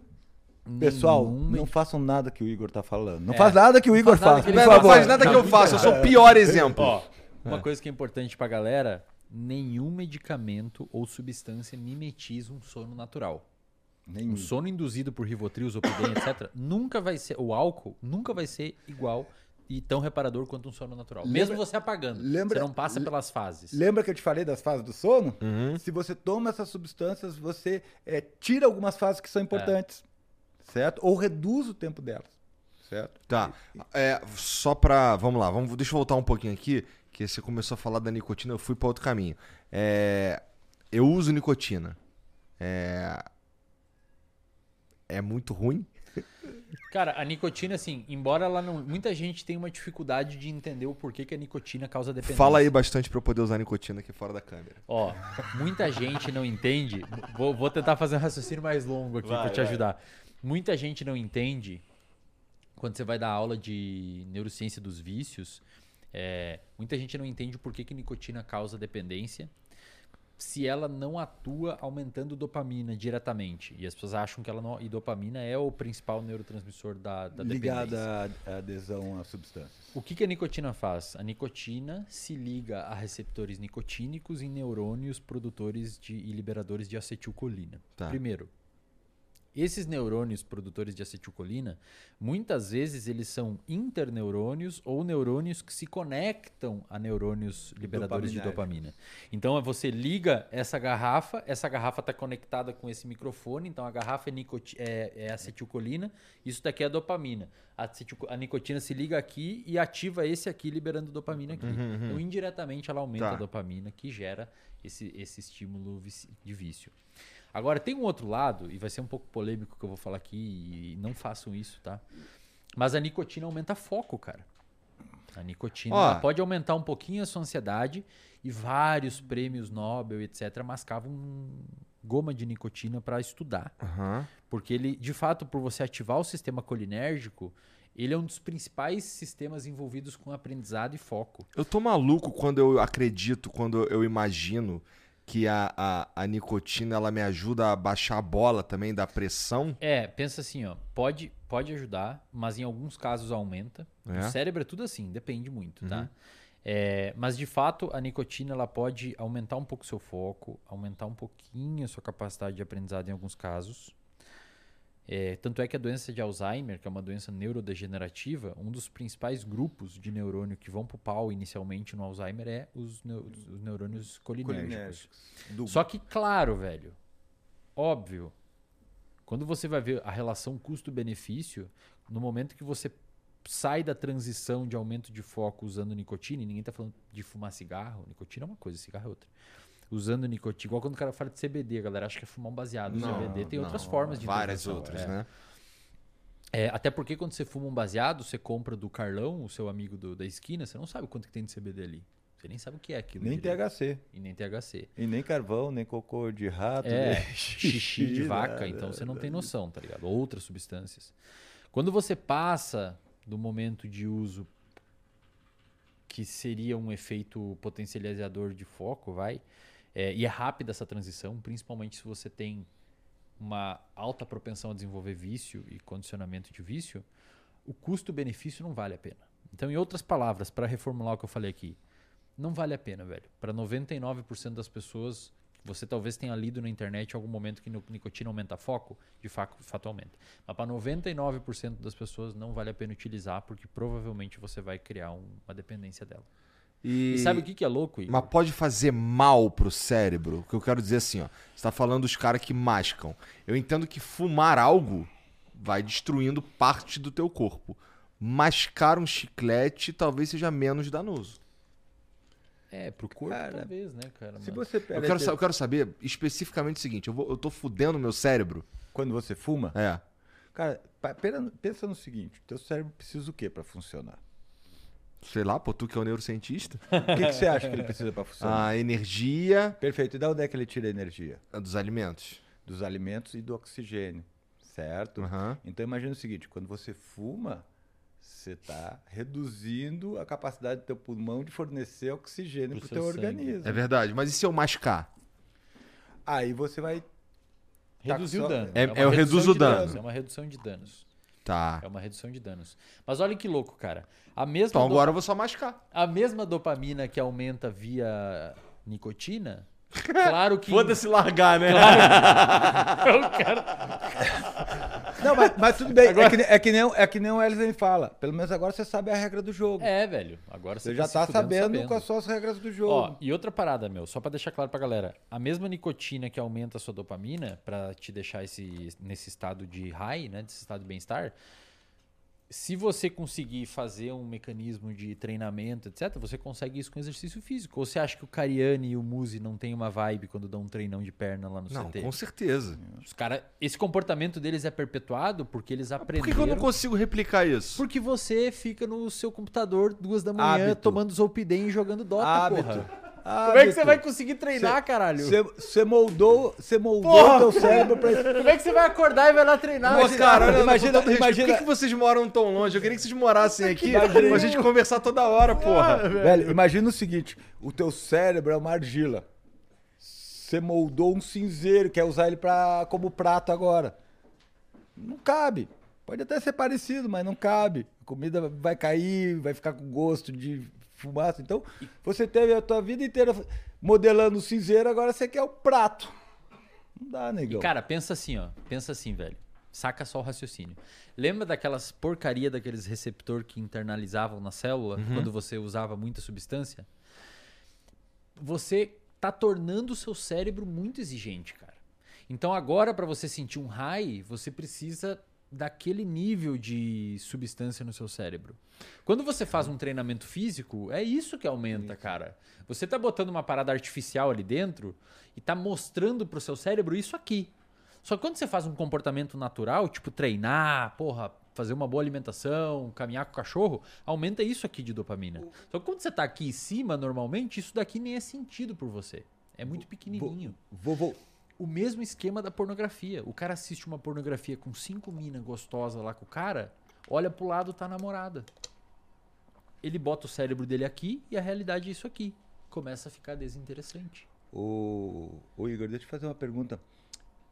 Pessoal, nenhum não façam nada que o Igor tá falando. Não É. faz nada que o Igor faz nada faça, que ele Não, faz. não nada que eu faça, eu sou o pior <laughs> exemplo. Ó, uma coisa que é importante pra galera, nenhum medicamento ou substância mimetiza um sono natural. Nenhum. Um sono induzido por Rivotril, Zolpidem, etc, <coughs> nunca vai ser, o álcool nunca vai ser igual e tão reparador quanto um sono natural. Mesmo você apagando, lembra- você não passa pelas fases. Lembra que eu te falei das fases do sono? Uhum. Se você toma essas substâncias, você é, tira algumas fases que são importantes, certo? Ou reduz o tempo delas, certo? Tá. É, só pra. Vamos lá, vamos, deixa eu voltar um pouquinho aqui, que você começou a falar da nicotina, eu fui pra outro caminho. É, eu uso nicotina. É, é muito ruim. Cara, a nicotina, assim, embora ela não. Muita gente tem uma dificuldade de entender o porquê que a nicotina causa dependência. Fala aí bastante pra eu poder usar nicotina aqui fora da câmera. Ó, muita gente não entende. Vou, vou tentar fazer um raciocínio mais longo aqui Vai, pra te vai. ajudar. Muita gente não entende quando você vai dar aula de neurociência dos vícios. É, muita gente não entende o porquê que nicotina causa dependência se ela não atua aumentando dopamina diretamente. E as pessoas acham que ela não. E dopamina é o principal neurotransmissor da, da dependência. Ligada à à adesão às substâncias. O que, que a nicotina faz? A nicotina se liga a receptores nicotínicos em neurônios produtores de, e liberadores de acetilcolina. Tá. Primeiro, esses neurônios produtores de acetilcolina, muitas vezes eles são interneurônios ou neurônios que se conectam a neurônios liberadores de dopamina. Então é você liga essa garrafa, essa garrafa está conectada com esse microfone, então a garrafa é, nicoti- é- é acetilcolina, isso daqui é dopamina. A, a nicotina se liga aqui e ativa esse aqui, liberando dopamina aqui. Então, indiretamente, ela aumenta Tá. a dopamina, que gera esse, esse estímulo de vício. Agora, tem um outro lado, e vai ser um pouco polêmico que eu vou falar aqui, e não façam isso, tá? Mas a nicotina aumenta foco, cara. A nicotina pode aumentar um pouquinho a sua ansiedade e vários prêmios Nobel, etc., mascavam goma de nicotina para estudar. Aham. Porque ele, de fato, por você ativar o sistema colinérgico, ele é um dos principais sistemas envolvidos com aprendizado e foco. Eu tô maluco quando eu acredito, quando eu imagino que a, a, a nicotina ela me ajuda a baixar a bola também da pressão. É, pensa assim, ó, pode, pode ajudar, mas em alguns casos aumenta. É? O cérebro é tudo assim, depende muito, tá? É, mas de fato, a nicotina ela pode aumentar um pouco o seu foco, aumentar um pouquinho a sua capacidade de aprendizado em alguns casos. É, tanto é que a doença de Alzheimer, que é uma doença neurodegenerativa, um dos principais grupos de neurônio que vão pro pau inicialmente no Alzheimer é os, neu- os neurônios colinérgicos. Do- Só que, claro, velho, óbvio, quando você vai ver a relação custo-benefício, no momento que você sai da transição de aumento de foco usando nicotina, e ninguém tá falando de fumar cigarro, nicotina é uma coisa, cigarro é outra. Usando nicotina, igual quando o cara fala de CBD, a galera acha que é fumar um baseado. O CBD tem outras não, formas de Várias outras, é. né? É, até porque quando você fuma um baseado, você compra do Carlão, o seu amigo do- da esquina, você não sabe quanto que tem de CBD ali. Você nem sabe o que é aquilo. Nem direito. THC. E nem THC. E nem carvão, nem cocô de rato. É, nem <laughs> <laughs> xixi de vaca, então você não tem noção, tá ligado? Outras substâncias. Quando você passa do momento de uso que seria um efeito potencializador de foco, vai, é, e é rápida essa transição, principalmente se você tem uma alta propensão a desenvolver vício e condicionamento de vício, o custo-benefício não vale a pena. Então, em outras palavras, para reformular o que eu falei aqui, não vale a pena, velho. Para 99% das pessoas, você talvez tenha lido na internet em algum momento que nicotina aumenta foco, de fato, aumenta. Mas para 99% das pessoas não vale a pena utilizar, porque provavelmente você vai criar um- uma dependência dela. E, E sabe o que, que é louco, Igor? Mas pode fazer mal pro cérebro? O que eu quero dizer assim, ó. Você tá falando dos caras que mascam. Eu entendo que fumar algo vai destruindo parte do teu corpo. mascar um chiclete talvez seja menos danoso. É, pro corpo Cara, talvez, né, cara? Se você Eu pega quero, sa- eu quero saber especificamente o seguinte: eu, vou- eu tô fudendo meu cérebro. quando você fuma, É. cara, pensa no seguinte, teu cérebro precisa o quê para funcionar? Sei lá, pô, tu que é o neurocientista. <laughs> O que, que você acha que ele precisa para funcionar? A energia Perfeito. E da onde é que ele tira a energia? dos alimentos. Dos alimentos e do oxigênio, certo? Aham. Então imagina o seguinte, quando você fuma, você está reduzindo a capacidade do teu pulmão de fornecer oxigênio Pro para o teu sangue. organismo. É verdade. Mas e se eu mascar? Aí você vai Reduzir Tá o dano. É- é o redução reduz de o dano. danos, É uma redução de danos. Tá. É uma redução de danos. Mas olha que louco, cara. A mesma, Então do- agora eu vou só mascar. a mesma dopamina que aumenta via nicotina, <laughs> claro que. Foda-se largar, né? <laughs> Não, mas, mas tudo bem. É, que, nem- é, que nem, o- é que nem o Elisen fala. Pelo menos agora você sabe a regra do jogo. É, velho. Agora você você já se tá fudendo sabendo, quais são as regras do jogo. Ó, e outra parada, meu, só pra deixar claro pra galera. A mesma nicotina que aumenta a sua dopamina pra te deixar esse, nesse estado de high, né, desse estado de bem-estar, se você conseguir fazer um mecanismo de treinamento, etc, você consegue isso com exercício físico. Ou você acha que o Cariani e o Muzi não tem uma vibe quando dão um treinão de perna lá no Não, CT? com certeza. Os cara, esse comportamento deles é perpetuado porque eles Por aprenderam... que, que eu não consigo replicar isso? Porque você fica no seu computador duas da manhã Hábito. tomando Zolpidem e jogando Dota, Hábito. porra. Ah, Como é que você vai conseguir treinar, caralho? Você, moldou, você moldou Porra! teu cérebro pra isso. Como é que você vai acordar e vai lá treinar? Pô, cara, olha, imagina- respeito, imagina- Por que, que vocês moram tão longe? Eu queria que vocês morassem aqui pra gente conversar toda hora, porra. Velho, imagina o seguinte: o teu cérebro é uma argila. Você moldou um cinzeiro, quer usar ele pra, como prato agora. Não cabe. Pode até ser parecido, mas não cabe. A comida vai cair, vai ficar com gosto de fumaça. Então, você teve a tua vida inteira modelando o cinzeiro, agora você quer o prato. Não dá, negão. Cara, pensa assim, ó. Pensa assim, velho. Saca só o raciocínio. Lembra daquelas porcaria daqueles receptor que internalizavam na célula quando você usava muita substância? Você tá tornando o seu cérebro muito exigente, cara. Então agora para você sentir um high, você precisa daquele nível de substância no seu cérebro. Quando você faz um treinamento físico, é isso que aumenta, cara. Você tá botando uma parada artificial ali dentro e tá mostrando pro seu cérebro isso aqui. Só que quando você faz um comportamento natural, tipo treinar, porra, fazer uma boa alimentação, caminhar com o cachorro, aumenta isso aqui de dopamina. Só que quando você tá aqui em cima, normalmente, isso daqui nem é sentido por você. É muito pequenininho. Vou, vou, O mesmo esquema da pornografia. O cara assiste uma pornografia com cinco minas gostosas lá com o cara, olha pro lado, tá a namorada. Ele bota o cérebro dele aqui e a realidade é isso aqui. Começa a ficar desinteressante. Ô, ô Igor, deixa eu te fazer uma pergunta.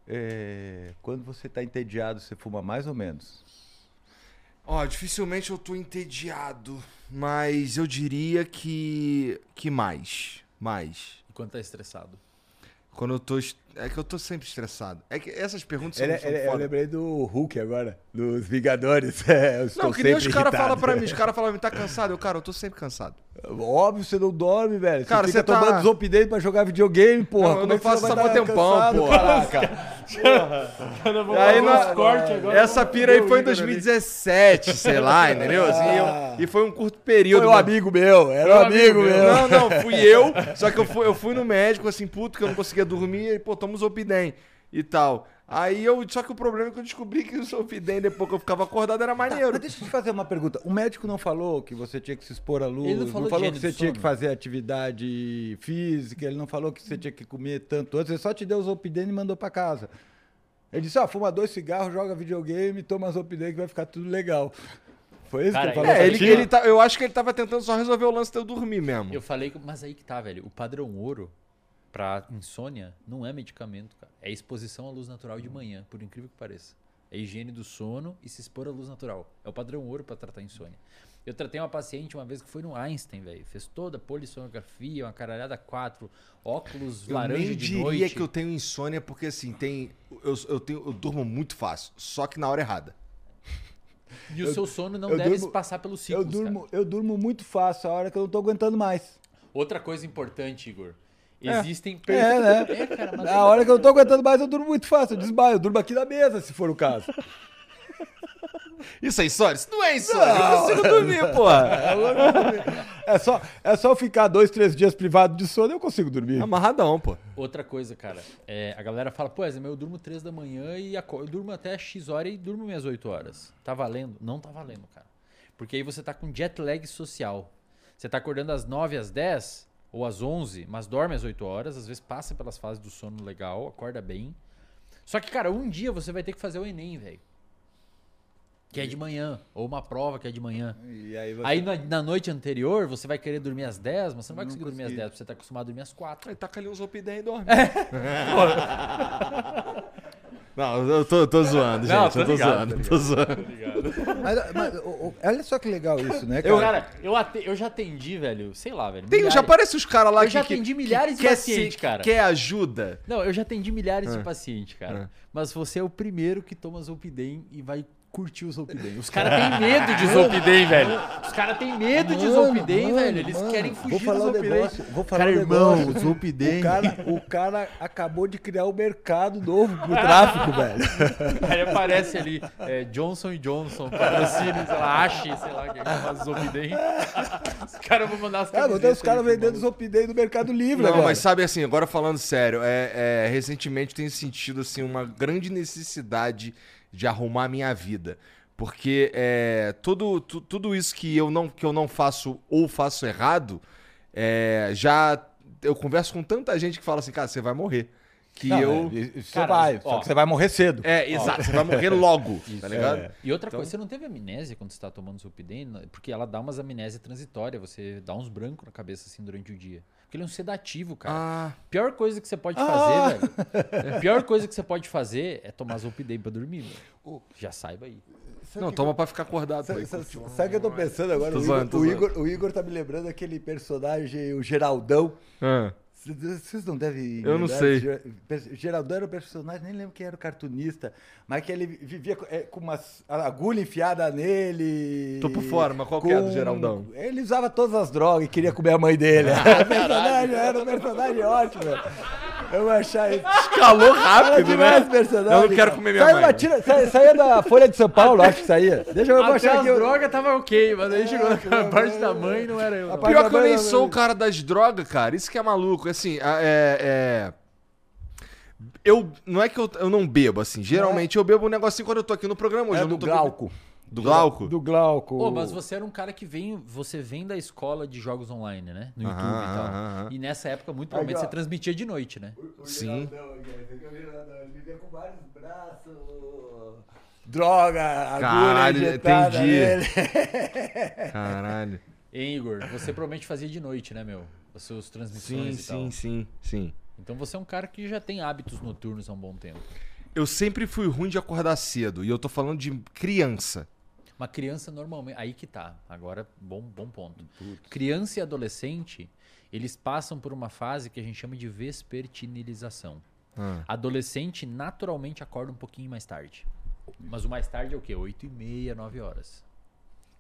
É, quando você tá entediado, você fuma mais ou menos? Ó, dificilmente eu tô entediado, mas eu diria que que mais, mais. Enquanto tá estressado. Quando eu tô é que eu tô sempre estressado. É que essas perguntas são, Ele- são ele- eu foda. lembrei do Hulk agora, dos Vingadores. <laughs> É, eu Não, que nem os caras falam pra mim, os caras falam, tá cansado? Eu, cara, eu tô sempre cansado. Óbvio, você não dorme, velho. Cara, você fica você tá- tomando Zopidem pra jogar videogame, porra. Não, eu Como não é faço isso mó tempão, porra. <laughs> Caraca. Aí na- agora. Essa pira aí foi em 2017, sei lá, entendeu? Assim, eu- e foi um curto período. Foi um mas- amigo meu, era um amigo meu. Não, não, fui eu. <laughs> Só que eu fui, eu fui no médico, assim, puto, que eu não conseguia dormir, e, pô, toma Zopidem e tal. Aí eu. Só que o problema é que eu descobri que o Zopidem, depois que eu ficava acordado, era maneiro. Mas deixa eu te fazer uma pergunta. O médico não falou que você tinha que se expor à luz, Ele não não falou falou, de que você tinha que fazer atividade física, ele não falou que você tinha que comer tanto antes, ele só te deu o Zopidem e mandou pra casa. Ele disse, ó, fuma dois cigarros, joga videogame, toma Zopidem que vai ficar tudo legal. Foi isso Cara, que ele falou É, pra ele, ele tá, eu acho que ele tava tentando só resolver o lance de eu dormir mesmo. Eu falei, mas aí que tá, velho. O padrão ouro pra insônia não é medicamento, cara. É exposição à luz natural de manhã, por incrível que pareça. É higiene do sono e se expor à luz natural. É o padrão ouro pra tratar insônia. Eu tratei uma paciente uma vez que foi no Einstein, velho. Fez toda a polissonografia, uma caralhada quatro, óculos Eu laranja nem de diria noite. que eu tenho insônia, porque assim, tem. Eu, eu, tenho, eu durmo muito fácil, só que na hora errada. <laughs> E o seu sono não eu deve durmo- passar pelos Eu ciclos, durmo, cara. eu durmo muito fácil, a hora que eu não tô aguentando mais. Outra coisa importante, Igor. É. Existem... É, né? É, cara, mas A hora que eu não tô aguentando mais, eu durmo muito fácil. Eu desmaio, eu durmo aqui na mesa, se for o caso. <laughs> Isso é insônia? Isso não é insônia. Eu consigo dormir, <laughs> porra. É só, é só eu ficar dois, três dias privado de sono eu consigo dormir. Amarradão, pô. Outra coisa, cara, é, a galera fala, pô, Zé, mas eu durmo 3 da manhã e eu durmo até X hora e durmo minhas 8 horas. Tá valendo? Não tá valendo, cara. Porque aí você tá com jet lag social. Você tá acordando às 9, às 10 ou às 11, mas dorme às 8 horas, às vezes passa pelas fases do sono legal, acorda bem. Só que, cara, um dia você vai ter que fazer o Enem, velho. Que é de manhã, ou uma prova que é de manhã. E aí você... Aí na, na noite anterior, você vai querer dormir às 10, mas você não vai Não conseguir dormir às consegui. 10, porque você tá acostumado a dormir às 4. Aí taca ali uns opidem e dorme. <laughs> Não, eu tô, tô zoando, gente. Não, tô eu tô ligado, zoando, tô tô zoando. <laughs> Mas, mas, o- olha só que legal isso, né, cara? Eu, cara, eu, ate- eu já atendi, velho, sei lá, velho. Tem, já milhares- aparece os caras lá Eu que, já que- atendi que milhares de quer pacientes, se- cara. Quer ajuda. Não, eu já atendi milhares Ah. de pacientes, cara. Ah. Mas você é o primeiro que toma Zolpidem e vai curtir o Zolpidem. Os caras <laughs> têm medo de Zolpidem, velho. Os caras têm medo de Zolpidem, velho. Eles mano, querem vou fugir falar do Zolpidem. negócio, vou falar cara, um irmão, negócio. Zolpidem. O cara, o cara acabou de criar um mercado novo pro tráfico, velho. <laughs> Aí aparece ali é, Johnson Johnson, patrocínio, sei lá, Ache, sei lá, que faz Zolpidem. Os caras vão mandar as Cara, vou ter os caras vendendo. Zopidei no Mercado Livre Não, agora. mas sabe assim, agora falando sério, é, é, recentemente tenho sentido assim, uma grande necessidade de arrumar a minha vida. Porque é, tudo, tu- tudo isso que eu, não, que eu não faço ou faço errado, é, já. Eu converso com tanta gente que fala assim, cara, você vai morrer. Que Não, eu. é, isso Cara, vai, ó. só que você vai morrer cedo. É, exato, você vai morrer logo, <laughs> tá ligado? É. E outra Então- coisa, você não teve amnésia quando você tá tomando Zolpidem? Porque ela dá umas amnésia transitória, você dá uns brancos na cabeça assim durante o dia. Porque ele é um sedativo, cara. Ah, Pior coisa que você pode Ah. fazer, velho. <laughs> A pior coisa que você pode fazer é tomar Zolpidem pra dormir, velho. Já saiba aí. não, toma pra ficar acordado. Sabe, sabe- sabe o que eu tô pensando agora? Tô o, zoando, Igor, tô o, zoando. Igor, o Igor tá me lembrando daquele personagem, o Geraldão. Ah. Vocês não devem. Eu não sei. Geraldão era o personagem, nem lembro quem era o cartunista, mas que ele vivia com, é, com umas agulha enfiada nele. Tô por fora, mas qual que é do Geraldão? Ele usava todas as drogas e queria comer a mãe dele. <laughs> o personagem era um personagem ótimo. Eu vou achar isso. Escalou rápido, né? personagem. Eu não quero comer minha Saiu mãe. tira- sa- saía da Folha de São Paulo, acho que saía. Deixa eu, Até achar as aqui. drogas tava ok, mas aí chegou naquela não, parte da mãe não era eu. não. Pior que eu nem sou o cara das drogas, cara. Isso que é maluco. Assim, é. é- Eu. Não é que eu, eu não bebo, assim. Geralmente eu bebo um negocinho quando eu tô aqui no programa. Hoje É eu não do tô Glauco. Do Glauco? Do Glauco. Ô, mas você era um cara que vem, você vem da escola de jogos online, né? No YouTube e tal. aham. E nessa época, muito provavelmente, ó. você transmitia de noite, né? Sim. Ele vivia com vários braços. Droga, agulha Caralho, injetada entendi. nele. <laughs> Caralho. Hein, Igor? Você provavelmente fazia de noite, né, meu? As suas Sim, transmissões e tal. sim, sim, sim. Então você é um cara que já tem hábitos noturnos há um bom tempo. Eu sempre fui ruim de acordar cedo. E eu tô falando de criança. Uma criança normalmente. Aí que tá. Agora, bom, bom ponto. Criança e adolescente, eles passam por uma fase que a gente chama de vespertinilização. Ah. Adolescente naturalmente acorda um pouquinho mais tarde. Mas o mais tarde é o quê? 8 e meia, 9 horas.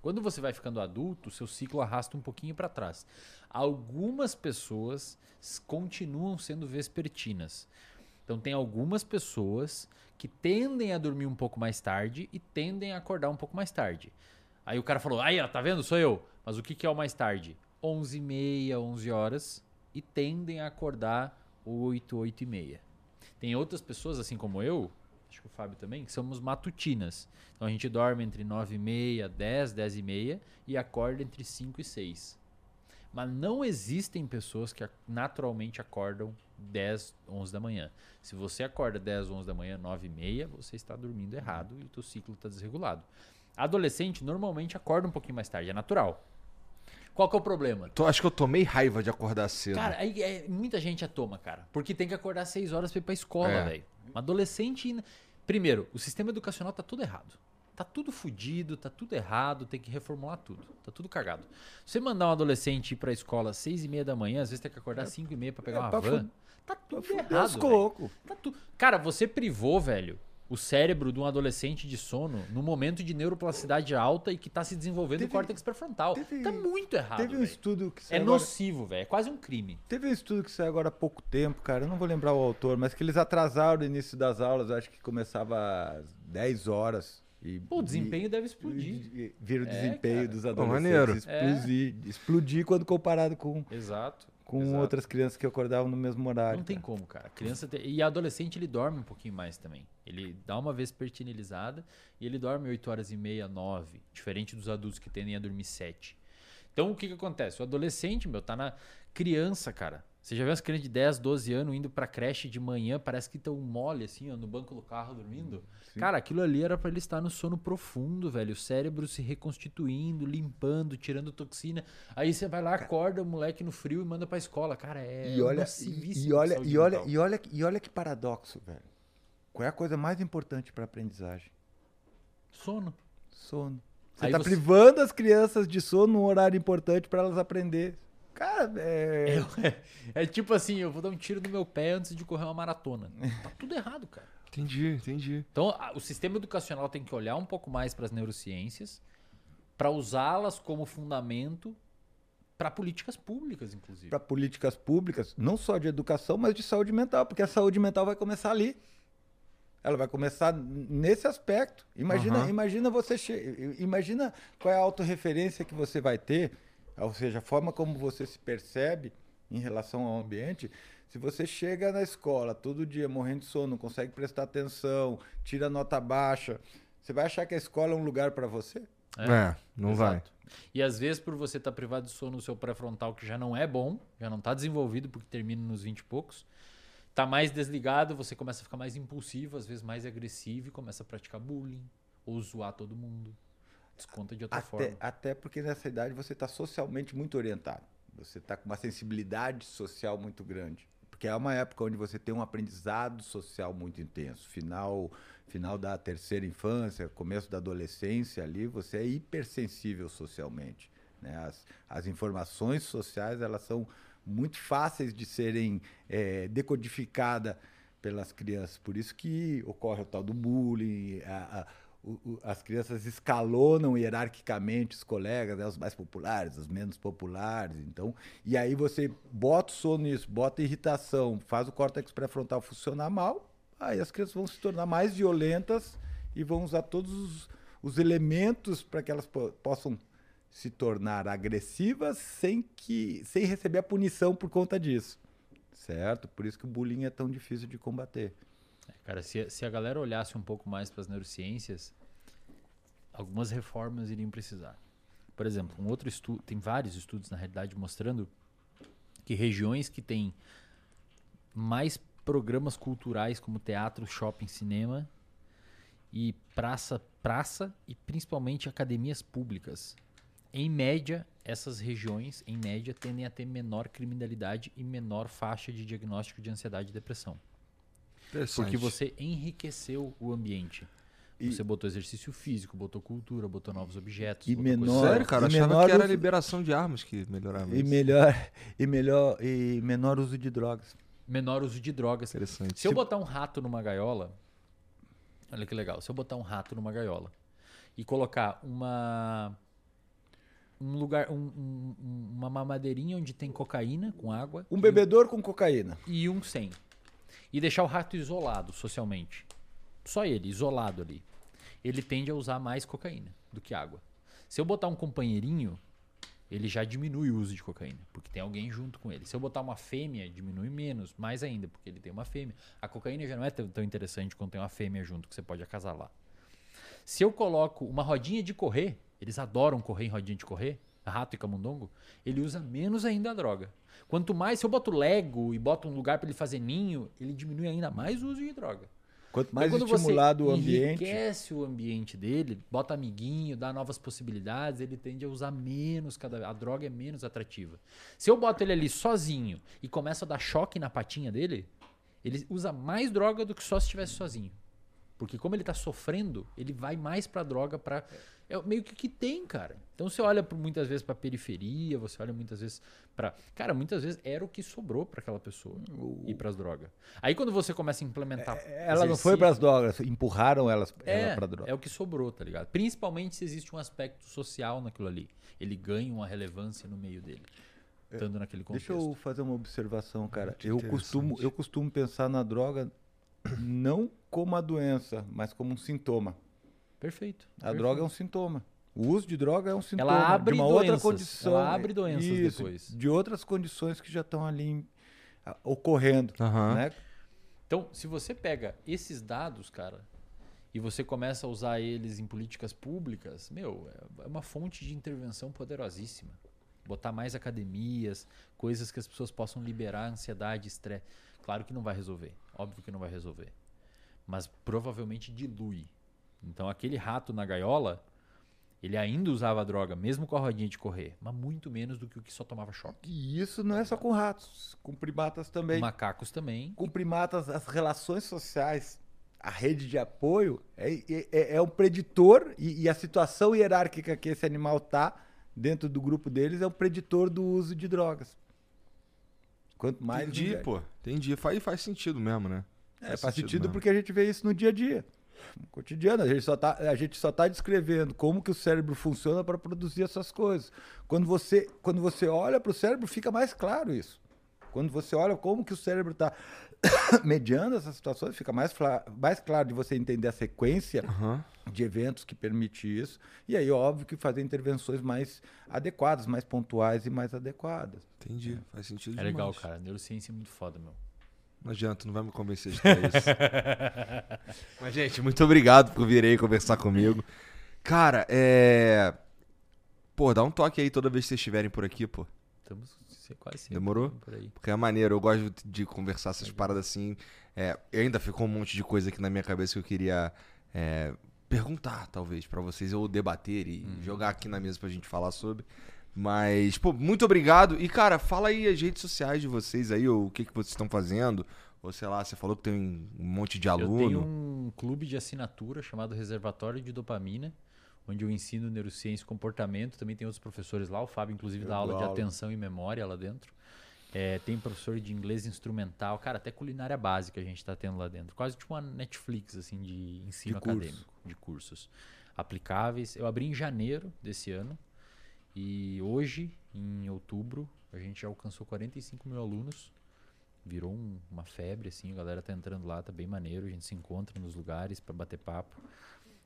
Quando você vai ficando adulto, seu ciclo arrasta um pouquinho para trás. Algumas pessoas continuam sendo vespertinas. Então tem algumas pessoas que tendem a dormir um pouco mais tarde e tendem a acordar um pouco mais tarde. Aí o cara falou: "Aí, ó, tá vendo? Sou eu". Mas o que que é o mais tarde? 11 e meia, 11 horas e tendem a acordar 8, 8 e meia. Tem outras pessoas, assim como eu, acho que o Fábio também, que somos matutinas. Então a gente dorme entre 9 e meia, 10, 10 e meia e acorda entre 5 e 6. Mas não existem pessoas que naturalmente acordam 10, 11 da manhã. Se você acorda 10, 11 da manhã, 9 e meia, você está dormindo errado e o teu ciclo está desregulado. Adolescente normalmente acorda um pouquinho mais tarde, é natural. Qual que é o problema? Acho que eu tomei raiva de acordar cedo. Cara, aí é- muita gente a toma, cara. Porque tem que acordar 6 horas pra ir pra escola, É. velho. Um adolescente. Primeiro, o sistema educacional tá tudo errado. Tá tudo fudido, tá tudo errado, tem que reformular tudo. Tá tudo cagado. Você mandar um adolescente ir pra escola às 6 e meia da manhã, às vezes tem que acordar às 5 e meia pra pegar é uma pra van. fu- Tá tudo errado. cocos. Tá tu... Cara, você privou, velho, o cérebro de um adolescente de sono no momento de neuroplasticidade alta e que tá se desenvolvendo Teve- o córtex pré-frontal. teve- Tá muito errado. Teve um velho. estudo que É saiu agora- nocivo, velho. É quase um crime. Teve um estudo que saiu agora há pouco tempo, cara. Eu não vou lembrar o autor, mas que eles atrasaram o início das aulas. Eu acho que começava às 10 horas E, Pô, o desempenho e, deve explodir. Vira o é, desempenho cara. dos adolescentes. maneiro. Explodir, é. explodir quando comparado com. Exato com Exato. outras crianças que acordavam no mesmo horário. Não tem como, cara. Criança te... E adolescente ele dorme um pouquinho mais também. Ele dá uma vespertinilizada e ele dorme 8 horas e meia, 9. Diferente dos adultos que tendem a dormir 7. Então o que, que acontece? O adolescente, meu, tá na criança, cara. Você já viu as crianças de 10, 12 anos indo pra creche de manhã, parece que estão mole, assim, ó, no banco do carro dormindo? Sim. Cara, aquilo ali era para ele estar no sono profundo, velho. O cérebro se reconstituindo, limpando, tirando toxina. Aí você vai lá, acorda o moleque no frio e manda pra escola. Cara, é e olha, e, e olha, e olha, e olha, e olha que paradoxo, velho. Qual é a coisa mais importante para aprendizagem? Sono. Sono. Você Aí tá você... privando as crianças de sono num horário importante para elas aprenderem. Cara, é... é... é. tipo assim, eu vou dar um tiro no meu pé antes de correr uma maratona. Tá tudo errado, cara. Entendi, entendi. Então, a, o sistema educacional tem que olhar um pouco mais para as neurociências, para usá-las como fundamento para políticas públicas, inclusive. Para políticas públicas, não só de educação, mas de saúde mental, porque a saúde mental vai começar ali. Ela vai começar nesse aspecto. Imagina, uhum. imagina você imagina qual é a autorreferência que você vai ter ou seja, a forma como você se percebe em relação ao ambiente. Se você chega na escola todo dia morrendo de sono, não consegue prestar atenção, tira nota baixa, você vai achar que a escola é um lugar para você? É, é não Exato. vai. E às vezes, por você estar tá privado de sono no seu pré-frontal, que já não é bom, já não está desenvolvido, porque termina nos 20 e poucos, está mais desligado, você começa a ficar mais impulsivo, às vezes mais agressivo e começa a praticar bullying ou zoar todo mundo. Desconta de outra até, forma. Até porque nessa idade você está socialmente muito orientado. Você está com uma sensibilidade social muito grande. Porque é uma época onde você tem um aprendizado social muito intenso. Final, final da terceira infância, começo da adolescência ali, você é hipersensível socialmente. Né? As, as informações sociais elas são muito fáceis de serem é, decodificadas pelas crianças. Por isso que ocorre o tal do bullying, a, a as crianças escalonam hierarquicamente os colegas, né, os mais populares, os menos populares. Então, e aí você bota o sono nisso, bota irritação, faz o córtex pré-frontal funcionar mal, aí as crianças vão se tornar mais violentas e vão usar todos os, os elementos para que elas po possam se tornar agressivas sem que sem receber a punição por conta disso. Certo? Por isso que o bullying é tão difícil de combater. Cara, se, se a galera olhasse um pouco mais para as neurociências, algumas reformas iriam precisar. Por exemplo, um outro estudo, tem vários estudos na realidade mostrando que regiões que têm mais programas culturais como teatro, shopping, cinema e praça, praça e principalmente academias públicas. Em média, essas regiões, em média, tendem a ter menor criminalidade e menor faixa de diagnóstico de ansiedade e depressão. Porque você enriqueceu o ambiente. E você botou exercício físico, botou cultura, botou novos objetos. E menor, Sério, cara, e achava que era a liberação de armas que melhorava e isso. Melhor, e, melhor, e menor uso de drogas. Menor uso de drogas. Interessante. Se eu botar um rato numa gaiola, olha que legal. Se eu botar um rato numa gaiola e colocar uma um lugar, um, um, uma mamadeirinha onde tem cocaína com água. Um bebedor com cocaína. E um sem e deixar o rato isolado socialmente, só ele, isolado ali, ele tende a usar mais cocaína do que água. Se eu botar um companheirinho, ele já diminui o uso de cocaína, porque tem alguém junto com ele. Se eu botar uma fêmea, diminui menos, mais ainda, porque ele tem uma fêmea. A cocaína já não é tão interessante quando tem uma fêmea junto, que você pode acasalar. Se eu coloco uma rodinha de correr, eles adoram correr em rodinha de correr, rato e camundongo, ele usa menos ainda a droga. Quanto mais, se eu boto Lego e boto um lugar para ele fazer ninho, ele diminui ainda mais o uso de droga. Quanto mais então, estimulado o ambiente. enriquece o ambiente dele, bota amiguinho, dá novas possibilidades, ele tende a usar menos, cada a droga é menos atrativa. Se eu boto ele ali sozinho e começo a dar choque na patinha dele, ele usa mais droga do que só se estivesse sozinho. Porque como ele está sofrendo, ele vai mais para droga para é meio que que tem, cara. Então você olha muitas vezes para periferia, você olha muitas vezes para, cara, muitas vezes era o que sobrou para aquela pessoa o... ir para as drogas. Aí quando você começa a implementar, é, ela não foi para as drogas, empurraram elas é, ela para drogas. É o que sobrou, tá ligado? Principalmente se existe um aspecto social naquilo ali. Ele ganha uma relevância no meio dele. É, estando naquele contexto. Deixa eu fazer uma observação, cara. eu costumo, eu costumo pensar na droga não como a doença, mas como um sintoma. Perfeito. A droga é um sintoma. O uso de droga é um sintoma Ela abre de uma doenças. outra condição. Ela abre doenças Isso, depois. De outras condições que já estão ali em- a- ocorrendo. Aham. Né? Então, se você pega esses dados, cara, e você começa a usar eles em políticas públicas, meu, é uma fonte de intervenção poderosíssima. Botar mais academias, coisas que as pessoas possam liberar ansiedade, estresse. Claro que não vai resolver, óbvio que não vai resolver. Mas provavelmente dilui. Então, aquele rato na gaiola, ele ainda usava droga, mesmo com a rodinha de correr, mas muito menos do que o que só tomava choque. E isso não é só com ratos, com primatas também. Macacos também. Com primatas, as relações sociais, a rede de apoio é, é- é um preditor e, e a situação hierárquica que esse animal está dentro do grupo deles é um preditor do uso de drogas. Quanto mais Entendi, pô. Entendi. Faz, faz sentido mesmo, né? É, faz sentido mesmo. porque a gente vê isso no dia a dia. No cotidiano, a gente só tá, a gente só tá descrevendo como que o cérebro funciona para produzir essas coisas. Quando você, quando você olha para o cérebro, fica mais claro isso. Quando você olha como que o cérebro está <coughs> mediando essas situações, fica mais, mais claro de você entender a sequência Aham. de eventos que permite isso. E aí, óbvio que fazer intervenções mais adequadas, mais pontuais e mais adequadas. Entendi. Faz sentido É legal, demais. cara. Neurociência é muito foda, meu. Não adianta, não vai me convencer de ter isso. <laughs> Mas, gente, muito obrigado por vir aí conversar comigo. Cara, é. Pô, dá um toque aí toda vez que vocês estiverem por aqui, pô. Estamos se- quase sempre Demorou? por aí. Porque é maneiro, eu gosto de conversar essas paradas assim. É, ainda ficou um monte de coisa aqui na minha cabeça que eu queria é, perguntar, talvez, pra vocês, ou debater e jogar aqui na mesa pra gente falar sobre. Mas, pô, muito obrigado. E, cara, fala aí as redes sociais de vocês aí, ou o que, que vocês estão fazendo. Ou sei lá, você falou que tem um monte de aluno. Eu tenho um clube de assinatura chamado Reservatório de Dopamina, onde eu ensino neurociência e comportamento. Também tem outros professores lá. O Fábio, inclusive, Eu dá aula dou de aula. atenção e memória lá dentro. É, tem professor de inglês instrumental. Cara, até culinária básica a gente está tendo lá dentro. Quase tipo uma Netflix, assim, de ensino De curso. acadêmico, de cursos aplicáveis. Eu abri em janeiro desse ano. E hoje, em outubro, a gente já alcançou 45 mil alunos. Virou um- uma febre, assim, a galera tá entrando lá, tá bem maneiro. A gente se encontra nos lugares para bater papo.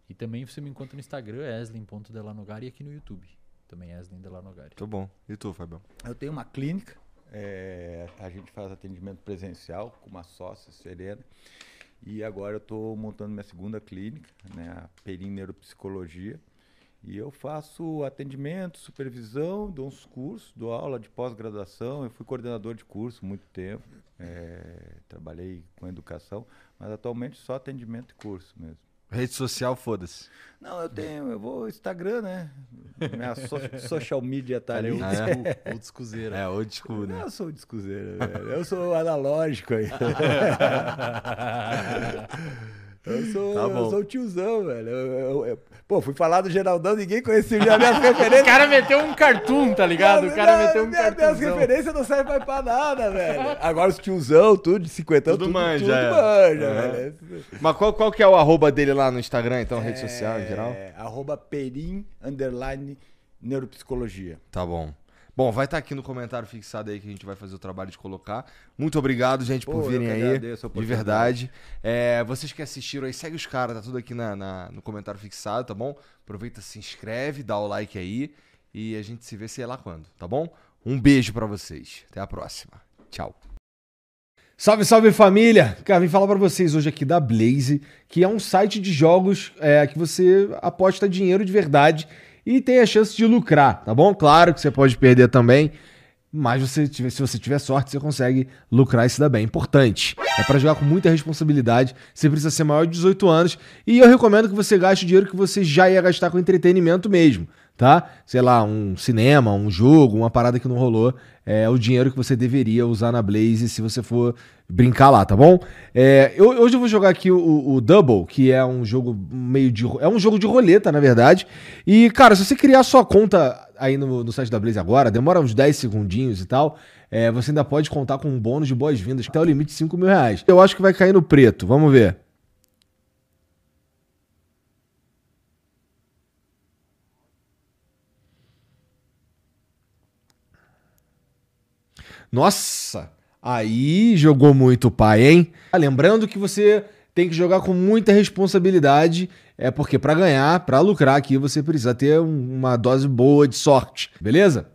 E também você me encontra no Instagram, eslin.delanogari, e aqui no YouTube. Também Eslin Delanogari. Tô bom. E tu, Fabião? Eu tenho uma clínica, é, a gente faz atendimento presencial com uma sócia, Serena. E agora eu estou montando minha segunda clínica, né, a Perim Neuropsicologia. E eu faço atendimento, supervisão, dou uns cursos, dou aula de pós-graduação. Eu fui coordenador de curso muito tempo, é, trabalhei com educação, mas atualmente só atendimento e curso mesmo. Rede social, foda-se. Não, eu tenho, eu vou Instagram, né? Minha so- <laughs> social media tá ali. Ah, é? old. É, old school, né? Eu sou o discuseiro, velho. Eu sou analógico aí. <laughs> Eu sou, Tá eu sou o tiozão, velho. Eu, eu- eu- pô, fui falar do Geraldão, ninguém conhecia já minhas <laughs> referências. O cara meteu um cartoon, tá ligado? O cara Não, meteu um minha- Minhas cartoonzão. referências não servem mais pra nada, velho. Agora os tiozão, tudo de 50 Tudo tudo, manja, tudo é. manja, É. velho. Mas qual, qual que é o arroba dele lá no Instagram, então, rede social em geral? É, arroba perim, underline, neuropsicologia. Tá bom. Bom, vai estar aqui no comentário fixado aí que a gente vai fazer o trabalho de colocar. Muito obrigado, gente, Pô, por virem aí. De verdade. É, vocês que assistiram aí, segue os caras, tá tudo aqui na, na- no comentário fixado, tá bom? Aproveita, se inscreve, dá o like aí. E a gente se vê sei lá quando, tá bom? Um beijo pra vocês. Até a próxima. Tchau. Salve, salve família! Cara, vim falar pra vocês hoje aqui da Blaze, que é um site de jogos é, que você aposta dinheiro de verdade e tem a chance de lucrar, tá bom? Claro que você pode perder também, mas você se você tiver sorte, você consegue lucrar e se dar bem. Importante. É pra jogar com muita responsabilidade. Você precisa ser maior de 18 anos. E eu recomendo que você gaste o dinheiro que você já ia gastar com entretenimento mesmo. Tá? Sei lá, um cinema, um jogo, uma parada que não rolou. É o dinheiro que você deveria usar na Blaze se você for brincar lá, tá bom? É, eu- hoje eu vou jogar aqui o, o Double, que é um jogo meio de. É um jogo de roleta, na verdade. E, cara, se você criar sua conta aí no, no site da Blaze agora, demora uns 10 segundinhos e tal. é, você ainda pode contar com um bônus de boas-vindas até o limite de 5 mil reais. Eu acho que vai cair no preto, vamos ver. Nossa, aí jogou muito pai, hein? Ah, Lembrando que você tem que jogar com muita responsabilidade. é porque para ganhar, para lucrar aqui, você precisa ter um- uma dose boa de sorte, beleza?